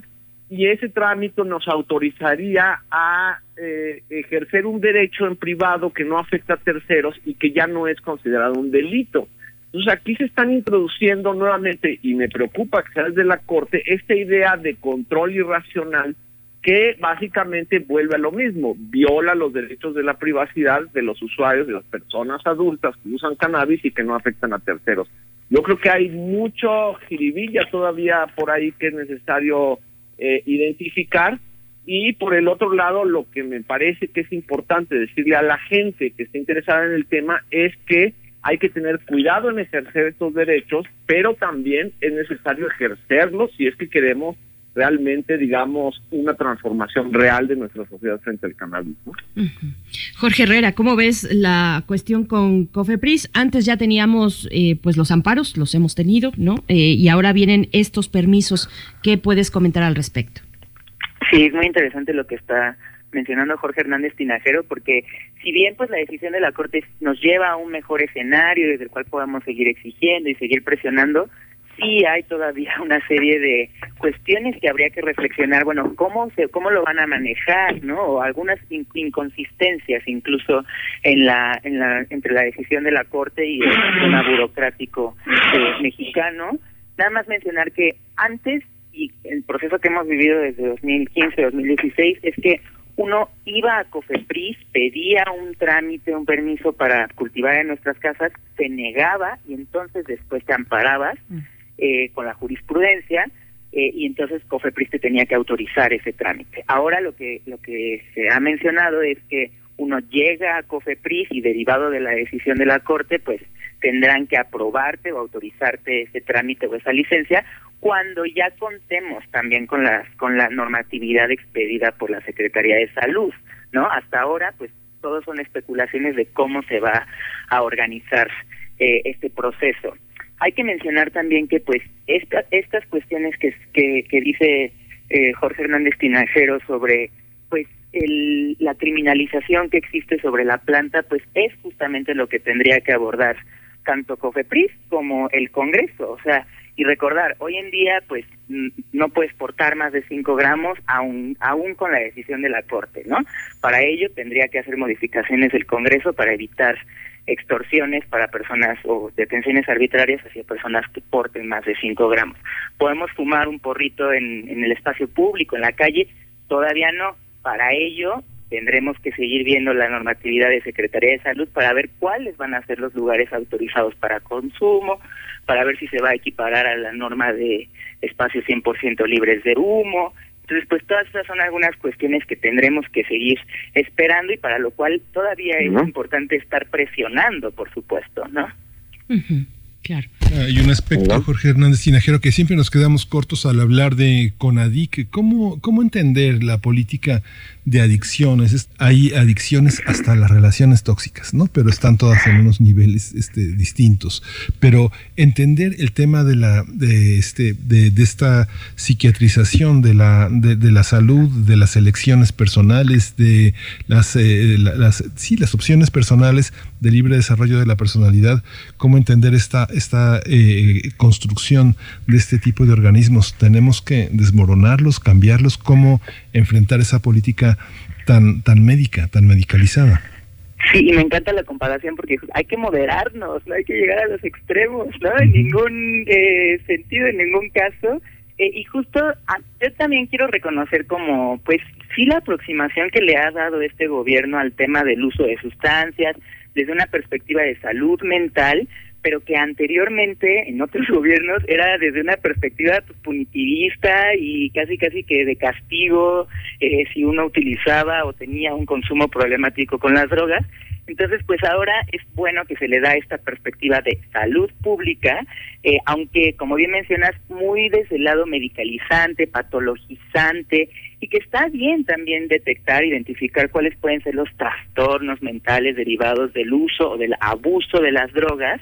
y ese trámite nos autorizaría a eh, ejercer un derecho en privado que no afecta a terceros y que ya no es considerado un delito. Entonces aquí se están introduciendo nuevamente, y me preocupa que sea desde la Corte, esta idea de control irracional que básicamente vuelve a lo mismo, viola los derechos de la privacidad de los usuarios, de las personas adultas que usan cannabis y que no afectan a terceros. Yo creo que hay mucho jiribilla todavía por ahí que es necesario eh, identificar y por el otro lado lo que me parece que es importante decirle a la gente que está interesada en el tema es que hay que tener cuidado en ejercer estos derechos, pero también es necesario ejercerlos si es que queremos realmente, digamos, una transformación real de nuestra sociedad frente al cannabis. Jorge Herrera, ¿cómo ves la cuestión con Cofepris? Antes ya teníamos eh, pues los amparos, los hemos tenido, ¿no? Eh, y ahora vienen estos permisos. ¿Qué puedes comentar al respecto? Sí, es muy interesante lo que está mencionando Jorge Hernández Tinajero, porque si bien pues la decisión de la Corte nos lleva a un mejor escenario desde el cual podamos seguir exigiendo y seguir presionando, sí hay todavía una serie de cuestiones que habría que reflexionar, bueno, cómo se cómo lo van a manejar, ¿no? O algunas inconsistencias incluso en la en la entre la decisión de la Corte y el sistema burocrático eh, mexicano. Nada más mencionar que antes y el proceso que hemos vivido desde 2015-2016 es que uno iba a Cofepris, pedía un trámite, un permiso para cultivar en nuestras casas, se negaba y entonces después te amparabas eh, con la jurisprudencia eh, y entonces Cofepris te tenía que autorizar ese trámite. Ahora lo que lo que se ha mencionado es que uno llega a Cofepris y derivado de la decisión de la Corte, pues tendrán que aprobarte o autorizarte ese trámite o esa licencia cuando ya contemos también con la, con la normatividad expedida por la Secretaría de Salud, ¿no? Hasta ahora, pues, todos son especulaciones de cómo se va a organizar eh, este proceso. hay que mencionar también que pues esta, estas cuestiones que, que, que dice eh, Jorge Hernández Tinajero sobre pues el, la criminalización que existe sobre la planta pues es justamente lo que tendría que abordar tanto COFEPRIS como el Congreso, o sea, y recordar, hoy en día pues no puedes portar más de 5 gramos aún, aún con la decisión de la Corte, ¿no? Para ello tendría que hacer modificaciones el Congreso para evitar extorsiones para personas o detenciones arbitrarias hacia personas que porten más de 5 gramos. Podemos fumar un porrito en, en el espacio público, en la calle, todavía no. Para ello tendremos que seguir viendo la normatividad de Secretaría de Salud para ver cuáles van a ser los lugares autorizados para consumo, para ver si se va a equiparar a la norma de espacios 100% libres de humo. Entonces, pues todas esas son algunas cuestiones que tendremos que seguir esperando y para lo cual todavía es importante estar presionando, por supuesto, ¿no? Claro. Hay un aspecto, Jorge Hernández Tinajero, que siempre nos quedamos cortos al hablar de CONADIC. ¿Cómo, cómo entender la política de adicciones? Hay adicciones hasta las relaciones tóxicas, ¿no? Pero están todas en unos niveles este, distintos. Pero entender el tema de la de este de, esta psiquiatrización de la de, la salud, de las elecciones personales, de las, eh, las sí las opciones personales de libre desarrollo de la personalidad, cómo entender esta esta eh, construcción de este tipo de organismos. Tenemos que desmoronarlos, cambiarlos, cómo enfrentar esa política tan, tan médica, tan medicalizada. Sí, y me encanta la comparación porque hay que moderarnos, no hay que llegar a los extremos, ¿no? En ningún eh, sentido, en ningún caso. Eh, y justo ah, yo también quiero reconocer como, pues, sí la aproximación que le ha dado este gobierno al tema del uso de sustancias desde una perspectiva de salud mental, pero que anteriormente en otros gobiernos era desde una perspectiva punitivista y casi casi que de castigo eh, si uno utilizaba o tenía un consumo problemático con las drogas. Entonces, pues ahora es bueno que se le da esta perspectiva de salud pública, eh, aunque, como bien mencionas, muy desde el lado medicalizante, patologizante, y que está bien también detectar, identificar cuáles pueden ser los trastornos mentales derivados del uso o del abuso de las drogas,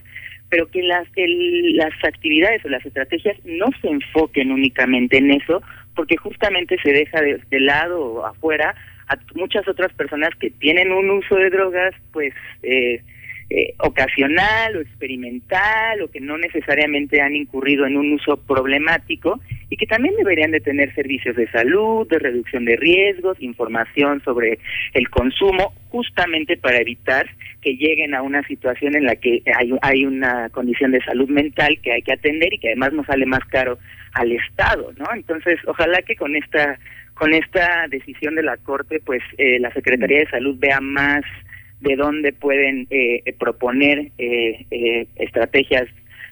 pero que las, las actividades o las estrategias no se enfoquen únicamente en eso, porque justamente se deja de, lado o afuera a muchas otras personas que tienen un uso de drogas, pues eh, eh, ocasional o experimental o que no necesariamente han incurrido en un uso problemático y que también deberían de tener servicios de salud, de reducción de riesgos, información sobre el consumo, justamente para evitar que lleguen a una situación en la que hay, hay una condición de salud mental que hay que atender y que además nos sale más caro al Estado, ¿no? Entonces, ojalá que con esta con esta decisión de la Corte, pues eh, la Secretaría de Salud vea más de dónde pueden eh, eh, proponer eh, estrategias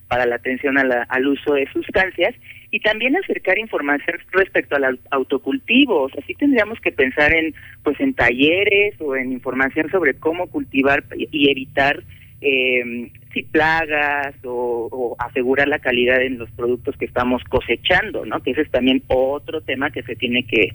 para la atención al uso de sustancias y también acercar información respecto al autocultivo. O sea, tendríamos que pensar en, pues, en talleres o en información sobre cómo cultivar y evitar eh, plagas o, asegurar la calidad en los productos que estamos cosechando, ¿no? Que ese es también otro tema que se tiene que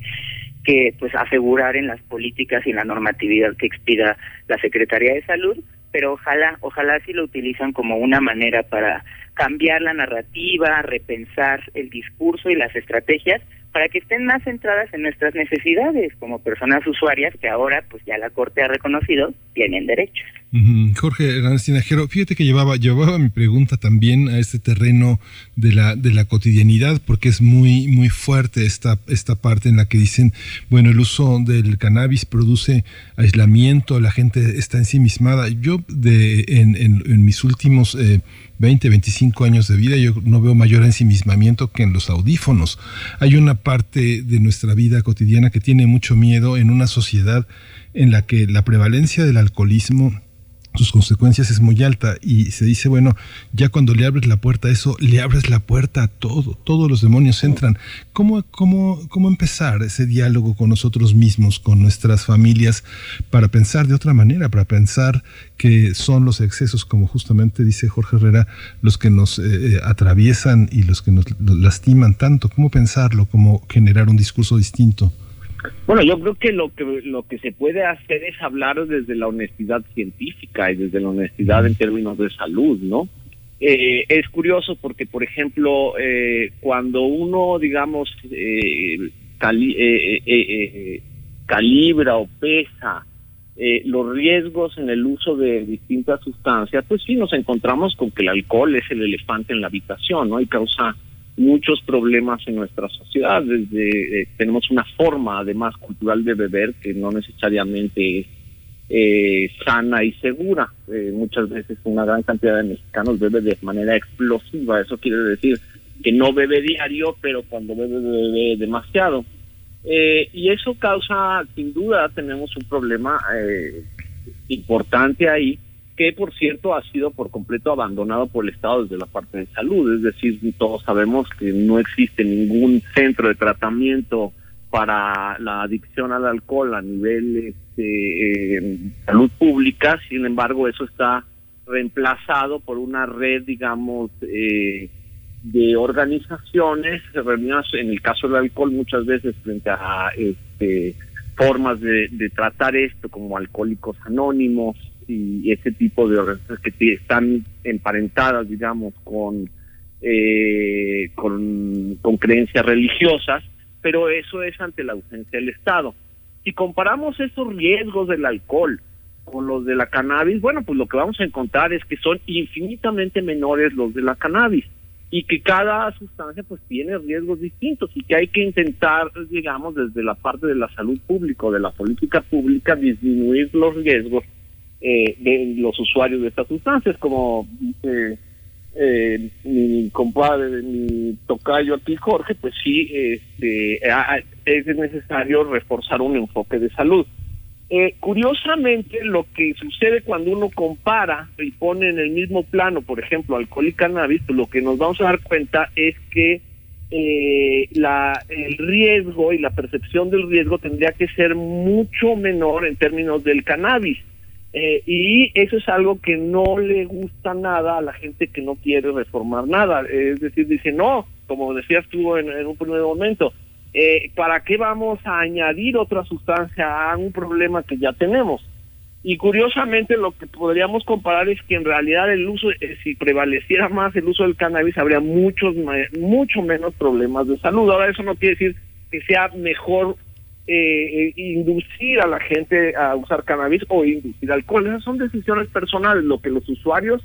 que pues asegurar en las políticas y en la normatividad que expida la Secretaría de Salud, pero ojalá, ojalá si lo utilizan como una manera para cambiar la narrativa, repensar el discurso y las estrategias para que estén más centradas en nuestras necesidades como personas usuarias que ahora, pues ya la Corte ha reconocido, tienen derechos. Jorge Hernández Tinajero, fíjate que llevaba, llevaba mi pregunta también a este terreno de la, de la cotidianidad, porque es muy, muy fuerte esta, esta parte en la que dicen, bueno, el uso del cannabis produce aislamiento, la gente está ensimismada. Yo de, en, en, mis últimos eh, 20, 25 años de vida, yo no veo mayor ensimismamiento que en los audífonos. Hay una parte de nuestra vida cotidiana que tiene mucho miedo en una sociedad en la que la prevalencia del alcoholismo sus consecuencias es muy alta y se dice, bueno, ya cuando le abres la puerta a eso, le abres la puerta a todo, todos los demonios entran. ¿Cómo, cómo, cómo empezar ese diálogo con nosotros mismos, con nuestras familias, para pensar de otra manera, para pensar que son los excesos, como justamente dice Jorge Herrera, los que nos eh, eh, atraviesan y los que nos lastiman tanto? ¿Cómo pensarlo? ¿Cómo generar un discurso distinto? Bueno, yo creo que lo que lo que se puede hacer es hablar desde la honestidad científica y desde la honestidad en términos de salud, ¿no? Eh, es curioso porque, por ejemplo, eh, cuando uno, digamos, eh, eh, eh, eh, calibra o pesa los riesgos en el uso de distintas sustancias, pues sí nos encontramos con que el alcohol es el elefante en la habitación, ¿no? Y causa muchos problemas en nuestra sociedad. Desde eh, tenemos una forma, además, cultural de beber que no necesariamente es eh, sana y segura. Eh, muchas veces una gran cantidad de mexicanos bebe de manera explosiva. Eso quiere decir que no bebe diario, pero cuando bebe, bebe demasiado. Eh, y eso causa, sin duda, tenemos un problema importante ahí, que por cierto ha sido por completo abandonado por el Estado desde la parte de salud. Es decir, todos sabemos que no existe ningún centro de tratamiento para la adicción al alcohol a nivel este, eh, salud pública, sin embargo eso está reemplazado por una red, digamos, eh, de organizaciones reunidas en el caso del alcohol muchas veces frente a este, formas de, de tratar esto como alcohólicos anónimos y ese tipo de organizaciones que están emparentadas digamos con eh, con, con creencias religiosas pero eso es ante la ausencia del Estado. Si comparamos esos riesgos del alcohol con los de la cannabis, bueno, pues lo que vamos a encontrar es que son infinitamente menores los de la cannabis y que cada sustancia pues tiene riesgos distintos y que hay que intentar, digamos, desde la parte de la salud pública o de la política pública disminuir los riesgos eh, de los usuarios de estas sustancias, como dice eh, mi compadre, mi tocayo aquí, Jorge, pues sí, este, es necesario reforzar un enfoque de salud. Eh, curiosamente, lo que sucede cuando uno compara y pone en el mismo plano, por ejemplo, alcohol y cannabis, pues lo que nos vamos a dar cuenta es que eh, la, el riesgo y la percepción del riesgo tendría que ser mucho menor en términos del cannabis. Eh, y eso es algo que no le gusta nada a la gente que no quiere reformar nada. Es decir, dice, no, como decías tú en, un primer momento, eh, ¿para qué vamos a añadir otra sustancia a un problema que ya tenemos? Y curiosamente lo que podríamos comparar es que en realidad el uso, eh, si prevaleciera más el uso del cannabis, habría muchos, mucho menos problemas de salud. Ahora eso no quiere decir que sea mejor eh, eh, inducir a la gente a usar cannabis o inducir alcohol. Esas son decisiones personales. Lo que los usuarios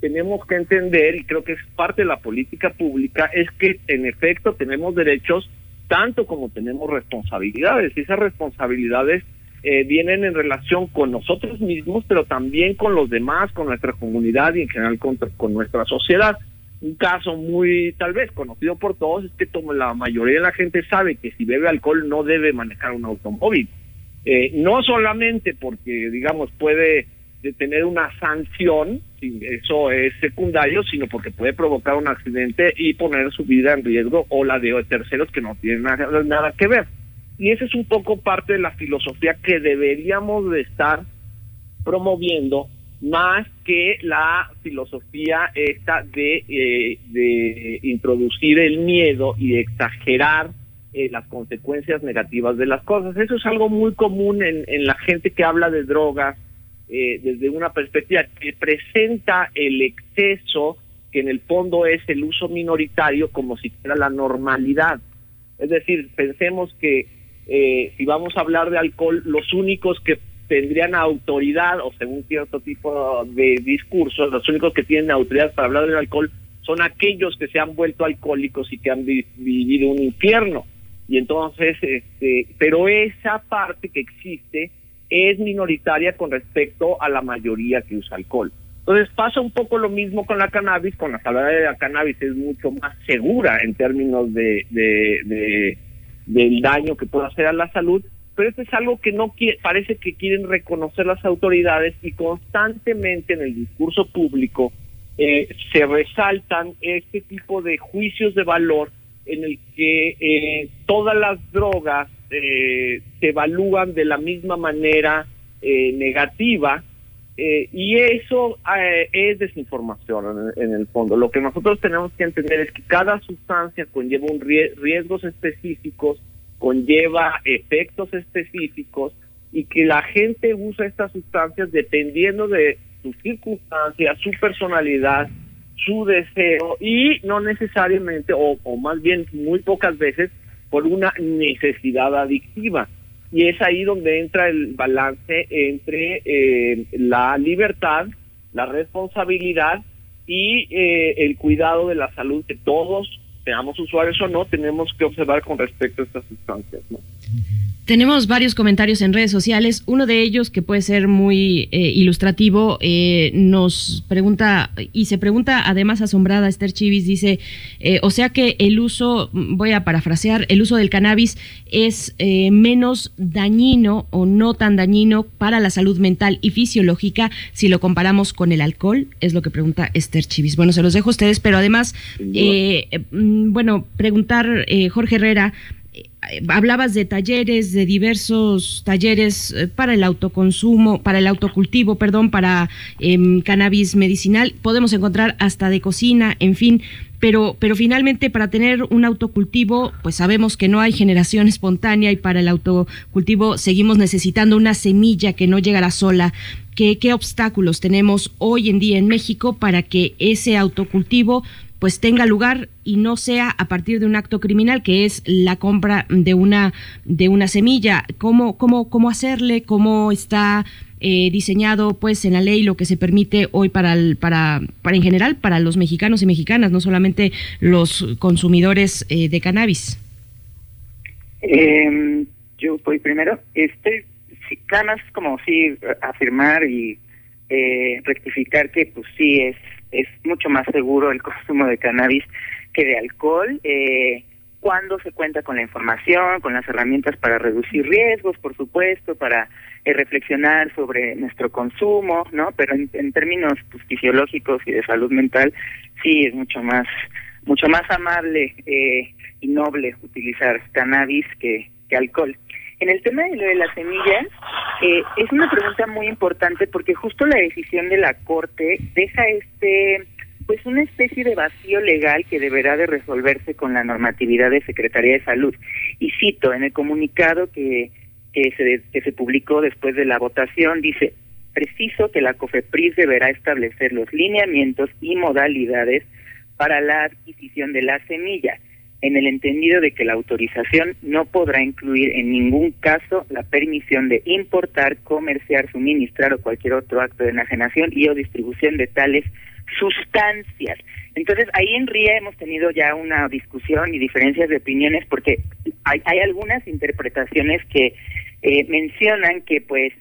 tenemos que entender, y creo que es parte de la política pública, es que en efecto tenemos derechos tanto como tenemos responsabilidades. Y esas responsabilidades eh, vienen en relación con nosotros mismos, pero también con los demás, con nuestra comunidad y en general con, con nuestra sociedad. Un caso muy, tal vez, conocido por todos es que como la mayoría de la gente sabe que si bebe alcohol no debe manejar un automóvil. Eh, no solamente porque, digamos, puede de tener una sanción, eso es secundario, sino porque puede provocar un accidente y poner su vida en riesgo o la de terceros que no tienen nada, nada que ver. Y esa es un poco parte de la filosofía que deberíamos de estar promoviendo más que la filosofía esta de, eh, de introducir el miedo y exagerar eh, las consecuencias negativas de las cosas. Eso es algo muy común en, en la gente que habla de drogas eh, desde una perspectiva que presenta el exceso, que en el fondo es el uso minoritario, como si fuera la normalidad. Es decir, pensemos que eh, si vamos a hablar de alcohol, los únicos que tendrían autoridad, o según cierto tipo de discursos, los únicos que tienen autoridad para hablar del alcohol son aquellos que se han vuelto alcohólicos y que han vi- vivido un infierno. Y entonces, este, pero esa parte que existe es minoritaria con respecto a la mayoría que usa alcohol. Entonces pasa un poco lo mismo con la cannabis, con la salada de la cannabis es mucho más segura en términos de, de- del daño que puede hacer a la salud, pero esto es algo que no quiere, parece que quieren reconocer las autoridades y constantemente en el discurso público eh, se resaltan este tipo de juicios de valor en el que eh, todas las drogas eh, se evalúan de la misma manera eh, negativa eh, y eso eh, es desinformación en, en el fondo. Lo que nosotros tenemos que entender es que cada sustancia conlleva un rie- riesgos específicos, conlleva efectos específicos y que la gente usa estas sustancias dependiendo de sus circunstancias, su personalidad, su deseo y no necesariamente, o, más bien muy pocas veces, por una necesidad adictiva. Y es ahí donde entra el balance entre eh, la libertad, la responsabilidad y eh, el cuidado de la salud que todos, seamos usuarios o no, tenemos que observar con respecto a estas sustancias. ¿no? Tenemos varios comentarios en redes sociales. Uno de ellos, que puede ser muy eh, ilustrativo, eh, nos pregunta, y se pregunta además asombrada, Esther Chivis, dice, eh, o sea que el uso, voy a parafrasear, el uso del cannabis es menos dañino o no tan dañino para la salud mental y fisiológica si lo comparamos con el alcohol, es lo que pregunta Esther Chivis. Bueno, se los dejo a ustedes, pero además, bueno, preguntar, Jorge Herrera, hablabas de talleres, de diversos talleres eh, para el autoconsumo, para el autocultivo, perdón, para em, cannabis medicinal. Podemos encontrar hasta de cocina, en fin. Pero, pero finalmente para tener un autocultivo, pues sabemos que no hay generación espontánea y para el autocultivo seguimos necesitando una semilla que no llegará sola. ¿Qué, obstáculos tenemos hoy en día en México para que ese autocultivo pues tenga lugar y no sea a partir de un acto criminal que es la compra de una de una semilla cómo cómo cómo hacerle cómo está eh, diseñado pues en la ley lo que se permite hoy para el, para para en general para los mexicanos y mexicanas no solamente los consumidores eh, de cannabis eh, yo voy primero. Este sí, nada más como sí afirmar y eh, rectificar que pues sí es es mucho más seguro el consumo de cannabis que de alcohol. Eh, cuando se cuenta con la información, con las herramientas para reducir riesgos, por supuesto, para eh, reflexionar sobre nuestro consumo, ¿no? Pero en, términos pues, fisiológicos y de salud mental, sí es mucho más, mucho más amable eh, y noble utilizar cannabis que, que alcohol. En el tema de lo de las semillas, eh, es una pregunta muy importante porque justo la decisión de la Corte deja este pues una especie de vacío legal que deberá de resolverse con la normatividad de Secretaría de Salud. Y cito, en el comunicado que, que, se, que se publicó después de la votación, dice, preciso que la COFEPRIS deberá establecer los lineamientos y modalidades para la adquisición de la semilla en el entendido de que la autorización no podrá incluir en ningún caso la permisión de importar, comerciar, suministrar o cualquier otro acto de enajenación y o distribución de tales sustancias. Entonces, ahí en RIA hemos tenido ya una discusión y diferencias de opiniones porque hay, algunas interpretaciones que eh, mencionan que pues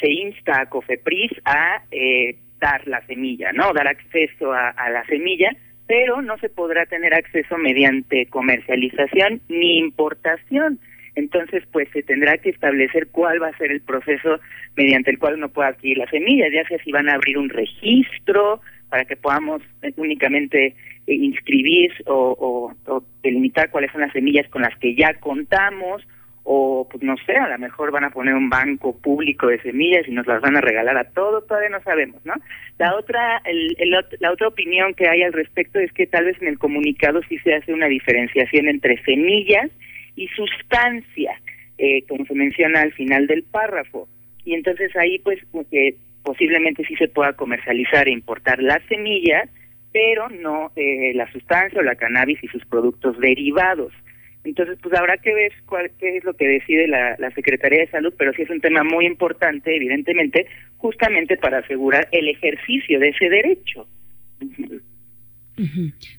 se insta a COFEPRIS a eh, dar la semilla, ¿no? Dar acceso a la semilla pero no se podrá tener acceso mediante comercialización ni importación. Entonces, pues se tendrá que establecer cuál va a ser el proceso mediante el cual uno pueda adquirir las semillas, ya sea si van a abrir un registro para que podamos eh, únicamente eh, inscribir o, o delimitar cuáles son las semillas con las que ya contamos, o pues no sé, a lo mejor van a poner un banco público de semillas y nos las van a regalar a todos, todavía no sabemos, ¿no? La otra, el, la otra opinión que hay al respecto es que tal vez en el comunicado sí se hace una diferenciación entre semillas y sustancia, eh, como se menciona al final del párrafo. Y entonces ahí pues eh, posiblemente sí se pueda comercializar e importar las semillas, pero no eh, la sustancia o la cannabis y sus productos derivados. Entonces, pues habrá que ver cuál, qué es lo que decide la, la Secretaría de Salud, pero sí es un tema muy importante, evidentemente, justamente para asegurar el ejercicio de ese derecho.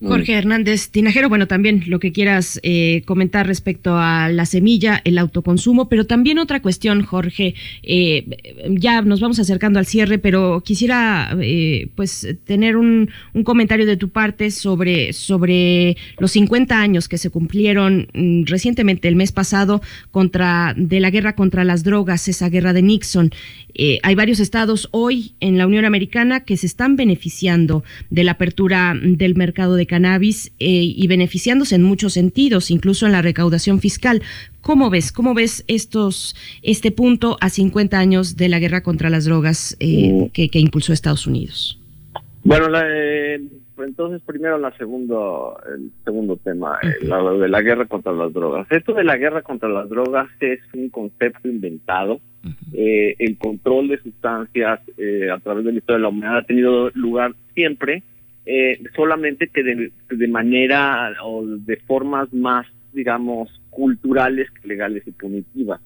Jorge Hernández Tinajero, bueno, también lo que quieras eh, comentar respecto a la semilla, el autoconsumo, pero también otra cuestión, Jorge, eh, ya nos vamos acercando al cierre, pero quisiera eh, pues tener un, un, comentario de tu parte sobre, sobre los 50 años que se cumplieron mm, recientemente, el mes pasado, contra de la guerra contra las drogas, esa guerra de Nixon. Eh, hay varios estados hoy en la Unión Americana que se están beneficiando de la apertura del mercado de cannabis eh, y beneficiándose en muchos sentidos, incluso en la recaudación fiscal. ¿Cómo ves? ¿Cómo ves estos este punto a 50 años de la guerra contra las drogas eh, mm. que, impulsó Estados Unidos? Bueno, entonces primero la segundo, el segundo tema, lo de la guerra contra las drogas. Esto de la guerra contra las drogas es un concepto inventado eh, el control de sustancias eh, a través de la historia de la humanidad ha tenido lugar siempre eh, solamente que de, de manera o de formas más, digamos, culturales que legales y punitivas.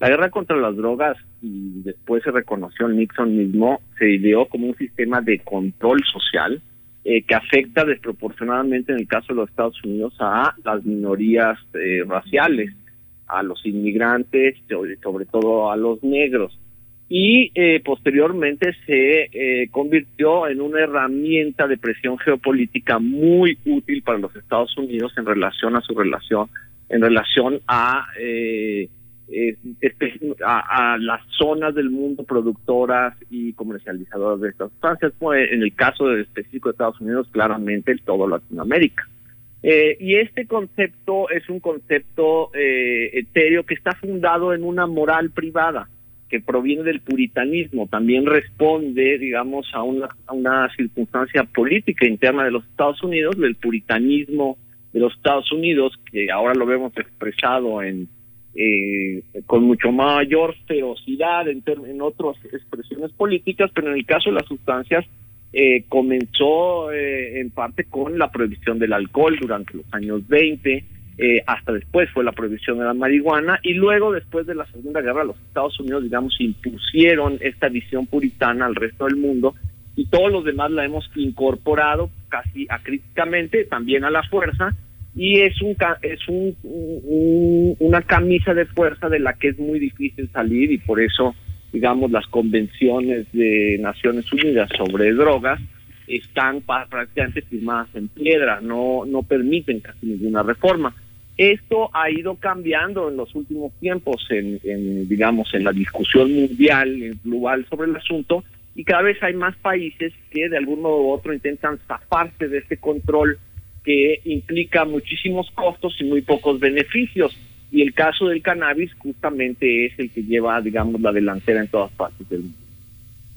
La guerra contra las drogas, y después se reconoció en Nixon mismo, se ideó como un sistema de control social eh, que afecta desproporcionadamente en el caso de los Estados Unidos a las minorías eh, raciales, a los inmigrantes, sobre todo a los negros. Y eh, posteriormente se eh, convirtió en una herramienta de presión geopolítica muy útil para los Estados Unidos en relación a su relación, en relación a eh, espe- a, las zonas del mundo productoras y comercializadoras de estas sustancias, en el caso específico de Estados Unidos, claramente en todo Latinoamérica. Eh, y este concepto es un concepto eh, etéreo que está fundado en una moral privada que proviene del puritanismo, también responde, digamos, a una, a una circunstancia política interna de los Estados Unidos, del puritanismo de los Estados Unidos, que ahora lo vemos expresado en eh, con mucho mayor ferocidad en, en otras expresiones políticas, pero en el caso de las sustancias eh, comenzó eh, en parte con la prohibición del alcohol durante los años 20, eh, hasta después fue la prohibición de la marihuana y luego después de la Segunda Guerra los Estados Unidos, digamos, impusieron esta visión puritana al resto del mundo y todos los demás la hemos incorporado casi acríticamente, también a la fuerza, y es un es un, un- una camisa de fuerza de la que es muy difícil salir y por eso digamos las convenciones de Naciones Unidas sobre drogas están prácticamente firmadas en piedra, no no permiten casi ninguna reforma. Esto ha ido cambiando en los últimos tiempos en, en, digamos en la discusión mundial en global sobre el asunto y cada vez hay más países que de algún modo u otro intentan zafarse de este control que implica muchísimos costos y muy pocos beneficios. Y el caso del cannabis justamente es el que lleva, digamos, la delantera en todas partes del mundo.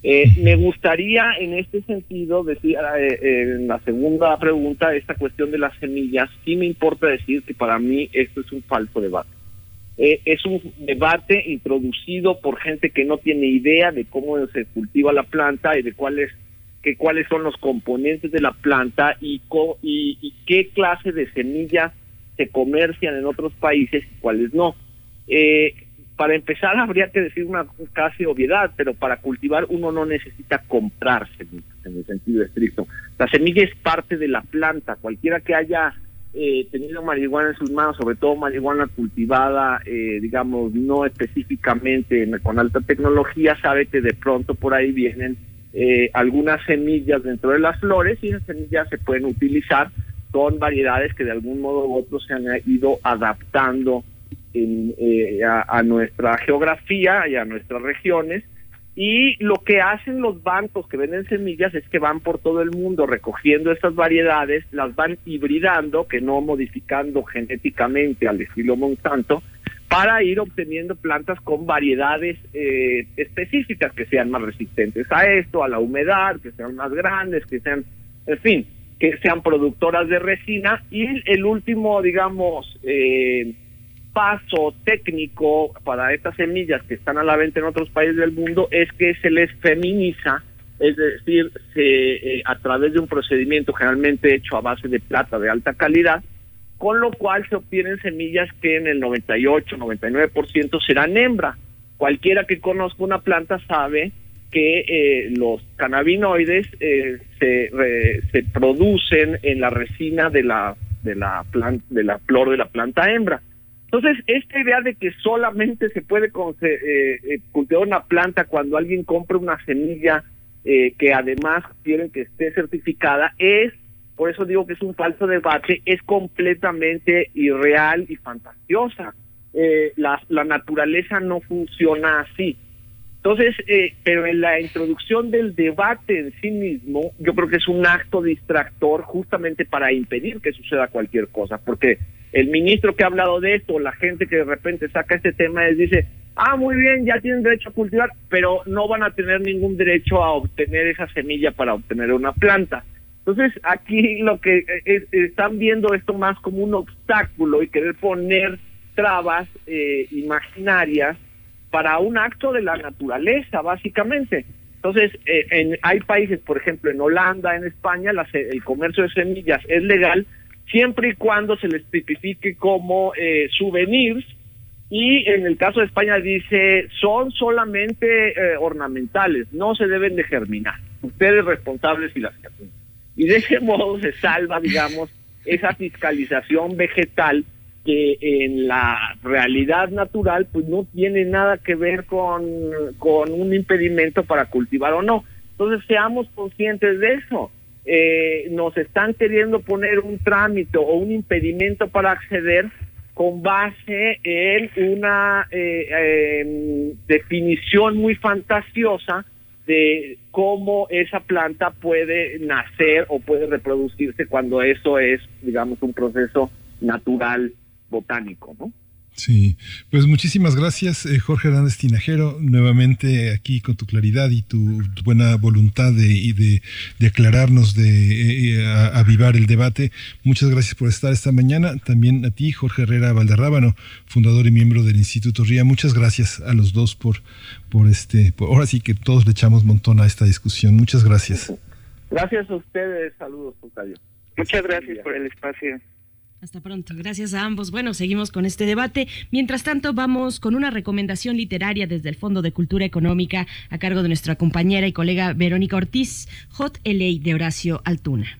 Eh, me gustaría en este sentido decir, eh, eh, en la segunda pregunta, esta cuestión de las semillas, sí me importa decir que para mí esto es un falso debate. Eh, es un debate introducido por gente que no tiene idea de cómo se cultiva la planta y de cuáles que cuáles son los componentes de la planta y, co- y, y qué clase de semillas se comercian en otros países y cuáles no. Eh, para empezar habría que decir una casi obviedad, pero para cultivar uno no necesita comprar semillas en el sentido estricto. La semilla es parte de la planta. Cualquiera que haya eh, tenido marihuana en sus manos, sobre todo marihuana cultivada, eh, digamos, no específicamente en- con alta tecnología, sabe que de pronto por ahí vienen eh, algunas semillas dentro de las flores y esas semillas se pueden utilizar con variedades que de algún modo u otro se han ido adaptando en, eh, a, nuestra geografía y a nuestras regiones. Y lo que hacen los bancos que venden semillas es que van por todo el mundo recogiendo estas variedades, las van hibridando, que no modificando genéticamente al estilo Monsanto, para ir obteniendo plantas con variedades eh, específicas que sean más resistentes a esto, a la humedad, que sean más grandes, que sean, en fin, que sean productoras de resina. Y el último, digamos, eh, paso técnico para estas semillas que están a la venta en otros países del mundo es que se les feminiza, es decir, se, eh, a través de un procedimiento generalmente hecho a base de plata de alta calidad, con lo cual se obtienen semillas que en el 98, 99% serán hembra. Cualquiera que conozca una planta sabe que eh, los cannabinoides eh, se, re- se producen en la resina de la de la plan- de la flor de la planta hembra. Entonces, esta idea de que solamente se puede eh, eh, cultivar una planta cuando alguien compra una semilla eh, que además quieren que esté certificada es, por eso digo que es un falso debate, es completamente irreal y fantasiosa. Eh, la, la naturaleza no funciona así. Entonces, eh, pero en la introducción del debate en sí mismo, yo creo que es un acto distractor justamente para impedir que suceda cualquier cosa, porque el ministro que ha hablado de esto, la gente que de repente saca este tema, les dice, ah, muy bien, ya tienen derecho a cultivar, pero no van a tener ningún derecho a obtener esa semilla para obtener una planta. Entonces, aquí lo que eh, es- están viendo esto más como un obstáculo y querer poner trabas eh, imaginarias para un acto de la naturaleza, básicamente. Entonces, eh, en, hay países, por ejemplo, en Holanda, en España, el comercio de semillas es legal siempre y cuando se les tipifique como eh, souvenirs y en el caso de España dice son solamente eh, ornamentales, no se deben de germinar. Ustedes responsables y las germinan. Y de ese modo se salva, digamos, esa fiscalización vegetal que en la realidad natural pues no tiene nada que ver con, con un impedimento para cultivar o no. Entonces seamos conscientes de eso. Eh, nos están queriendo poner un trámite o un impedimento para acceder con base en una eh, em, definición muy fantasiosa de cómo esa planta puede nacer o puede reproducirse cuando eso es, digamos, un proceso natural botánico, ¿no? Sí, pues muchísimas gracias eh, Jorge Hernández Tinajero, nuevamente aquí con tu claridad y tu, buena voluntad de, y de, aclararnos, de eh, eh, avivar el debate. Muchas gracias por estar esta mañana. También a ti, Jorge Herrera Valderrábano, fundador y miembro del Instituto RIA. Muchas gracias a los dos por, por este, ahora sí que todos le echamos montón a esta discusión. Muchas gracias. Gracias a ustedes, saludos, Tocayo. Muchas gracias por el espacio. Hasta pronto. Gracias a ambos. Bueno, seguimos con este debate. Mientras tanto, vamos con una recomendación literaria desde el Fondo de Cultura Económica a cargo de nuestra compañera y colega Verónica Ortiz, Hot LA de Horacio Altuna.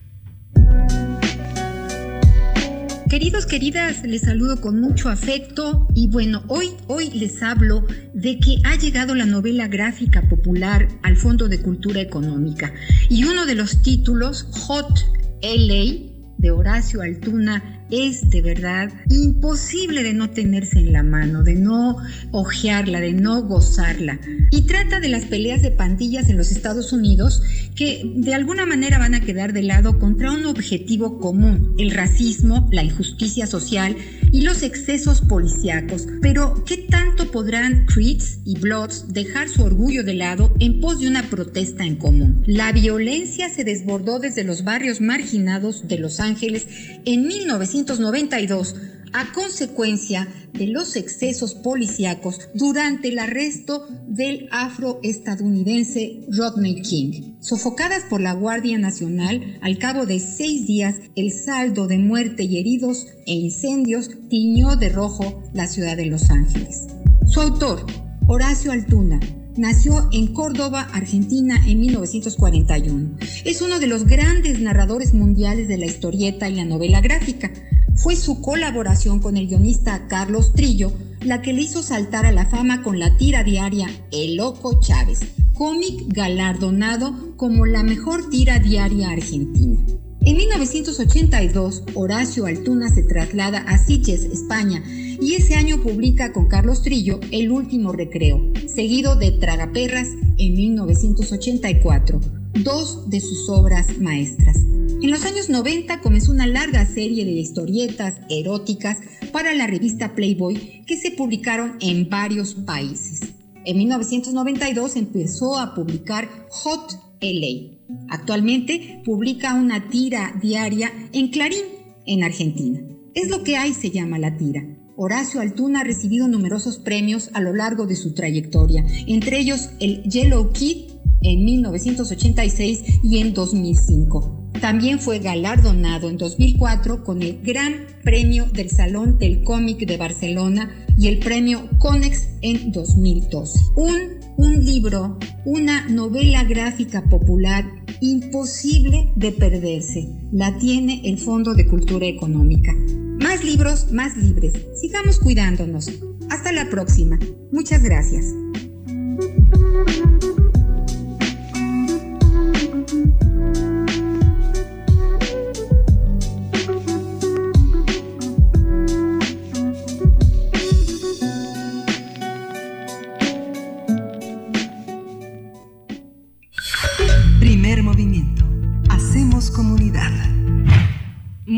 Queridos, queridas, les saludo con mucho afecto y bueno, hoy, hoy les hablo de que ha llegado la novela gráfica popular al Fondo de Cultura Económica y uno de los títulos, Hot LA, de Horacio Altuna, es de verdad imposible de no tenerse en la mano, de no ojearla, de no gozarla. Y trata de las peleas de pandillas en los Estados Unidos que de alguna manera van a quedar de lado contra un objetivo común, el racismo, la injusticia social y los excesos policíacos. Pero, ¿qué tanto podrán Creeds y Bloods dejar su orgullo de lado en pos de una protesta en común? La violencia se desbordó desde los barrios marginados de Los Ángeles en 1900 1992 a consecuencia de los excesos policíacos durante el arresto del afroestadounidense Rodney King. Sofocadas por la Guardia Nacional, al cabo de seis días, el saldo de muerte y heridos e incendios tiñó de rojo la ciudad de Los Ángeles. Su autor, Horacio Altuna, Nació en Córdoba, Argentina, en 1941. Es uno de los grandes narradores mundiales de la historieta y la novela gráfica. Fue su colaboración con el guionista Carlos Trillo la que le hizo saltar a la fama con la tira diaria El Loco Chávez, cómic galardonado como la mejor tira diaria argentina. En 1982, Horacio Altuna se traslada a Sitges, España, y ese año publica con Carlos Trillo El último recreo, seguido de Tragaperras en 1984, dos de sus obras maestras. En los años 90 comenzó una larga serie de historietas eróticas para la revista Playboy que se publicaron en varios países. En 1992 empezó a publicar Hot LA. Actualmente publica una tira diaria en Clarín, en Argentina. Es lo que hay, se llama la tira. Horacio Altuna ha recibido numerosos premios a lo largo de su trayectoria, entre ellos el Yellow Kid en 1986 y en 2005. También fue galardonado en 2004 con el Gran Premio del Salón del Cómic de Barcelona y el Premio Conex en 2012. Un, un libro, una novela gráfica popular imposible de perderse. La tiene el Fondo de Cultura Económica. Más libros, más libres. Sigamos cuidándonos. Hasta la próxima. Muchas gracias.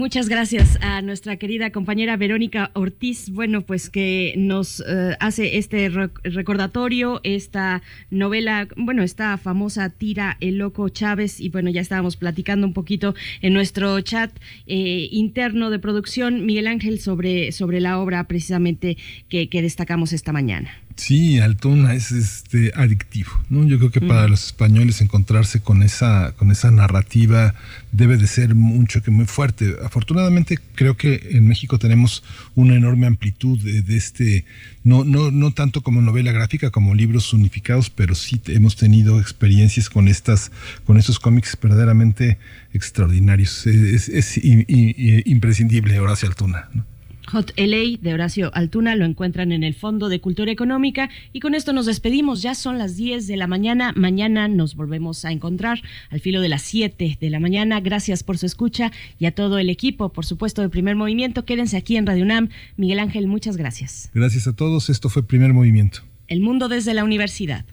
Muchas gracias a nuestra querida compañera Verónica Ortiz, bueno, pues que nos eh, hace este recordatorio, esta novela, bueno, esta famosa tira El Loco Chávez, y bueno, ya estábamos platicando un poquito en nuestro chat eh, interno de producción, Miguel Ángel, sobre, sobre la obra precisamente que, que destacamos esta mañana. Sí, Altuna es este adictivo, ¿no? Yo creo que para los españoles encontrarse con esa con esa narrativa debe de ser un choque muy fuerte. Afortunadamente creo que en México tenemos una enorme amplitud de, este no no no tanto como novela gráfica como libros unificados, pero sí hemos tenido experiencias con estas con estos cómics verdaderamente extraordinarios. Es, imprescindible Horacio Altuna. ¿no? Hot LA de Horacio Altuna lo encuentran en el Fondo de Cultura Económica y con esto nos despedimos. Ya son las 10 de la mañana. Mañana nos volvemos a encontrar al filo de las 7 de la mañana. Gracias por su escucha y a todo el equipo, por supuesto, de Primer Movimiento. Quédense aquí en Radio UNAM. Miguel Ángel, muchas gracias. Gracias a todos. Esto fue Primer Movimiento. El mundo desde la universidad.